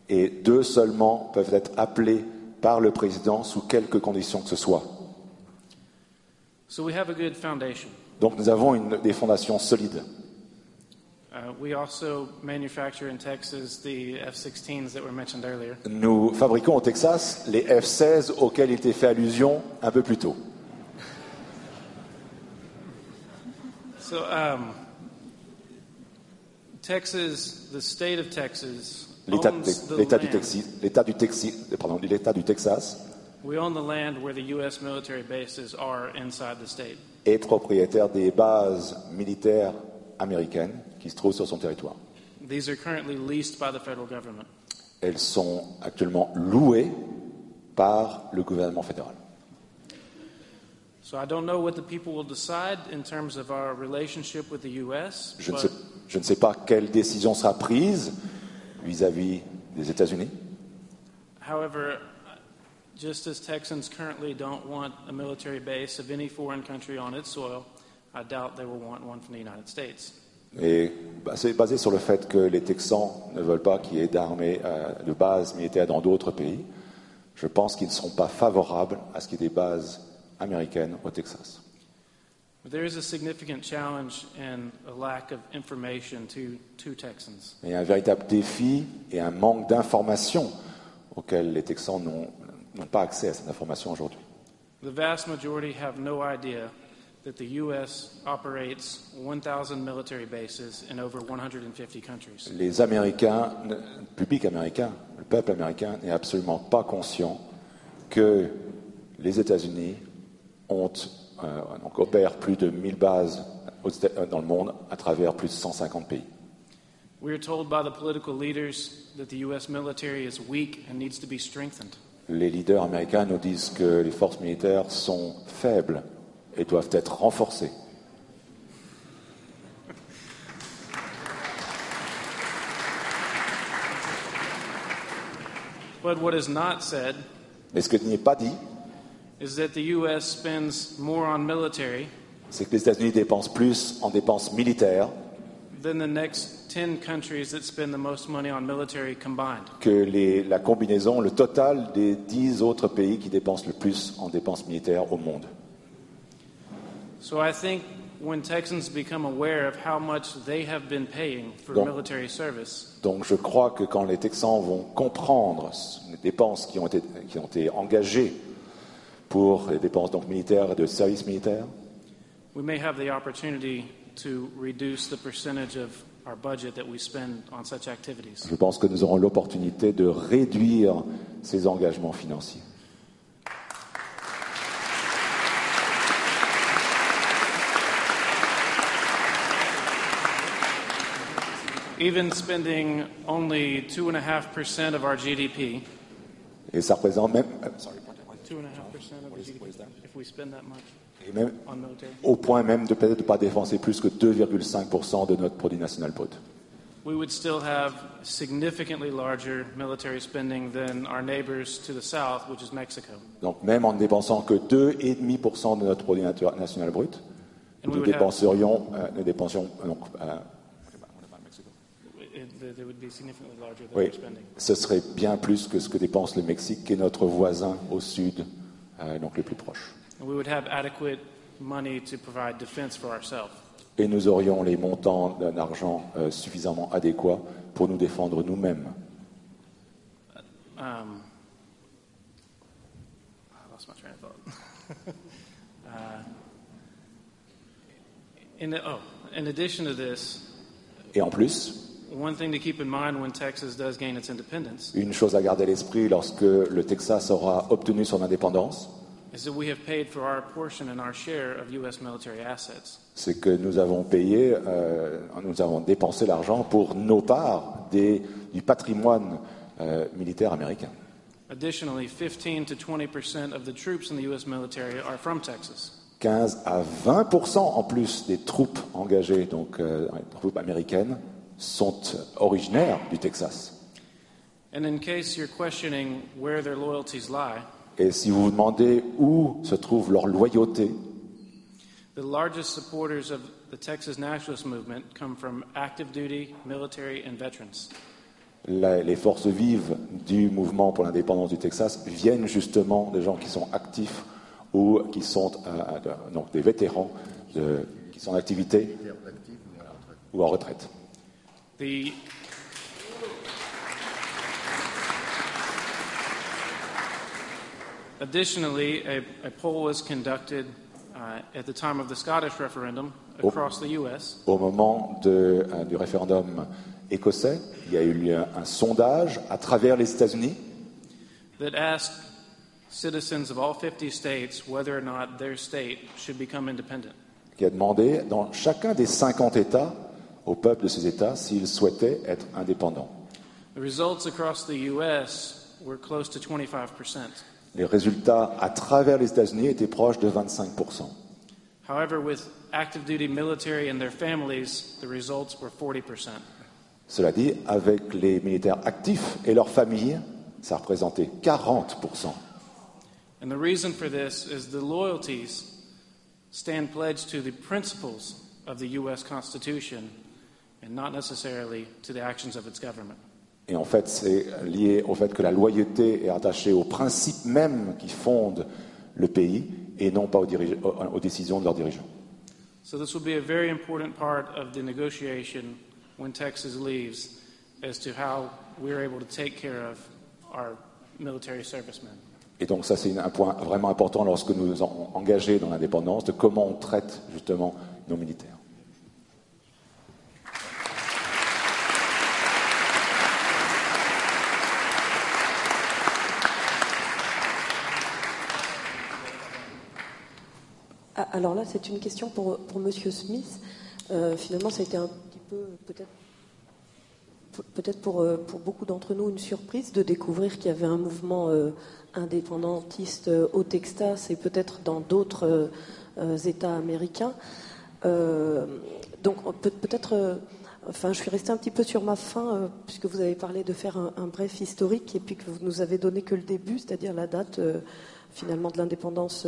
Et deux seulement peuvent être appelés par le président sous quelques conditions que ce soit. So we have a good foundation. Donc nous avons une, des fondations solides. We also manufacture in Texas the F 16s that were mentioned earlier. Nous fabriquons au Texas les F-16 auxquels il était fait allusion un peu plus tôt. So, um, Texas, the state of Texas, L'État owns de- the l'État du, land. Texas, l'État du, Texas, pardon, l'État du Texas We own the land where the U.S. military bases are inside the state. est propriétaire des bases militaires américaines qui se trouvent sur son territoire. These are currently leased by the federal government. Elles sont actuellement louées par le gouvernement fédéral. So I don't know what the people will decide in terms of our relationship with the U.S., Je ne, but sais, je ne sais pas quelle décision sera prise vis-à-vis des États-Unis. however, just as Texans currently don't want a military base of any foreign country on its soil, I doubt they will want one from the United States. Et bah, c'est basé sur le fait que les Texans ne veulent pas qu'il y ait d'armées euh, de bases militaires dans d'autres pays. Je pense qu'ils ne seront pas favorables à ce qu'il y ait des bases américaines au Texas. But there is a significant challenge and a lack of information to, to Texans. Il y a un véritable défi et un manque d'informations auxquels les Texans n'ont n'ont pas accès à cette information aujourd'hui. The vast majority have no idea that the U.S. operates 1,000 military bases in over 150 countries. Les Américains, le public américain, le peuple américain n'est absolument pas conscient que les États-Unis ont, euh, donc opèrent plus de 1000 bases euh, dans le monde à travers plus de 150 pays. We are told by the political leaders that the U.S. military is weak and needs to be strengthened. Les leaders américains nous disent que les forces militaires sont faibles et doivent être renforcées. But what is not said Mais ce qui n'est pas dit, is that the U.S. spends more on military c'est que les États-Unis dépensent plus en dépenses militaires than the next 10 countries that spend the most money on military combined. que les- la combinaison, le total des dix autres pays qui dépensent le plus en dépenses militaires au monde. So I think when Texans become aware of how much they have been paying for Donc- military service, Donc je crois que quand les Texans vont comprendre les dépenses qui ont été, qui ont été engagées pour les dépenses donc militaires et de services militaires, we may have the opportunity to reduce the percentage of our budget that we spend on such activities. je pense que nous aurons l'opportunité de réduire ces engagements financiers. Even spending only 2.5% of our GDP, Et ça représente même, euh, 2.5% of our GDP, if we spend that much et même on military, au point même de peut-être ne pas dépenser plus que 2,5% de notre produit national brut. we would still have significantly larger military spending than our neighbors to the south, which is Mexico. Donc même en ne dépensant que 2,5% de notre produit natu- national brut, And we nous would have- dépenserions, euh, nous dépensions euh, donc, euh, It, they would be significantly larger than oui, ce serait bien plus que ce que dépense le Mexique, qui est notre voisin au sud, euh, donc le plus proche. And we would have adequate money to provide defense for ourselves. Et nous aurions les montants d'un argent euh, suffisamment adéquats pour nous défendre nous-mêmes. Um, I lost my train of thought. uh, in, the, oh, in addition to this, Et en plus, one thing to keep in mind when Texas does gain its independence une chose à garder à l'esprit lorsque le Texas aura obtenu son indépendance, is that we have paid for our portion and our share of U.S. military assets. c'est que nous avons payé, euh, nous avons dépensé l'argent pour nos parts des- du patrimoine euh, militaire américain. Additionally, 15 to 20 percent of the troops in the U.S. military are from Texas. 15 à 20 en plus des troupes engagées, donc euh, troupes américaines, sont originaires du Texas. And in case you're questioning where their loyalties lie, Et si vous vous demandez où se trouve leur loyauté, the largest supporters of the Texas nationalist movement come from active duty, military, and veterans. la- les forces vives du mouvement pour l'indépendance du Texas viennent justement des gens qui sont actifs ou qui sont euh, donc des vétérans de- qui sont en activité ou en retraite. The Additionally, a, a poll was conducted uh, at the time of the Scottish referendum across the U.S. Au moment de, euh, du référendum écossais, il y a eu lieu un sondage à travers les États-Unis that asked citizens of all 50 states whether or not their state should become independent. qui a demandé dans chacun des 50 États au peuple de ces États s'ils souhaitaient être indépendants. The results across the U.S. were close to 25%. Les résultats à travers les États-Unis étaient proches de 25%. However, with active duty military and their families, the results were 40%. Cela dit, avec les militaires actifs et leurs familles, ça représentait 40%. And the reason for this is the loyalties stand pledged to the principles of the U.S. Constitution and not necessarily to the actions of its government. Et en fait, c'est lié au fait que la loyauté est attachée aux principes mêmes qui fondent le pays et non pas aux, décisions de leurs dirigeants. So this will be a very important part of the negotiation when Texas leaves as to how we're able to take care of our military servicemen. Et donc ça, c'est un point vraiment important lorsque nous nous sommes engagés dans l'indépendance, de comment on traite justement nos militaires. Alors là, c'est une question pour, pour Monsieur Smith. Euh, finalement, ça a été un petit peu, peut-être, peut-être pour, euh, pour beaucoup d'entre nous, une surprise de découvrir qu'il y avait un mouvement euh, indépendantiste au Texas et peut-être dans d'autres États américains. Donc, peut- peut-être enfin, je suis restée un petit peu sur ma fin, puisque vous avez parlé de faire un, bref historique et puis que vous nous avez donné que le début, c'est-à-dire la date finalement de l'indépendance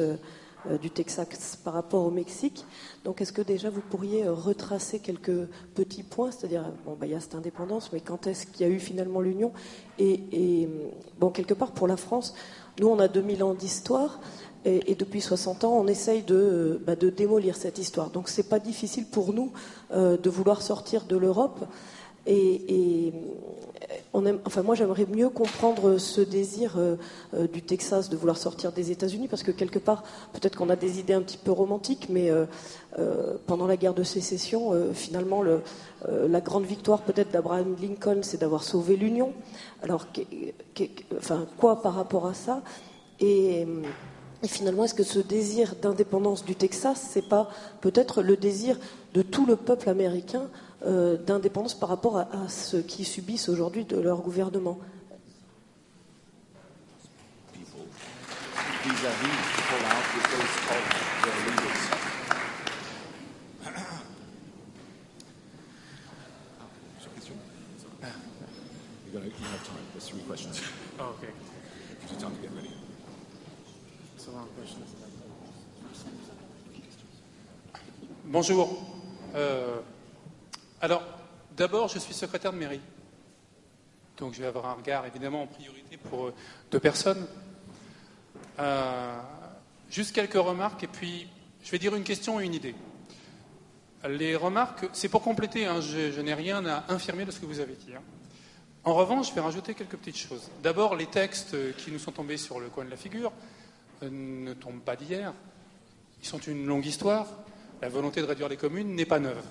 du Texas par rapport au Mexique. Donc, est-ce que déjà vous pourriez retracer quelques petits points, c'est-à-dire, bon, bah, il y a cette indépendance, mais quand est-ce qu'il y a eu finalement l'union? Et, bon, quelque part pour la France, nous, on a 2000 ans d'histoire. Et, depuis 60 ans, on essaye de, bah, de démolir cette histoire. Donc c'est pas difficile pour nous euh, de vouloir sortir de l'Europe. Et, enfin moi j'aimerais mieux comprendre ce désir euh, euh, du Texas de vouloir sortir des États-Unis parce que quelque part peut-être qu'on a des idées un petit peu romantiques, mais pendant la guerre de sécession, finalement le, la grande victoire peut-être d'Abraham Lincoln, c'est d'avoir sauvé l'Union. Alors, quoi par rapport à ça? Et et finalement, est-ce que ce désir d'indépendance du Texas, c'est pas peut-être le désir de tout le peuple américain euh, d'indépendance par rapport à, ce qu'ils subissent aujourd'hui de leur gouvernement Bonjour. Euh, alors, d'abord, je suis secrétaire de mairie. Donc, je vais avoir un regard, évidemment, en priorité pour euh, deux personnes. Euh, juste quelques remarques, et puis, je vais dire une question et une idée. Les remarques, c'est pour compléter, hein, je, n'ai rien à infirmer de ce que vous avez dit. Hein. En revanche, je vais rajouter quelques petites choses. D'abord, les textes qui nous sont tombés sur le coin de la figure ne tombent pas d'hier. Ils sont une longue histoire. La volonté de réduire les communes n'est pas neuve.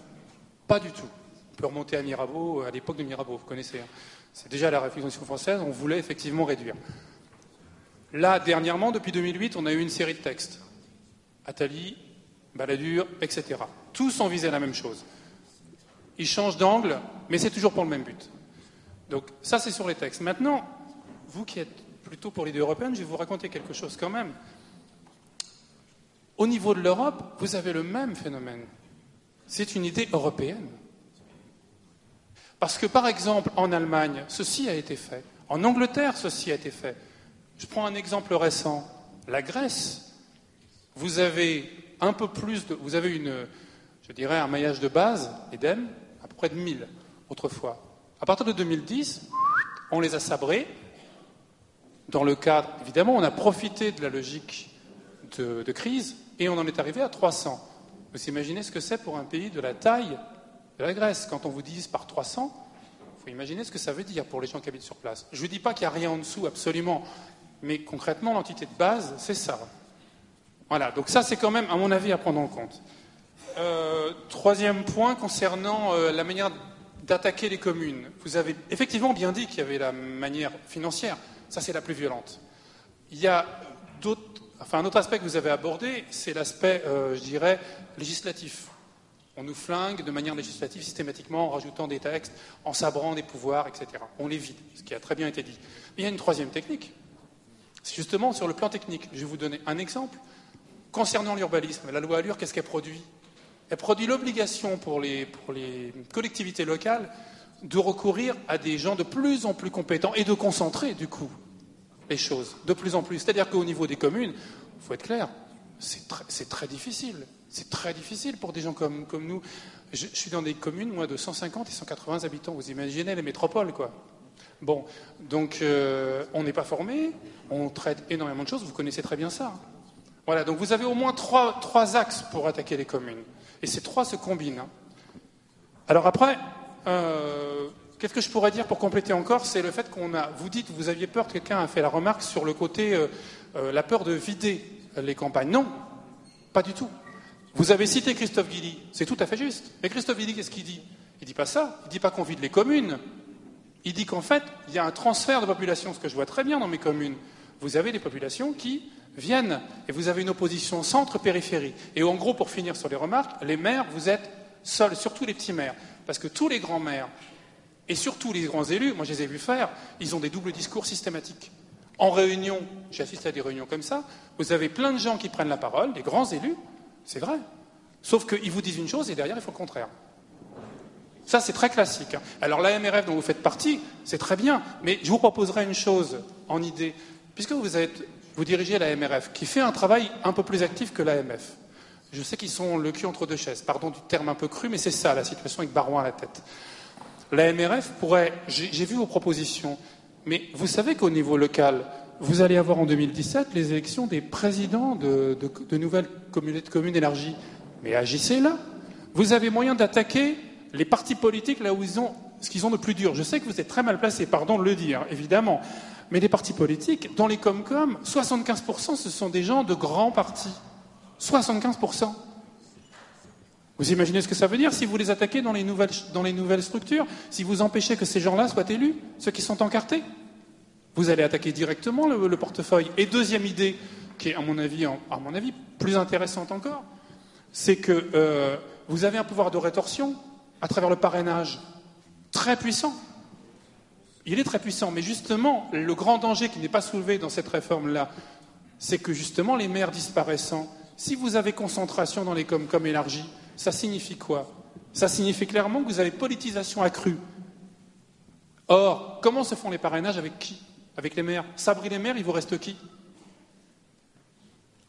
Pas du tout. On peut remonter à Mirabeau, à l'époque de Mirabeau, vous connaissez. Hein. C'est déjà la Révolution française, on voulait effectivement réduire. Là, dernièrement, depuis 2008, on a eu une série de textes. Attali, Balladur, etc. Tous ont visé la même chose. Ils changent d'angle, mais c'est toujours pour le même but. Donc ça, c'est sur les textes. Maintenant, vous qui êtes plutôt pour l'idée européenne, je vais vous raconter quelque chose quand même. Au niveau de l'Europe, vous avez le même phénomène. C'est une idée européenne. Parce que, par exemple, en Allemagne, ceci a été fait. En Angleterre, ceci a été fait. Je prends un exemple récent. La Grèce, vous avez un peu plus. Vous avez je dirais, un maillage de base, EDEM, à peu près de 1000 autrefois. À partir de 2010, on les a sabrés. Dans le cadre, évidemment, on a profité de la logique de crise et on en est arrivé à 300. Vous imaginez ce que c'est pour un pays de la taille de la Grèce Quand on vous divise par 300, il faut imaginer ce que ça veut dire pour les gens qui habitent sur place. Je ne dis pas qu'il n'y a rien en dessous, absolument, mais concrètement, l'entité de base, c'est ça. Voilà, donc ça, c'est quand même, à mon avis, à prendre en compte. Euh, troisième point concernant euh, la manière d'attaquer les communes. Vous avez effectivement bien dit qu'il y avait la manière financière. Ça, c'est la plus violente. Il y a d'autres Enfin, un autre aspect que vous avez abordé, c'est l'aspect, euh, je dirais, législatif. On nous flingue de manière législative systématiquement en rajoutant des textes, en sabrant des pouvoirs, etc. On les vide, ce qui a très bien été dit. Mais il y a une troisième technique. C'est justement sur le plan technique. Je vais vous donner un exemple. Concernant l'urbanisme, la loi Allure, qu'est-ce qu'elle produit? Elle produit l'obligation pour les, pour les collectivités locales de recourir à des gens de plus en plus compétents et de concentrer, du coup, les choses de plus en plus. C'est-à-dire qu'au niveau des communes, il faut être clair, c'est très, difficile. C'est très difficile pour des gens comme, nous. Je, suis dans des communes, moi, de 150 et 180 habitants. Vous imaginez les métropoles, quoi. Bon, donc euh, on n'est pas formé, on traite énormément de choses, vous connaissez très bien ça. Voilà, donc vous avez au moins trois, trois axes pour attaquer les communes. Et ces trois se combinent. Hein. Alors après, euh, Qu'est-ce que je pourrais dire pour compléter encore C'est le fait qu'on a. Vous dites, vous aviez peur, quelqu'un a fait la remarque sur le côté, euh, euh, la peur de vider les campagnes. Non, pas du tout. Vous avez cité Christophe Guilly, c'est tout à fait juste. Mais Christophe Guilly, qu'est-ce qu'il dit? Il dit pas ça. Il dit pas qu'on vide les communes. Il dit qu'en fait, il y a un transfert de population, ce que je vois très bien dans mes communes. Vous avez des populations qui viennent, et vous avez une opposition centre-périphérie. Et en gros, pour finir sur les remarques, les maires, vous êtes seuls, surtout les petits maires. Parce que tous les grands maires, et surtout, les grands élus, moi je les ai vus faire, ils ont des doubles discours systématiques. En réunion, j'assiste à des réunions comme ça, vous avez plein de gens qui prennent la parole, des grands élus, c'est vrai. Sauf qu'ils vous disent une chose et derrière, ils font le contraire. Ça, c'est très classique. hein. Alors l'AMRF dont vous faites partie, c'est très bien, mais je vous proposerai une chose en idée. Puisque vous, êtes, vous dirigez l'AMRF, qui fait un travail un peu plus actif que l'AMF. Je sais qu'ils sont le cul entre deux chaises, pardon du terme un peu cru, mais c'est ça la situation avec Barouin à la tête. L'AMRF pourrait, j'ai vu vos propositions, mais vous savez qu'au niveau local, vous allez avoir en 2017 les élections des présidents de, de- de nouvelles communautés de communes élargies. Mais agissez là. Vous avez moyen d'attaquer les partis politiques là où ils ont ce qu'ils ont de plus dur. Je sais que vous êtes très mal placé, pardon de le dire, évidemment. Mais les partis politiques, dans les Comcom, 75% ce sont des gens de grands partis. 75%. Vous imaginez ce que ça veut dire si vous les attaquez dans les nouvelles, dans les nouvelles structures, si vous empêchez que ces gens-là soient élus, ceux qui sont encartés? Vous allez attaquer directement le, le portefeuille. Et deuxième idée, qui est à mon avis, à mon avis plus intéressante encore, c'est que euh, vous avez un pouvoir de rétorsion à travers le parrainage très puissant. Il est très puissant, mais justement, le grand danger qui n'est pas soulevé dans cette réforme-là, c'est que justement, les maires disparaissant, si vous avez concentration dans les com-com élargis, ça signifie quoi? Ça signifie clairement que vous avez politisation accrue. Or, comment se font les parrainages avec qui? Avec les maires Sabri les maires, il vous reste qui?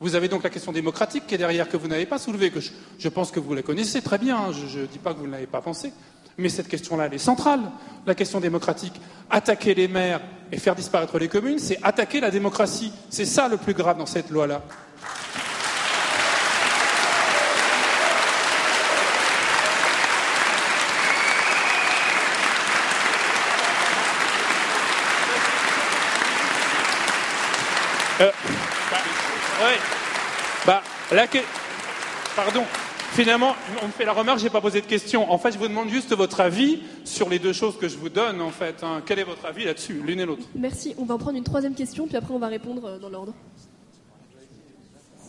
Vous avez donc la question démocratique qui est derrière, que vous n'avez pas soulevée, que je, pense que vous la connaissez très bien, hein, je ne dis pas que vous ne l'avez pas pensé, mais cette question-là, elle est centrale, la question démocratique. Attaquer les maires et faire disparaître les communes, c'est attaquer la démocratie. C'est ça le plus grave dans cette loi-là. Euh, bah, ouais. Bah, la Pardon. Finalement, on me fait la remarque, j'ai pas posé de question. En fait, je vous demande juste votre avis sur les deux choses que je vous donne, en fait. hein. Quel est votre avis là-dessus, l'une et l'autre Merci. On va en prendre une troisième question, puis après on va répondre euh, dans l'ordre.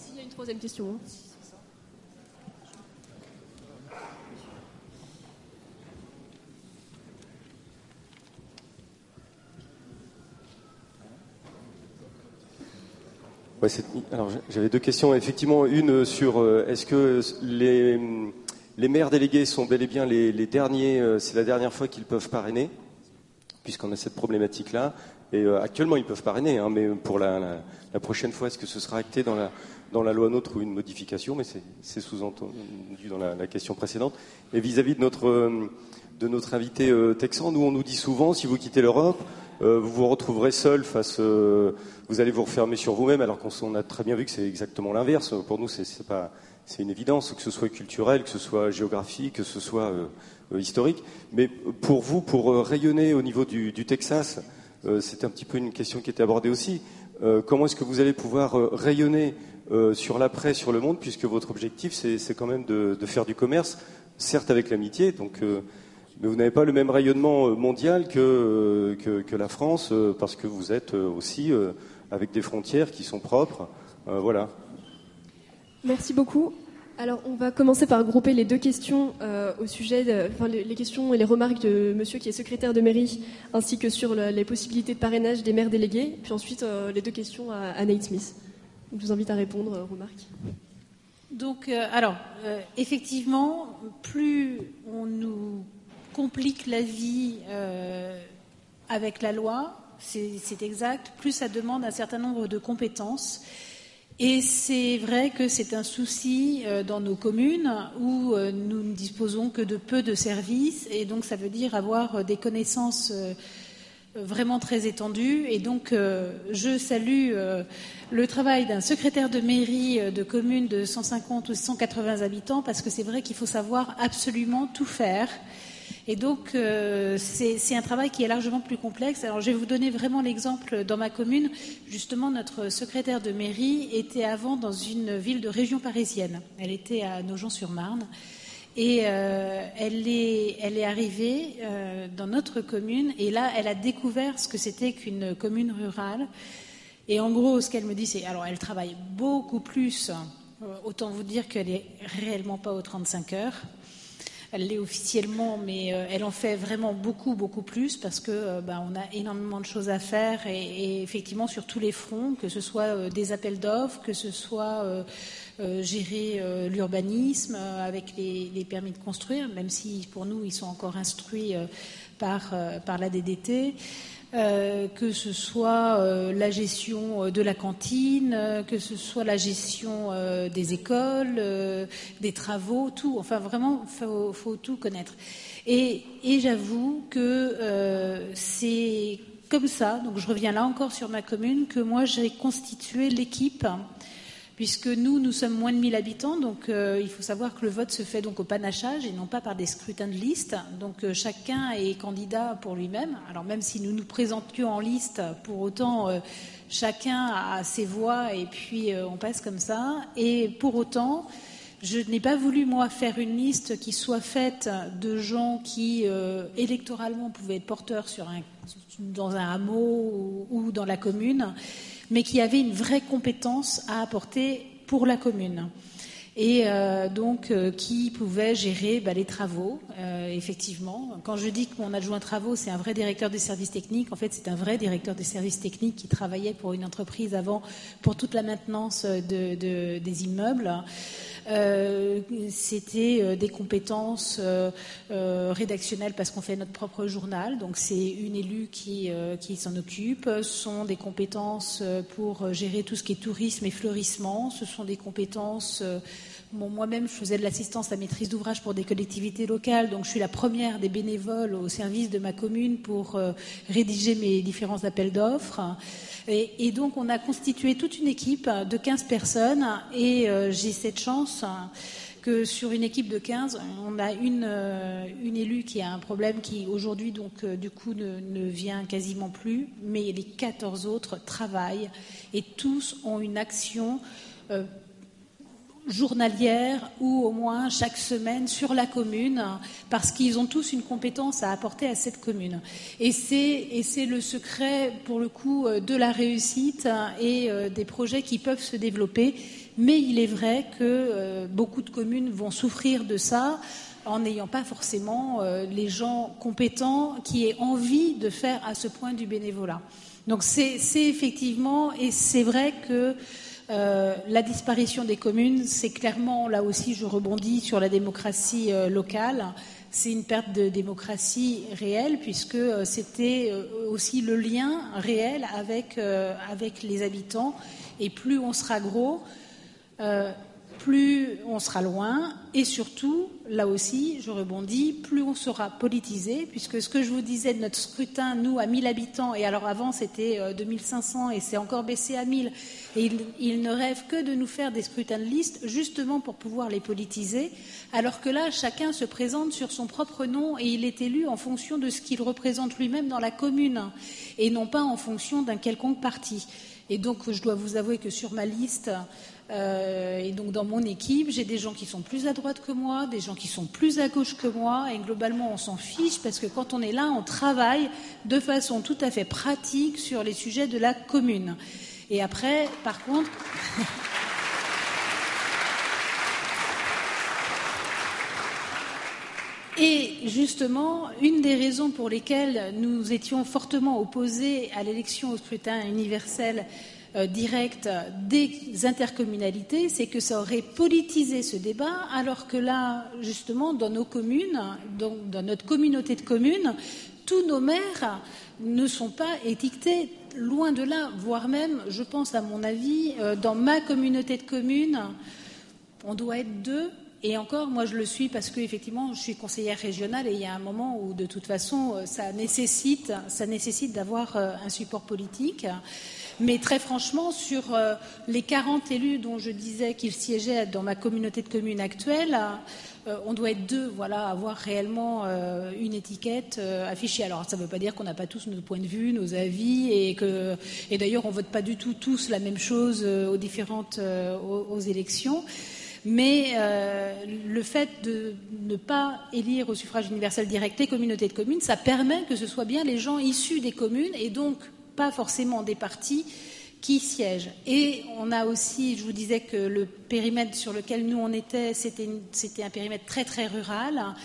S'il y a une troisième question. hein. Ouais, alors j'avais deux questions. Effectivement, une sur euh, est-ce que les, les maires délégués sont bel et bien les, les derniers, euh, c'est la dernière fois qu'ils peuvent parrainer, puisqu'on a cette problématique-là. Et euh, actuellement, ils peuvent parrainer, hein, mais pour la, la- prochaine fois, est-ce que ce sera acté dans la, dans la loi NOTRe ou une modification? Mais c'est- sous-entendu dans la, la question précédente. Et vis-à-vis de notre, euh, de notre invité euh, texan, nous, on nous dit souvent, si vous quittez l'Europe, euh, vous vous retrouverez seul face, euh, vous allez vous refermer sur vous-même, alors qu'on on a très bien vu que c'est exactement l'inverse. Pour nous, c'est c'est c'est une évidence, que ce soit culturel, que ce soit géographique, que ce soit euh, historique. Mais pour vous, pour rayonner au niveau du, Texas, c'était un petit peu une question qui était abordée aussi. Comment est-ce que vous allez pouvoir rayonner sur l'après, sur le monde, puisque votre objectif, c'est c'est quand même de, de faire du commerce, certes avec l'amitié, donc. Mais vous n'avez pas le même rayonnement euh, mondial que, euh, que, que la France, euh, parce que vous êtes aussi avec des frontières qui sont propres. Euh, voilà. Merci beaucoup. Alors, on va commencer par grouper les deux questions euh, au sujet, de, enfin, les, les questions et les remarques de monsieur qui est secrétaire de mairie, ainsi que sur le- les possibilités de parrainage des maires délégués, puis ensuite euh, les deux questions à, à Nate Smith. Donc, je vous invite à répondre aux remarques. Donc, euh, alors, euh, effectivement, plus on nous complique la vie euh, avec la loi, c'est exact, plus ça demande un certain nombre de compétences. Et c'est vrai que c'est un souci euh, dans nos communes où euh, nous ne disposons que de peu de services, et donc ça veut dire avoir des connaissances vraiment très étendues. Et donc, je salue le travail d'un secrétaire de mairie de commune de 150 ou 180 habitants, parce que c'est vrai qu'il faut savoir absolument tout faire. Et donc, euh, c'est un travail qui est largement plus complexe. Alors, je vais vous donner vraiment l'exemple dans ma commune. Justement, notre secrétaire de mairie était avant dans une ville de région parisienne. Elle était à Nogent-sur-Marne. Et euh, elle, est, arrivée euh, dans notre commune. Et là, elle a découvert ce que c'était qu'une commune rurale. Et en gros, ce qu'elle me dit, c'est alors, elle travaille beaucoup plus. Autant vous dire qu'elle est réellement pas aux 35 heures. Elle l'est officiellement, mais euh, elle en fait vraiment beaucoup, beaucoup plus parce que euh, bah, on a énormément de choses à faire et, effectivement sur tous les fronts, que ce soit euh, des appels d'offres, que ce soit gérer l'urbanisme avec les, permis de construire, même si pour nous ils sont encore instruits par, par la DDT. Que ce soit la gestion de la cantine, que ce soit la gestion des écoles, des travaux, tout. Enfin, vraiment, il faut, tout connaître. Et, j'avoue que c'est comme ça, donc je reviens là encore sur ma commune, que moi j'ai constitué l'équipe, puisque nous, nous sommes moins de 1000 habitants, donc euh, il faut savoir que le vote se fait donc au panachage et non pas par des scrutins de liste. Donc euh, chacun est candidat pour lui-même. Alors même si nous nous présentions en liste, pour autant euh, chacun a ses voix et puis on passe comme ça. Et pour autant, je n'ai pas voulu, moi, faire une liste qui soit faite de gens qui, électoralement, pouvaient être porteurs dans un hameau ou, dans la commune, mais qui avait une vraie compétence à apporter pour la commune et euh, donc euh, qui pouvait gérer bah, les travaux, euh, effectivement. Quand je dis que mon adjoint travaux, c'est un vrai directeur des services techniques, en fait, c'est un vrai directeur des services techniques qui travaillait pour une entreprise avant pour toute la maintenance des immeubles. Euh, c'était euh, des compétences euh, rédactionnelles parce qu'on fait notre propre journal, donc c'est une élue qui, qui s'en occupe. Ce sont des compétences pour gérer tout ce qui est tourisme et fleurissement. Ce sont des compétences moi-même, je faisais de l'assistance à maîtrise d'ouvrage pour des collectivités locales, donc je suis la première des bénévoles au service de ma commune pour rédiger mes différents appels d'offres. Et, donc, on a constitué toute une équipe de 15 personnes. Et euh, j'ai cette chance que sur une équipe de 15, on a une, euh, une élue qui a un problème qui aujourd'hui, donc, euh, du coup, ne, ne, vient quasiment plus, mais les 14 autres travaillent et tous ont une action journalière ou au moins chaque semaine sur la commune parce qu'ils ont tous une compétence à apporter à cette commune. Et c'est le secret pour le coup euh, de la réussite et euh, des projets qui peuvent se développer. Mais il est vrai que euh, beaucoup de communes vont souffrir de ça en n'ayant pas forcément les gens compétents qui aient envie de faire à ce point du bénévolat. Donc c'est effectivement, et c'est vrai que euh, la disparition des communes, c'est clairement, là aussi je rebondis sur la démocratie euh, locale, c'est une perte de démocratie réelle puisque euh, c'était aussi le lien réel avec, avec les habitants. Et plus on sera gros, plus on sera loin et surtout, là aussi, je rebondis, plus on sera politisé, puisque ce que je vous disais de notre scrutin, nous, à 1000 habitants, et alors avant c'était 2500 et c'est encore baissé à 1000, et ils, ne rêvent que de nous faire des scrutins de liste, justement pour pouvoir les politiser, alors que là, chacun se présente sur son propre nom et il est élu en fonction de ce qu'il représente lui-même dans la commune, et non pas en fonction d'un quelconque parti. Et donc, je dois vous avouer que sur ma liste, euh, et donc dans mon équipe, j'ai des gens qui sont plus à droite que moi, des gens qui sont plus à gauche que moi, et globalement, on s'en fiche parce que quand on est là, on travaille de façon tout à fait pratique sur les sujets de la commune. Et après, par contre. Et justement, une des raisons pour lesquelles nous étions fortement opposés à l'élection au scrutin universel euh, direct des intercommunalités, c'est que ça aurait politisé ce débat, alors que là, justement, dans nos communes, dans notre communauté de communes, tous nos maires ne sont pas étiquetés loin de là, voire même, je pense à mon avis, euh, dans ma communauté de communes, on doit être deux. Et encore, moi je le suis parce que effectivement, je suis conseillère régionale et il y a un moment où de toute façon, euh, ça nécessite, ça nécessite d'avoir euh, un support politique. Mais très franchement, sur les 40 élus dont je disais qu'ils siégeaient dans ma communauté de communes actuelle, euh, on doit être deux, voilà, avoir réellement euh, une étiquette euh, affichée. Alors, ça ne veut pas dire qu'on n'a pas tous nos points de vue, nos avis, et que, et d'ailleurs, on vote pas du tout tous la même chose aux différentes aux, élections. Mais le fait de ne pas élire au suffrage universel direct les communautés de communes, ça permet que ce soit bien les gens issus des communes et donc pas forcément des partis qui siègent. Et on a aussi, je vous disais que le périmètre sur lequel nous on était, c'était un périmètre très très rural.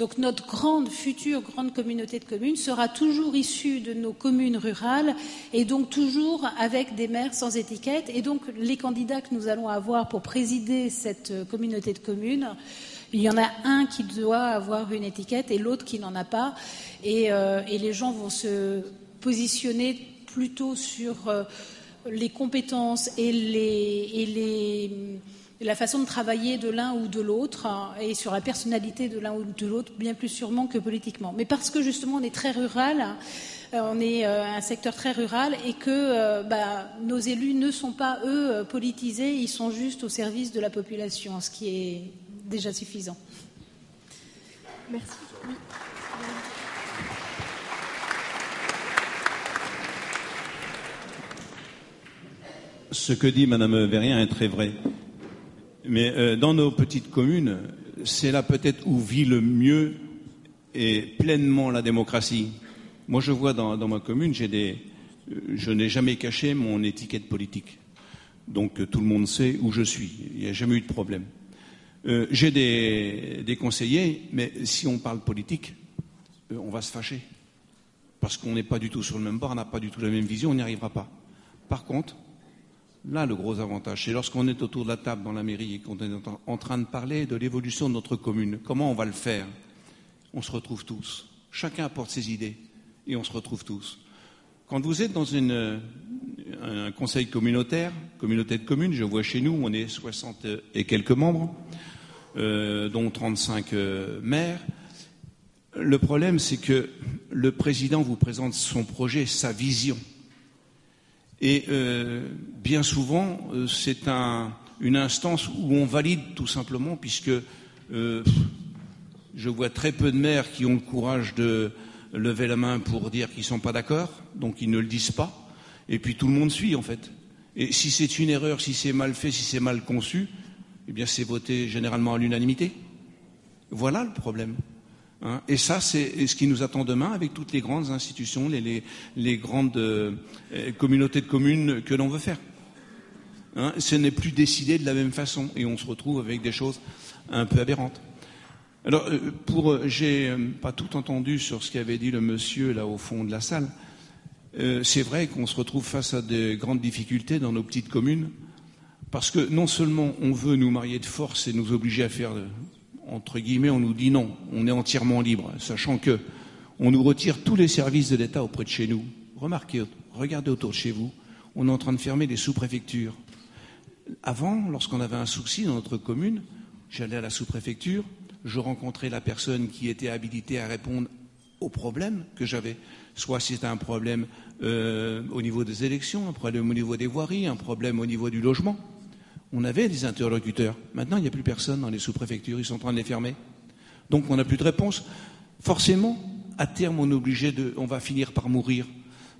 Donc notre grande future grande communauté de communes sera toujours issue de nos communes rurales et donc toujours avec des maires sans étiquette. Et donc les candidats que nous allons avoir pour présider cette communauté de communes, il y en a un qui doit avoir une étiquette et l'autre qui n'en a pas. Et, euh, les gens vont se positionner plutôt sur euh, les compétences et les, la façon de travailler de l'un ou de l'autre hein, et sur la personnalité de l'un ou de l'autre, bien plus sûrement que politiquement. Mais parce que justement on est très rural, euh, on est un secteur très rural et que bah, nos élus ne sont pas, eux, politisés, ils sont juste au service de la population, ce qui est déjà suffisant. Merci. Oui. Ce que dit Madame Verrien est très vrai. Mais euh, dans nos petites communes, c'est là peut-être où vit le mieux et pleinement la démocratie. Moi, je vois dans, dans ma commune, j'ai des, je n'ai jamais caché mon étiquette politique. Donc tout le monde sait où je suis. Il n'y a jamais eu de problème. Euh, j'ai des, des, conseillers, mais si on parle politique, euh, on va se fâcher. Parce qu'on n'est pas du tout sur le même bord, on n'a pas du tout la même vision, on n'y arrivera pas. Par contre, là, le gros avantage, c'est lorsqu'on est autour de la table dans la mairie et qu'on est en train de parler de l'évolution de notre commune, comment on va le faire? On se retrouve tous. Chacun apporte ses idées et on se retrouve tous. Quand vous êtes dans une, un conseil communautaire, communauté de communes, je vois chez nous, on est 60 et quelques membres, euh, dont 35 euh, maires. Le problème, c'est que le président vous présente son projet, sa vision. Et euh, bien souvent, euh, c'est un, une instance où on valide tout simplement, puisque euh, je vois très peu de maires qui ont le courage de lever la main pour dire qu'ils ne sont pas d'accord, donc ils ne le disent pas. Et puis tout le monde suit, en fait. Et si c'est une erreur, si c'est mal fait, si c'est mal conçu, eh bien c'est voté généralement à l'unanimité. Voilà le problème. Hein? Et ça, c'est ce qui nous attend demain avec toutes les grandes institutions, les, grandes euh, communautés de communes que l'on veut faire. Hein? Ce n'est plus décidé de la même façon et on se retrouve avec des choses un peu aberrantes. Alors, euh, pour, j'ai pas tout entendu sur ce qu'avait dit le monsieur là au fond de la salle. Euh, c'est vrai qu'on se retrouve face à de grandes difficultés dans nos petites communes, parce que non seulement on veut nous marier de force et nous obliger à faire, entre guillemets, on nous dit non, on est entièrement libre, sachant que on nous retire tous les services de l'État auprès de chez nous. Remarquez, regardez autour de chez vous, on est en train de fermer les sous-préfectures. Avant, lorsqu'on avait un souci dans notre commune, j'allais à la sous-préfecture, je rencontrais la personne qui était habilitée à répondre aux problèmes que j'avais soit c'était un problème euh, au niveau des élections, un problème au niveau des voiries, un problème au niveau du logement. On avait des interlocuteurs. Maintenant, il n'y a plus personne dans les sous-préfectures, ils sont en train de les fermer. Donc on n'a plus de réponse. Forcément, à terme, on est obligé de, on va finir par mourir.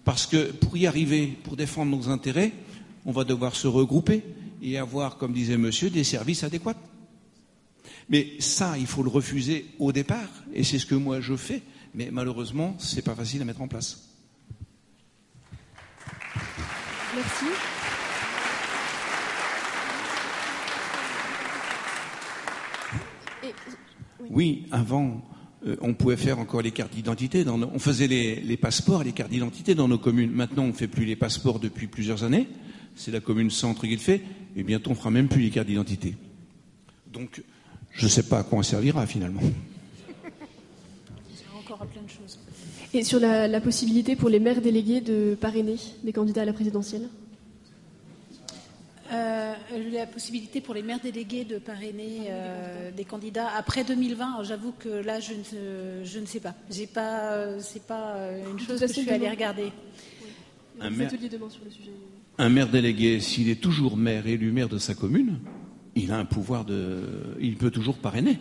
Parce que pour y arriver, pour défendre nos intérêts, on va devoir se regrouper et avoir, comme disait monsieur, des services adéquats. Mais ça, il faut le refuser au départ, et c'est ce que moi je fais. Mais malheureusement, ce n'est pas facile à mettre en place. Merci. Et, oui. avant, euh, on pouvait faire encore les cartes d'identité. Nos... On faisait les, les passeports, les cartes d'identité dans nos communes. Maintenant, on ne fait plus les passeports depuis plusieurs années. C'est la commune centre qui le fait. Et bientôt, on ne fera même plus les cartes d'identité. Donc, je ne sais pas à quoi on servira finalement. Plein de choses. Et sur la, la, possibilité pour les maires délégués de parrainer des candidats à la présidentielle? Euh, La possibilité pour les maires délégués de parrainer euh, des candidats après 2020, j'avoue que là, je ne, je ne sais pas. J'ai pas, c'est pas une chose que je suis allée regarder. Oui. Un, maire, demain sur le sujet. un maire délégué, s'il est toujours maire élu maire de sa commune, il a un pouvoir de. Il peut toujours parrainer.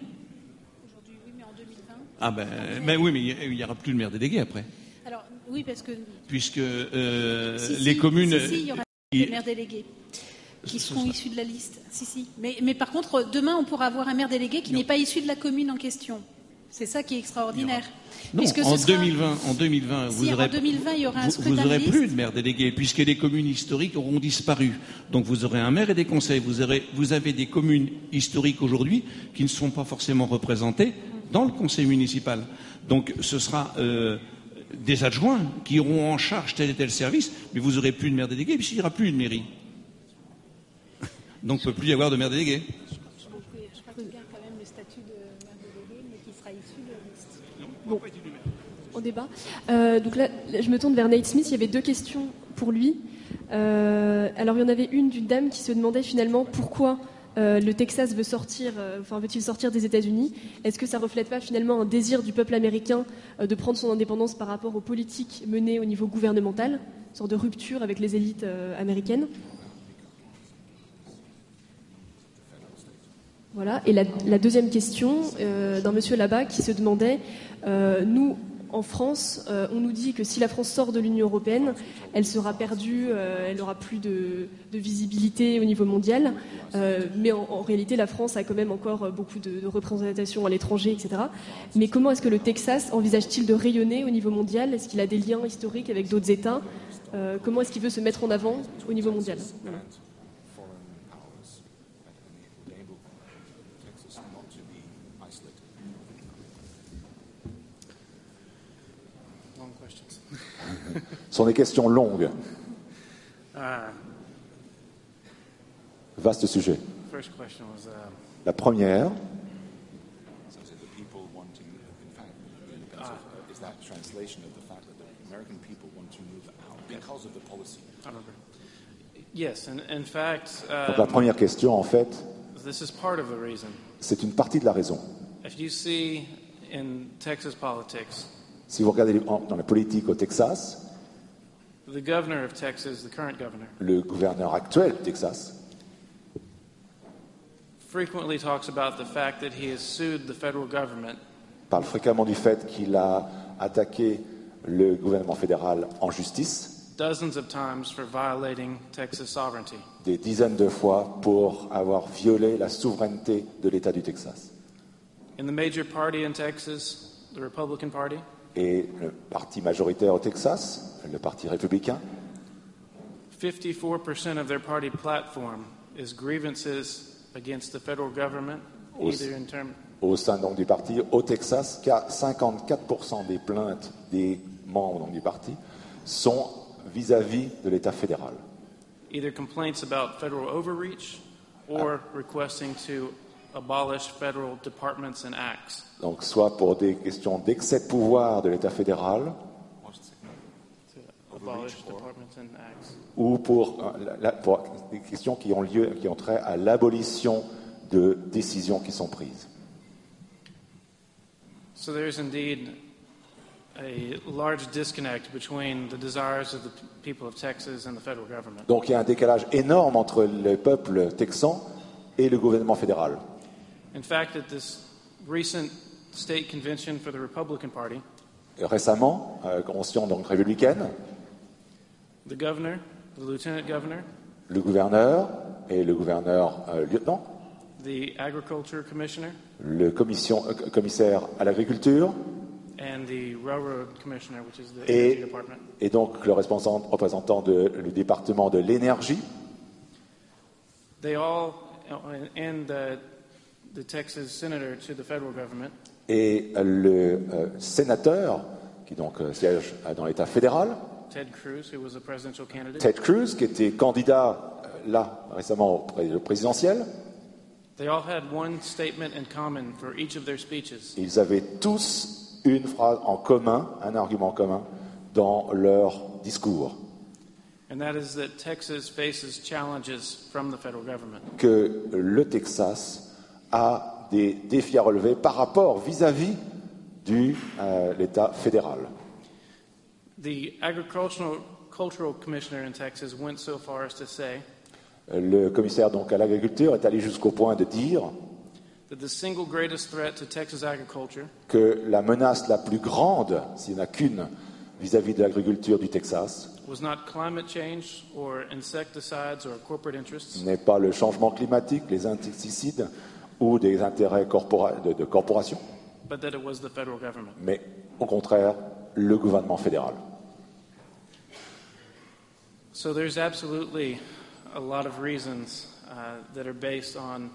Ah ben, mais oui, mais il n'y aura plus de maire délégué après. Alors, oui, parce que. Puisque euh, si, les communes. Si, si, il y aura des maires délégués qui seront issus de la liste. Si, si. Mais, mais par contre, demain, on pourra avoir un maire délégué qui n'est pas issu de la commune en question. C'est ça qui est extraordinaire. Non, en, sera... 2020, en 2020, si, vous aurez, en 2020, il y aura un vous, vous aurez plus de maire délégué, puisque les communes historiques auront disparu. Donc vous aurez un maire et des conseils. Vous, aurez, vous avez des communes historiques aujourd'hui qui ne sont pas forcément représentées dans le conseil municipal. Donc ce sera euh, des adjoints qui auront en charge tel et tel service, mais vous n'aurez plus de maire délégué, puisqu'il n'y aura plus de mairie. Donc il ne peut plus y avoir de maire délégué. Bon, on débat. Euh, donc là, je me tourne vers Nate Smith. Il y avait deux questions pour lui. Euh, alors il y en avait une d'une dame qui se demandait finalement pourquoi euh, le Texas veut sortir, enfin veut-il sortir des États-Unis? Est-ce que ça reflète pas finalement un désir du peuple américain de prendre son indépendance par rapport aux politiques menées au niveau gouvernemental, une sorte de rupture avec les élites américaines Voilà. Et la, deuxième question d'un monsieur là-bas qui se demandait, nous, en France, euh, on nous dit que si la France sort de l'Union européenne, elle sera perdue, euh, elle n'aura plus de, visibilité au niveau mondial. Euh, mais en, réalité, la France a quand même encore beaucoup de, représentation à l'étranger, etc. Mais comment est-ce que le Texas envisage-t-il de rayonner au niveau mondial? Est-ce qu'il a des liens historiques avec d'autres États? Comment est-ce qu'il veut se mettre en avant au niveau mondial? Sont des questions longues. Ah. Vaste sujet. Uh, La première. Donc la première question, en fait, c'est une partie de la raison. Si vous regardez dans la politique au Texas, The governor of Texas, the current governor, le gouverneur actuel du Texas frequently talks about the fact that he has sued the federal government parle fréquemment du fait qu'il a attaqué le gouvernement fédéral en justice dozens of times for violating Texas sovereignty. des dizaines de fois pour avoir violé la souveraineté de l'État du Texas. In the major party in Texas, the Republican Party, et le parti majoritaire au Texas, le parti républicain. 54% of their party platform is grievances against the federal government, au, either in term... au sein donc du parti au Texas, 54% des plaintes des membres donc, du parti sont vis-à-vis -vis de l'État fédéral. Either complaints about federal overreach or requesting to abolish federal departments and acts donc soit pour des questions d'excès de pouvoir de l'État fédéral, ou pour, euh, pour, des questions qui ont lieu, qui ont trait à l'abolition de décisions qui sont prises. So there is indeed a large disconnect between the desires of the people of Texas and the federal government. Donc il y a un décalage énorme entre le peuple texan et le gouvernement fédéral. In fact, at this recent state convention for the Republican Party. Récemment, euh, convention donc républicaine. The governor, the lieutenant governor. Le gouverneur et le gouverneur euh, lieutenant. The agriculture commissioner. Le commission, euh, commissaire à l'agriculture. And the railroad commissioner, which is the et, energy department. et donc le représentant de, le département de l'énergie. They all, and the, the Texas senator to the federal government et le euh, sénateur, qui donc euh, siège dans l'État fédéral, Ted Cruz, who was a presidential candidate. Ted Cruz, qui était candidat euh, là récemment au présidentiel. They all had one statement in common for each of their speeches. Ils avaient tous une phrase en commun, un argument commun dans leur discours. And that is that Texas faces challenges from the federal government. Que le Texas a des défis à relever par rapport vis-à-vis de euh, l'État fédéral. The agricultural cultural commissioner in Texas went so far as to say le commissaire donc à l'agriculture est allé jusqu'au point de dire that the single greatest threat to Texas agriculture que la menace la plus grande, s'il n'y en a qu'une, vis-à-vis de l'agriculture du Texas n'est pas le changement climatique, les insecticides ou des intérêts de, de corporations, mais au contraire le gouvernement fédéral. So there's absolutely a lot of reasons uh, that are based on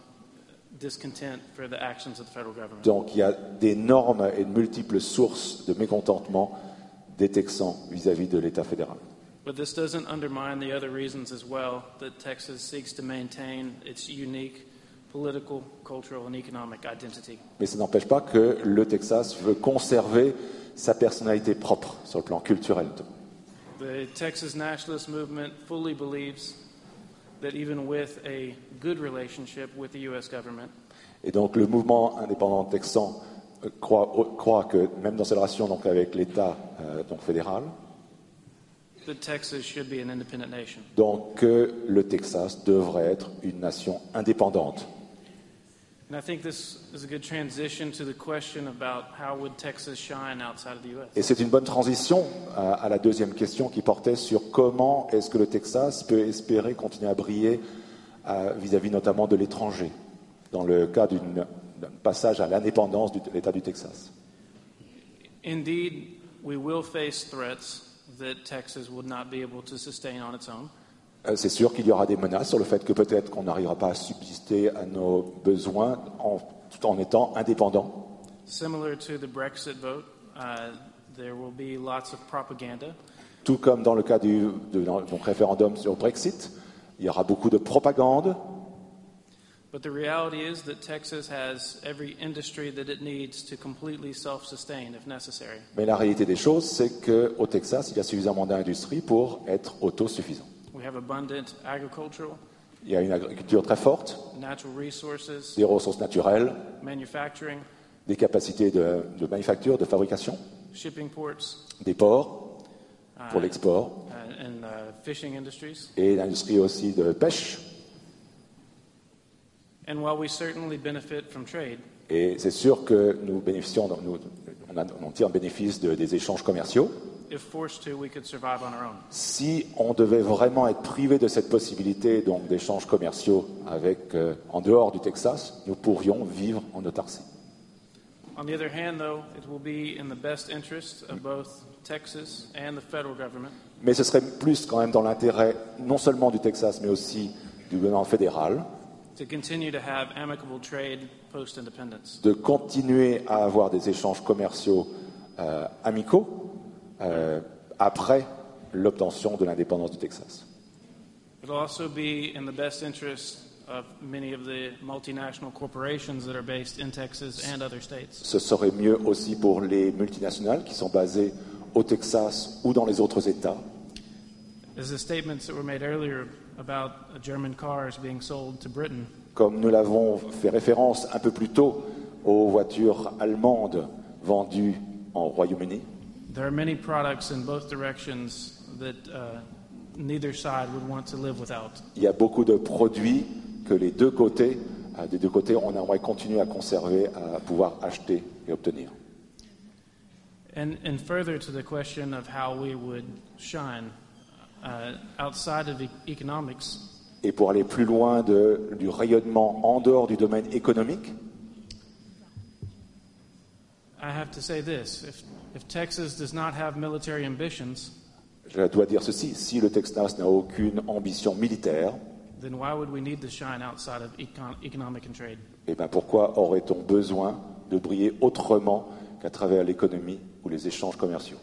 discontent for the actions of the federal government. Donc il y a d'énormes et de multiples sources de mécontentement des Texans vis-à-vis de l'État fédéral. But this doesn't undermine the other reasons as well that Texas seeks to maintain its unique political, cultural, and economic identity. Mais ça n'empêche pas que le Texas veut conserver sa personnalité propre sur le plan culturel. The Texas nationalist movement fully believes that even with a good relationship with the U.S. government, Et donc le mouvement indépendant texan euh, croit, croit que même dans ses relations donc, avec l'État euh, donc fédéral, that Texas should be an independent nation. donc que le Texas devrait être une nation indépendante. Et c'est une bonne transition à, à la deuxième question qui portait sur comment est-ce que le Texas peut espérer continuer à briller euh, vis-à-vis notamment de l'étranger, dans le cas d'un passage à l'indépendance de l'État du Texas. Indeed, we will face threats that Texas would not be able to sustain on its own. Euh, C'est sûr qu'il y aura des menaces sur le fait que peut-être qu'on n'arrivera pas à subsister à nos besoins en- tout en étant indépendant. Uh. Tout comme dans le cas du de- donc référendum sur le Brexit, il y aura beaucoup de propagande, But the reality is that Texas has every industry that it needs to completely self sustain if necessary. mais la réalité des choses, c'est qu'au Texas, il y a suffisamment d'industrie pour être autosuffisant. We have abundant agricultural, Il y a une agriculture très forte, natural resources, des ressources naturelles, manufacturing, des capacités de, de manufacture, de fabrication, shipping ports, des ports pour uh, l'export uh, and uh, fishing industries. et l'industrie aussi de pêche. And while we certainly benefit from trade, Et c'est sûr que nous bénéficions, nous, on, a- on tire bénéfice de- des échanges commerciaux. If forced to, we could survive on our own. Si on devait vraiment être privé de cette possibilité donc d'échanges commerciaux avec, euh, en dehors du Texas, nous pourrions vivre en autarcie. On the other hand, though, it will be in the best interest of both Texas and the federal government Mais ce serait plus quand même dans l'intérêt non seulement du Texas, mais aussi du gouvernement fédéral, to continue to have amicable trade post independence. de continuer à avoir des échanges commerciaux euh, amicaux euh, après l'obtention de l'indépendance du Texas. It will also be in the best interest of many of the multinational corporations that are based in Texas and other states. Ce serait mieux aussi pour les multinationales qui sont basées au Texas ou dans les autres États. As the statements that were made earlier about German cars being sold to Britain, Comme nous l'avons fait référence un peu plus tôt aux voitures allemandes vendues en Royaume-Uni, there are many products in both directions that uh, neither side would want to live without. il y a beaucoup de produits que les deux côtés, euh, des deux côtés, on aimerait continuer à conserver, à pouvoir acheter et obtenir. And, and further to the question of how we would shine uh, outside of e- economics, Et pour aller plus loin de- du rayonnement en dehors du domaine économique, I have to say this if, if Texas does not have military ambitions, je dois dire ceci, si le Texas n'a aucune ambition militaire, then why would we need to shine outside of econ- economic and trade? eh ben pourquoi aurait-on besoin de briller autrement qu'à travers l'économie ou les échanges commerciaux?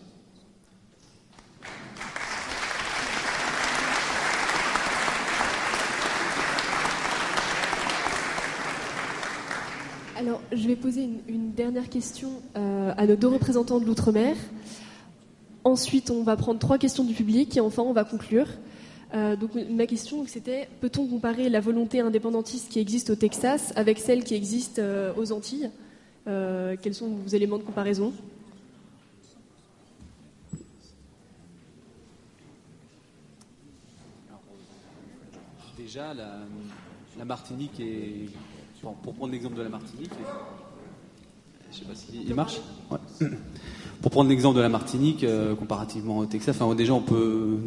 Alors, je vais poser une, dernière question euh, à nos deux représentants de l'outre-mer. Ensuite, on va prendre trois questions du public et enfin, on va conclure. Euh, donc, ma question, c'était peut-on comparer la volonté indépendantiste qui existe au Texas avec celle qui existe euh, aux Antilles? Quels sont vos éléments de comparaison? Déjà, la, la Martinique est. bon, pour prendre l'exemple de la Martinique, je sais pas s'il il marche. Ouais. Pour prendre l'exemple de la Martinique, euh, comparativement au Texas, enfin, déjà on peut euh,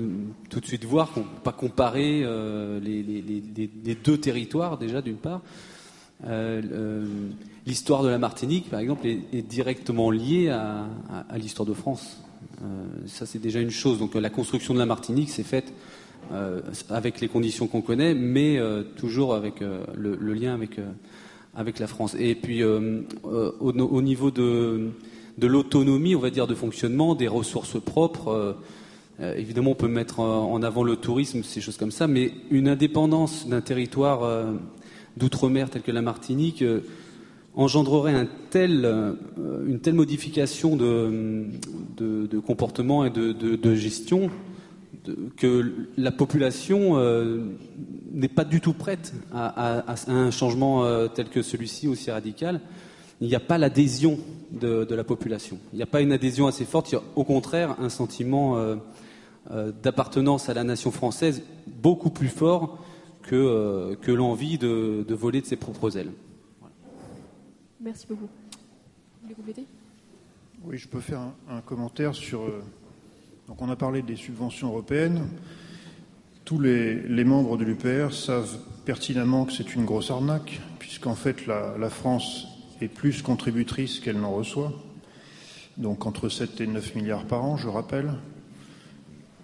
tout de suite voir qu'on ne peut pas comparer euh, les, les- les- les- les deux territoires, déjà d'une part. Euh, euh, l'histoire de la Martinique, par exemple, est, est directement liée à, à- à l'histoire de France. Euh, ça, c'est déjà une chose. Donc, euh, la construction de la Martinique s'est faite euh, avec les conditions qu'on connaît, mais euh, toujours avec euh, le, lien avec, avec la France. Et puis au, au, niveau de, de l'autonomie, on va dire, de fonctionnement, des ressources propres. Évidemment, on peut mettre en avant le tourisme, ces choses comme ça, mais une indépendance d'un territoire d'outre-mer tel que la Martinique engendrerait une telle modification de, de, de comportement et de, de gestion que la population euh, n'est pas du tout prête à, un changement euh, tel que celui-ci, aussi radical. Il n'y a pas l'adhésion de, la population. Il n'y a pas une adhésion assez forte. Il y a au contraire un sentiment euh, d'appartenance à la nation française beaucoup plus fort que, que l'envie de, voler de ses propres ailes. Merci beaucoup. Vous voulez compléter? Oui, je peux faire un commentaire sur donc on a parlé des subventions européennes. Tous les, membres de l'UPR savent pertinemment que c'est une grosse arnaque, puisqu'en fait la, France est plus contributrice qu'elle n'en reçoit. Donc entre 7 et 9 milliards par an, je rappelle.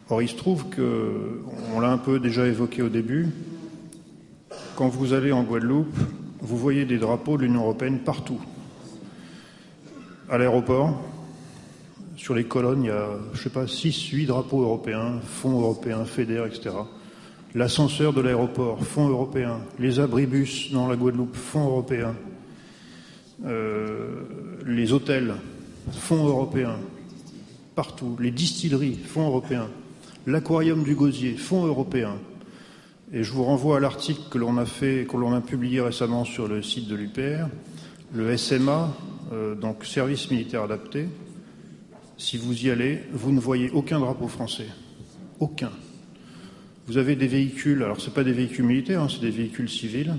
Or, il se trouve que, on l'a un peu déjà évoqué au début, quand vous allez en Guadeloupe, vous voyez des drapeaux de l'Union européenne partout. À l'aéroport, sur les colonnes, il y a, je sais pas, 6, 8 drapeaux européens, fonds européens, FEDER, etc. L'ascenseur de l'aéroport, fonds européens. Les abribus dans la Guadeloupe, fonds européens. Euh, les hôtels, fonds européens. Partout. Les distilleries, fonds européens. L'aquarium du Gosier, fonds européens. Et je vous renvoie à l'article que l'on a fait, que l'on a publié récemment sur le site de l'UPR, le SMA, euh, donc service militaire adapté, si vous y allez, vous ne voyez aucun drapeau français. Aucun. Vous avez des véhicules, alors ce n'est pas des véhicules militaires, hein, c'est des véhicules civils.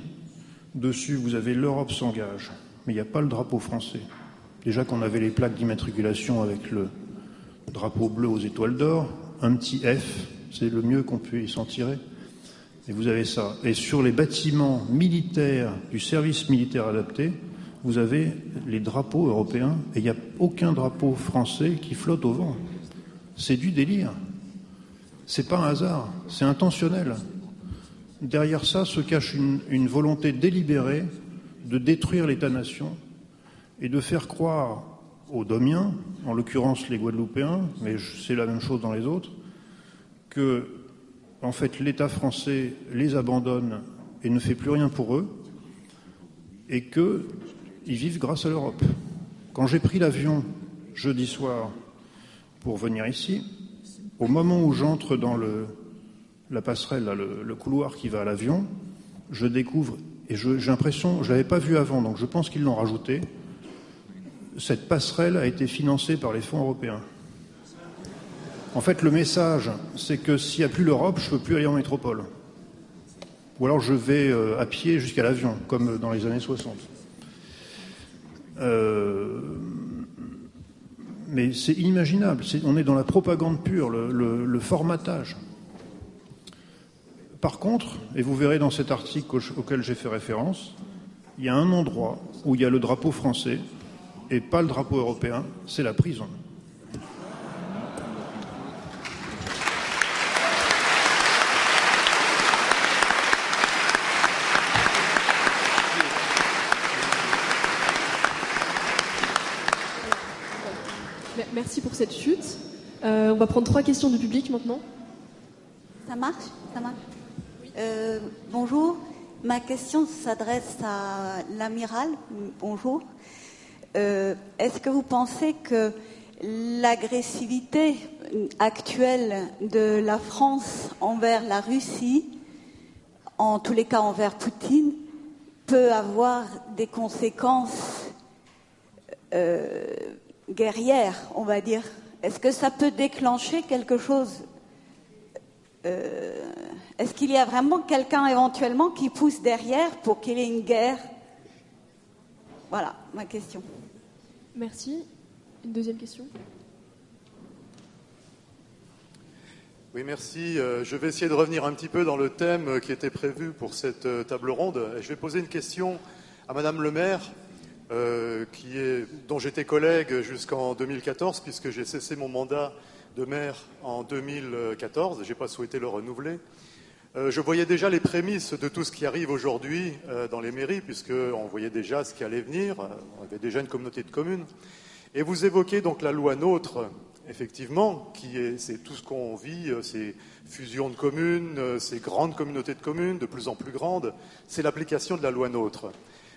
Dessus, vous avez l'Europe s'engage, mais il n'y a pas le drapeau français. Déjà qu'on avait les plaques d'immatriculation avec le drapeau bleu aux étoiles d'or, un petit F, c'est le mieux qu'on puisse s'en tirer. Et vous avez ça. Et sur les bâtiments militaires du service militaire adapté, vous avez les drapeaux européens et il n'y a aucun drapeau français qui flotte au vent. C'est du délire. C'est pas un hasard, c'est intentionnel. Derrière ça se cache une, volonté délibérée de détruire l'État-nation et de faire croire aux Domiens, en l'occurrence les Guadeloupéens, mais c'est la même chose dans les autres, que en fait l'État français les abandonne et ne fait plus rien pour eux, et que ils vivent grâce à l'Europe. Quand j'ai pris l'avion jeudi soir pour venir ici, au moment où j'entre dans le, la passerelle, le, couloir qui va à l'avion, je découvre, et j'ai l'impression, je ne l'avais pas vu avant, donc je pense qu'ils l'ont rajouté, cette passerelle a été financée par les fonds européens. En fait, le message, c'est que s'il n'y a plus l'Europe, je ne peux plus aller en métropole. Ou alors je vais euh, à pied jusqu'à l'avion, comme dans les années 60. Euh, mais c'est inimaginable. on est dans la propagande pure, le, formatage. Par contre, et vous verrez dans cet article auquel j'ai fait référence, il y a un endroit où il y a le drapeau français et pas le drapeau européen, c'est la prison. Merci pour chute. Euh, on va prendre trois questions du public maintenant. Ça marche? Ça marche euh, Bonjour. Ma question s'adresse à l'amiral. Bonjour. Euh, est-ce que vous pensez que l'agressivité actuelle de la France envers la Russie, en tous les cas envers Poutine, peut avoir des conséquences guerrière, on va dire. Est-ce que ça peut déclencher quelque chose euh, Est-ce qu'il y a vraiment quelqu'un éventuellement qui pousse derrière pour qu'il y ait une guerre? Voilà ma question. Merci. Une deuxième question Oui, merci. Euh, je vais essayer de revenir un petit peu dans le thème qui était prévu pour cette euh, table ronde. Je vais poser une question à Madame le maire euh, qui est, dont j'étais collègue jusqu'en 2014, puisque j'ai cessé mon mandat de maire en 2014. Je n'ai pas souhaité le renouveler. Euh, je voyais déjà les prémices de tout ce qui arrive aujourd'hui euh, dans les mairies, puisqu'on voyait déjà ce qui allait venir. On avait déjà une communauté de communes. Et vous évoquez donc la loi NOTRe, effectivement, qui est, c'est tout ce qu'on vit, ces fusions de communes, ces grandes communautés de communes, de plus en plus grandes. C'est l'application de la loi NOTRe.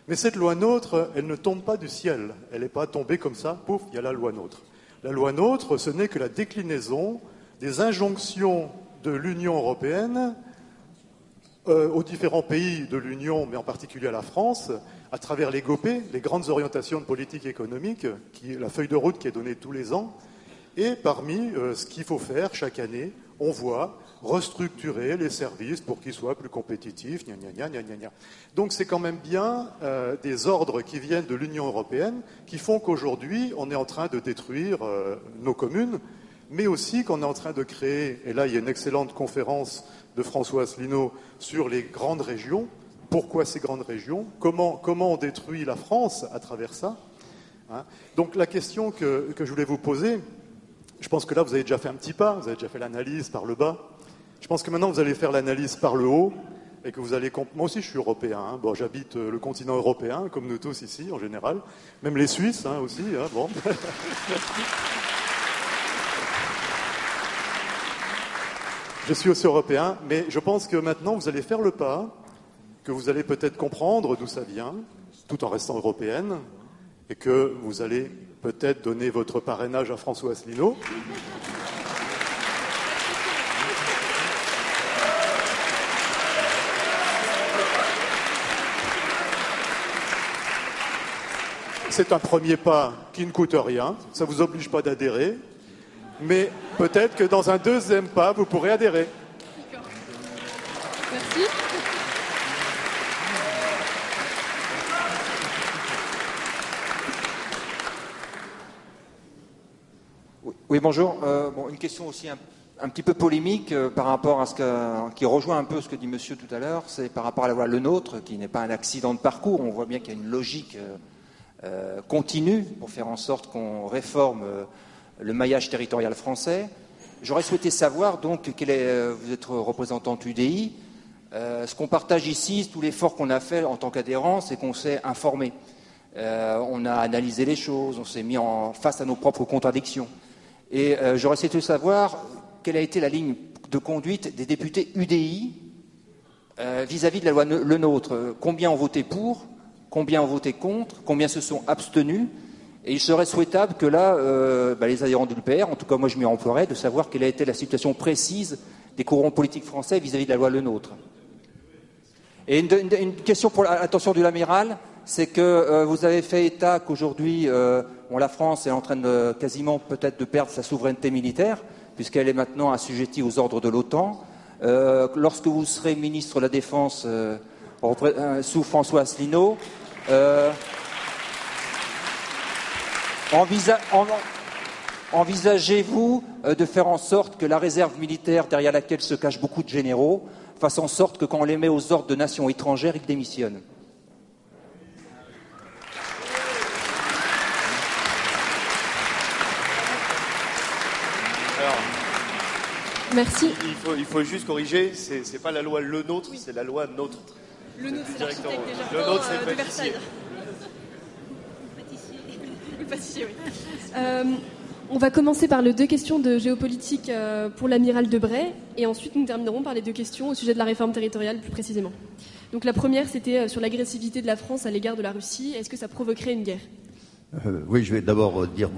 Mais cette loi NOTRe, elle ne tombe pas du ciel. Elle n'est pas tombée comme ça, pouf, il y a la loi NOTRe. La loi NOTRe, ce n'est que la déclinaison des injonctions de l'Union européenne euh, aux différents pays de l'Union, mais en particulier à la France, à travers les GOP, les grandes orientations de politique économique, la feuille de route qui est donnée tous les ans. Et parmi euh, ce qu'il faut faire chaque année, on voit restructurer les services pour qu'ils soient plus compétitifs. Donc c'est quand même bien euh, des ordres qui viennent de l'Union européenne qui font qu'aujourd'hui on est en train de détruire nos communes, mais aussi qu'on est en train de créer, et là il y a une excellente conférence de François Asselineau sur les grandes régions. Pourquoi ces grandes régions? Comment, on détruit la France à travers ça? Hein? Donc la question que, je voulais vous poser, je pense que là vous avez déjà fait un petit pas, vous avez déjà fait l'analyse par le bas. Je pense que maintenant vous allez faire l'analyse par le haut et que vous allez. Moi aussi, je suis européen. Hein. Bon, j'habite euh, le continent européen, comme nous tous ici, en général. Même les Suisses hein, aussi. bon. Je suis aussi européen, mais je pense que maintenant vous allez faire le pas, que vous allez peut-être comprendre d'où ça vient, tout en restant européenne, et que vous allez peut-être donner votre parrainage à François Asselineau. C'est un premier pas qui ne coûte rien, ça ne vous oblige pas d'adhérer, mais peut-être que dans un deuxième pas, vous pourrez adhérer. Merci. Oui, bonjour. Euh, bon, une question aussi un, petit peu polémique euh, par rapport à ce que, qui rejoint un peu ce que dit Monsieur tout à l'heure, c'est par rapport à la loi Le Nôtre, qui n'est pas un accident de parcours. On voit bien qu'il y a une logique euh, continue pour faire en sorte qu'on réforme le maillage territorial français. J'aurais souhaité savoir, donc, quel est, euh, vous êtes représentante UDI, euh, ce qu'on partage ici, tout l'effort qu'on a fait en tant qu'adhérent, c'est qu'on s'est informé. Euh, on a analysé les choses, on s'est mis en face à nos propres contradictions. Et j'aurais souhaité savoir quelle a été la ligne de conduite des députés UDI vis-à-vis de la loi Le Nôtre. Combien ont voté pour Combien ont voté contre Combien se sont abstenus et il serait souhaitable que là, euh, bah, les adhérents de l'UPR, en tout cas moi je m'y emploierais, de savoir quelle a été la situation précise des courants politiques français vis-à-vis de la loi Le Nôtre. Et une, question pour l'attention du l'amiral, c'est que euh, vous avez fait état qu'aujourd'hui, euh, la France est en train de quasiment peut-être de perdre sa souveraineté militaire, puisqu'elle est maintenant assujettie aux ordres de l'OTAN. lorsque vous serez ministre de la Défense sous François Asselineau, Envisagez-vous euh, de faire en sorte que la réserve militaire derrière laquelle se cachent beaucoup de généraux fasse en sorte que quand on les met aux ordres de nations étrangères, ils démissionnent? Merci. Il faut, juste corriger, ce n'est pas la loi le nôtre, c'est la loi nôtre. Le nôtre, c'est Le nôtre, c'est le euh, Euh, on va commencer par les deux questions de géopolitique euh, pour l'amiral Debray, et ensuite nous terminerons par les deux questions au sujet de la réforme territoriale plus précisément. Donc la première, c'était euh, sur l'agressivité de la France à l'égard de la Russie. Est-ce que ça provoquerait une guerre? Oui, je vais d'abord dire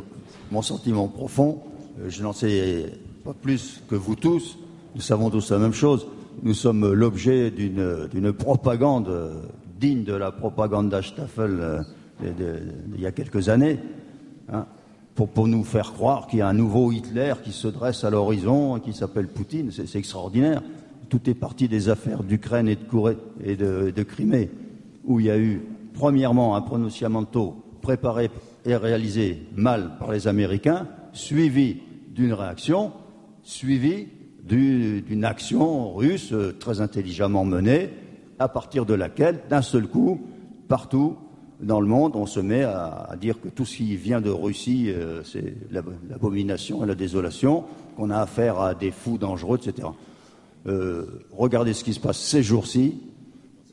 mon sentiment profond. je n'en sais pas plus que vous tous. Nous savons tous la même chose. Nous sommes l'objet d'une propagande digne de la propagande d'Astaffel il y a quelques années, hein, pour, nous faire croire qu'il y a un nouveau Hitler qui se dresse à l'horizon, qui s'appelle Poutine. C'est extraordinaire. Tout est parti des affaires d'Ukraine et, de, et de, Crimée, où il y a eu, premièrement, un pronunciamento préparé et réalisé mal par les Américains, suivi d'une réaction, suivi d'une action russe très intelligemment menée, à partir de laquelle, d'un seul coup, partout, dans le monde, on se met à, dire que tout ce qui vient de Russie, euh, c'est l'abomination et la désolation, qu'on a affaire à des fous dangereux, etc. euh, regardez ce qui se passe ces jours-ci.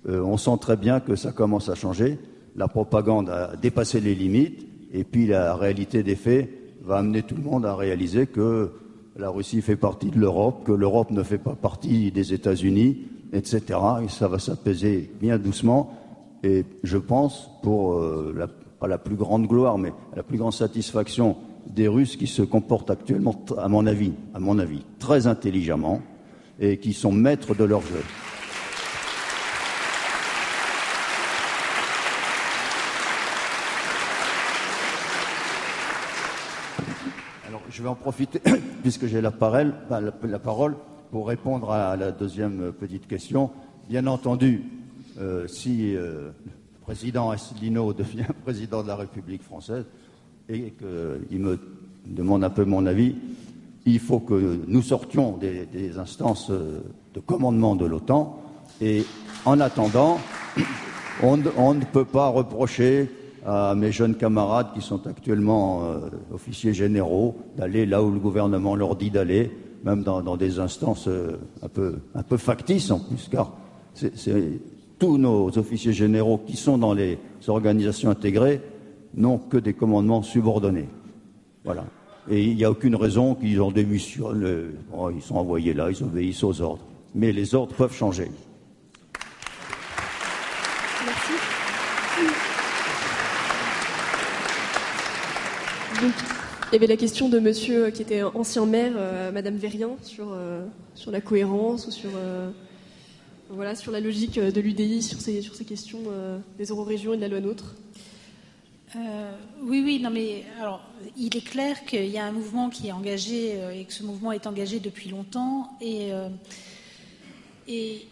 Euh, on sent très bien que ça commence à changer. La propagande a dépassé les limites, et puis la réalité des faits va amener tout le monde à réaliser que la Russie fait partie de l'Europe, que l'Europe ne fait pas partie des États-Unis, etc. Et ça va s'apaiser bien doucement. Et je pense, pour euh, la, pas la plus grande gloire, mais la plus grande satisfaction des Russes qui se comportent actuellement, à mon avis, à mon avis, très intelligemment et qui sont maîtres de leur jeu. Alors, je vais en profiter, puisque j'ai la, parole, la, parole, pour répondre à la deuxième petite question. Bien entendu, euh, si euh, le président Asselineau devient président de la République française et qu'il me demande un peu mon avis, il faut que nous sortions des, instances euh, de commandement de l'OTAN et en attendant, on, ne peut pas reprocher à mes jeunes camarades qui sont actuellement euh, officiers généraux d'aller là où le gouvernement leur dit d'aller, même dans, des instances euh, un, peu, factices en plus, car tous nos officiers généraux qui sont dans les organisations intégrées n'ont que des commandements subordonnés. Voilà. Et il n'y a aucune raison qu'ils en démissionnent. Euh, ils sont envoyés là, ils obéissent aux ordres. Mais les ordres peuvent changer. Merci. Il y avait la question de monsieur qui était ancien maire, euh, Madame Verrien, sur, euh, sur la cohérence ou sur, euh, la logique de l'UDI, sur ces, sur ces questions euh, des eurorégions et de la loi NOTRe. Euh, oui, oui, non, mais alors, il est clair qu'il y a un mouvement qui est engagé euh, et que ce mouvement est engagé depuis longtemps. Euh, et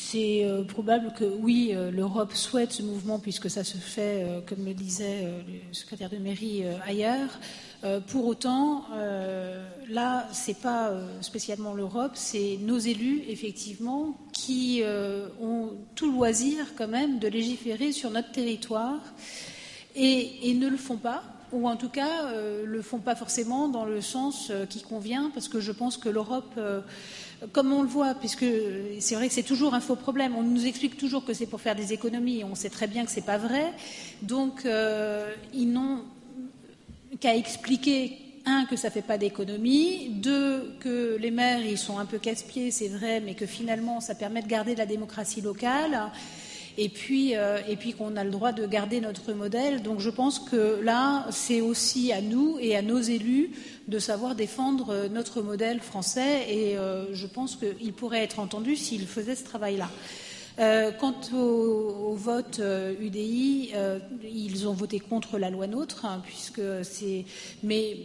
c'est euh, probable que, oui, euh, l'Europe souhaite ce mouvement puisque ça se fait, euh, comme le disait le secrétaire de mairie, ailleurs. pour autant, là, c'est pas spécialement l'Europe, c'est nos élus, effectivement, qui ont tout loisir, quand même, de légiférer sur notre territoire et, et ne le font pas, ou en tout cas euh, le font pas forcément dans le sens qui convient, parce que je pense que l'Europe, comme on le voit, puisque c'est vrai que c'est toujours un faux problème, on nous explique toujours que c'est pour faire des économies, on sait très bien que c'est pas vrai, donc euh, ils n'ont qu'à expliquer un, que ça ne fait pas d'économie, deux, que les maires, ils sont un peu casse-pieds, c'est vrai, mais que finalement, ça permet de garder la démocratie locale, et puis, euh, qu'on a le droit de garder notre modèle. Donc je pense que là, c'est aussi à nous et à nos élus de savoir défendre euh, notre modèle français, et euh, je pense qu'il pourrait être entendu s'ils faisaient ce travail-là. Euh, quant au, vote UDI, ils ont voté contre la loi NOTRe, hein, puisque c'est. Mais,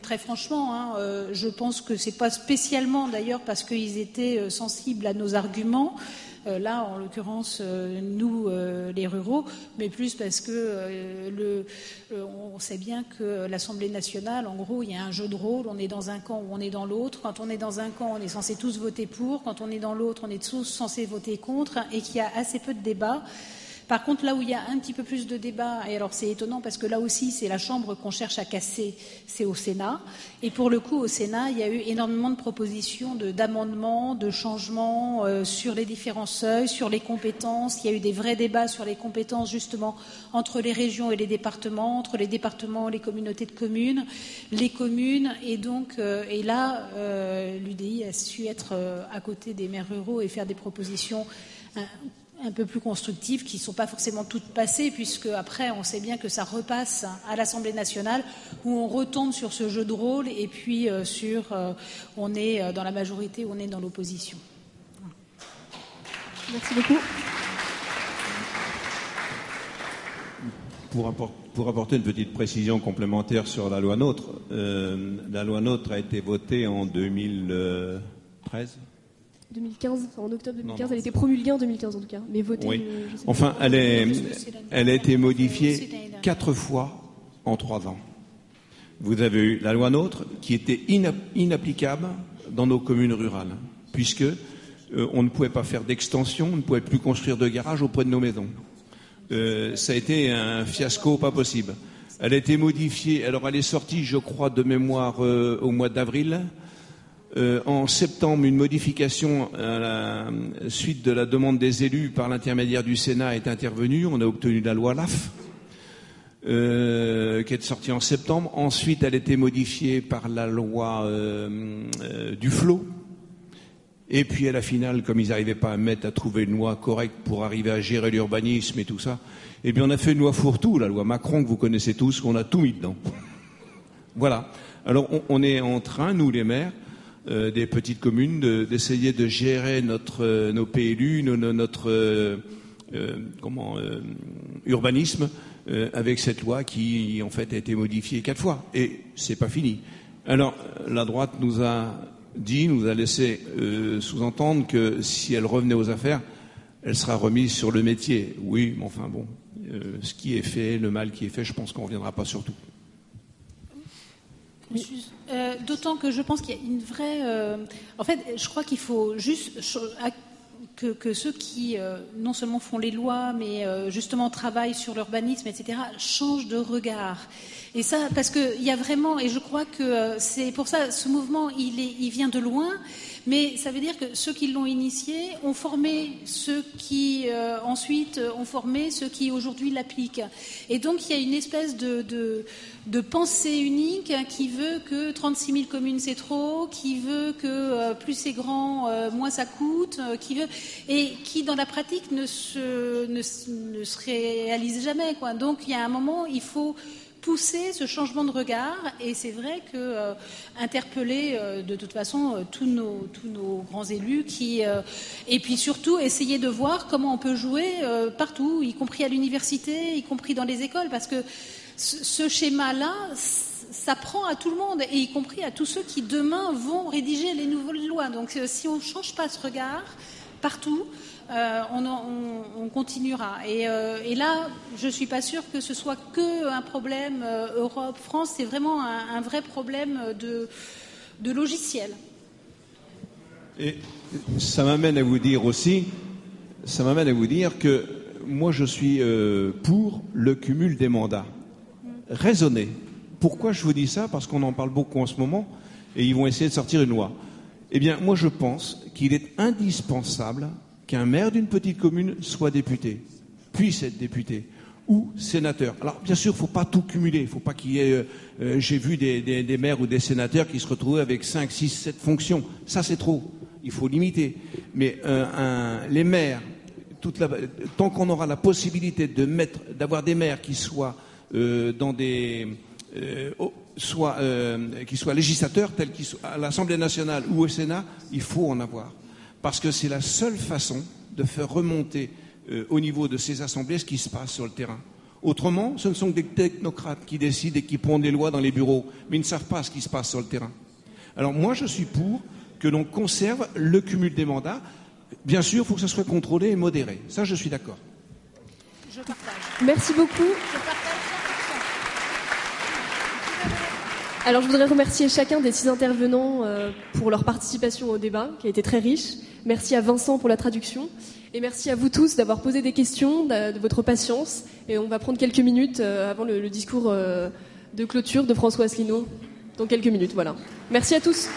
très franchement, hein, je pense que c'est pas spécialement d'ailleurs parce qu'ils étaient sensibles à nos arguments. Euh, là, en l'occurrence, euh, nous, euh, les ruraux, mais plus parce que on sait bien que l'Assemblée nationale, en gros, il y a un jeu de rôle. On est dans un camp ou on est dans l'autre. Quand on est dans un camp, on est censé tous voter pour. Quand on est dans l'autre, on est tous censés voter contre, et qu'il y a assez peu de débats. Par contre, là où il y a un petit peu plus de débat, et alors c'est étonnant parce que là aussi c'est la Chambre qu'on cherche à casser, c'est au Sénat. Et pour le coup, au Sénat, il y a eu énormément de propositions d'amendements, de, changements euh, sur les différents seuils, sur les compétences. Il y a eu des vrais débats sur les compétences justement entre les régions et les départements, entre les départements les communautés de communes, les communes. Et donc, euh, et là, euh, l'UDI a su être à côté des maires ruraux et faire des propositions euh, un peu plus constructives qui ne sont pas forcément toutes passées, puisque après on sait bien que ça repasse à l'Assemblée nationale où on retombe sur ce jeu de rôle et puis euh, sur euh, on est euh, dans la majorité ou on est dans l'opposition. Merci beaucoup. Pour, apport, pour, apporter une petite précision complémentaire sur la loi NOTRe, euh, la loi NOTRe a été votée en 2013 2015, enfin en octobre 2015, non, non. elle a été promulguée en 2015 en tout cas, mais votée. Oui. Je, enfin, elle, est, elle a été modifiée quatre fois en trois ans. Vous avez eu la loi NOTRe qui était inapplicable dans nos communes rurales, puisque euh, on ne pouvait pas faire d'extension, on ne pouvait plus construire de garage auprès de nos maisons. Euh, ça a été un fiasco pas possible. Elle a été modifiée, alors elle est sortie, je crois, de mémoire euh, au mois d'avril. Euh, en septembre, une modification à la suite de la demande des élus par l'intermédiaire du Sénat est intervenue. On a obtenu la loi LAF, euh, qui est sortie en septembre. Ensuite, elle a été modifiée par la loi euh, euh, du flot. Et puis à la finale, comme ils n'arrivaient pas à mettre, à trouver une loi correcte pour arriver à gérer l'urbanisme et tout ça, eh bien on a fait une loi fourre-tout, la loi Macron que vous connaissez tous, qu'on a tout mis dedans. voilà. Alors on est en train, nous les maires, euh, des petites communes, de- d'essayer de, gérer notre, euh, nos PLU, notre euh, comment, urbanisme avec cette loi qui en fait a été modifiée quatre fois. Et c'est pas fini. Alors la droite nous a dit, nous a laissé sous-entendre que si elle revenait aux affaires, elle sera remise sur le métier. Oui, mais enfin bon, ce qui est fait, le mal qui est fait, je pense qu'on ne reviendra pas sur tout. Euh, D'autant que je pense qu'il y a une vraie. euh, en fait, je crois qu'il faut juste que, ceux qui euh, non seulement font les lois, mais justement travaillent sur l'urbanisme, etc., changent de regard. Et ça, parce qu'il y a vraiment, et je crois que c'est pour ça, ce mouvement, il, est, il vient de loin, mais ça veut dire que ceux qui l'ont initié ont formé ceux qui euh, ensuite euh, ont formé ceux qui aujourd'hui l'appliquent. Et donc il y a une espèce de, de, pensée unique qui veut que 36 000 communes c'est trop, qui veut que euh, plus c'est grand, moins ça coûte, qui veut et qui dans la pratique ne se, ne, se- réalise jamais. Donc il y a un moment, il faut pousser ce changement de regard. Et c'est vrai que euh, interpeller euh, de toute façon euh, tous nos tous nos grands élus qui euh, et puis surtout essayer de voir comment on peut jouer euh, partout y compris à l'université y compris dans les écoles. Parce que ce, ce schéma là ça prend à tout le monde et y compris à tous ceux qui demain vont rédiger les nouvelles lois. Donc euh, si on ne change pas ce regard partout euh, on, continuera. Et, euh, là, je ne suis pas sûre que ce soit que un problème euh, Europe-France, c'est vraiment un, vrai problème de, logiciel. Et ça m'amène à vous dire aussi, ça m'amène à vous dire que moi je suis pour le cumul des mandats. Raisonné. Pourquoi je vous dis ça? Parce qu'on en parle beaucoup en ce moment et ils vont essayer de sortir une loi. Eh bien, moi je pense qu'il est indispensable qu'un maire d'une petite commune soit député, puisse être député ou sénateur. Alors bien sûr, il ne faut pas tout cumuler. Il ne faut pas qu'il y ait. euh, euh, J'ai vu des, maires ou des sénateurs qui se retrouvaient avec 5, 6, 7 fonctions. Ça, c'est trop. Il faut limiter. Mais euh, les maires, tant qu'on aura la possibilité d'avoir des maires qui soient dans des, qui soient législateurs, tels qu'ils sont à l'Assemblée nationale ou au Sénat, il faut en avoir. Parce que c'est la seule façon de faire remonter euh, au niveau de ces assemblées ce qui se passe sur le terrain. Autrement, ce ne sont que des technocrates qui décident et qui pondent des lois dans les bureaux, mais ils ne savent pas ce qui se passe sur le terrain. Alors moi, je suis pour que l'on conserve le cumul des mandats. Bien sûr, il faut que ça soit contrôlé et modéré. Ça, je suis d'accord. Je partage. Merci beaucoup. Je partage Alors je voudrais remercier chacun des six intervenants euh, pour leur participation au débat, qui a été très riche. Merci à Vincent pour la traduction. Et merci à vous tous d'avoir posé des questions, de, votre patience. Et on va prendre quelques minutes euh, avant le, le discours euh, de clôture de François Asselineau. Dans quelques minutes, voilà. Merci à tous.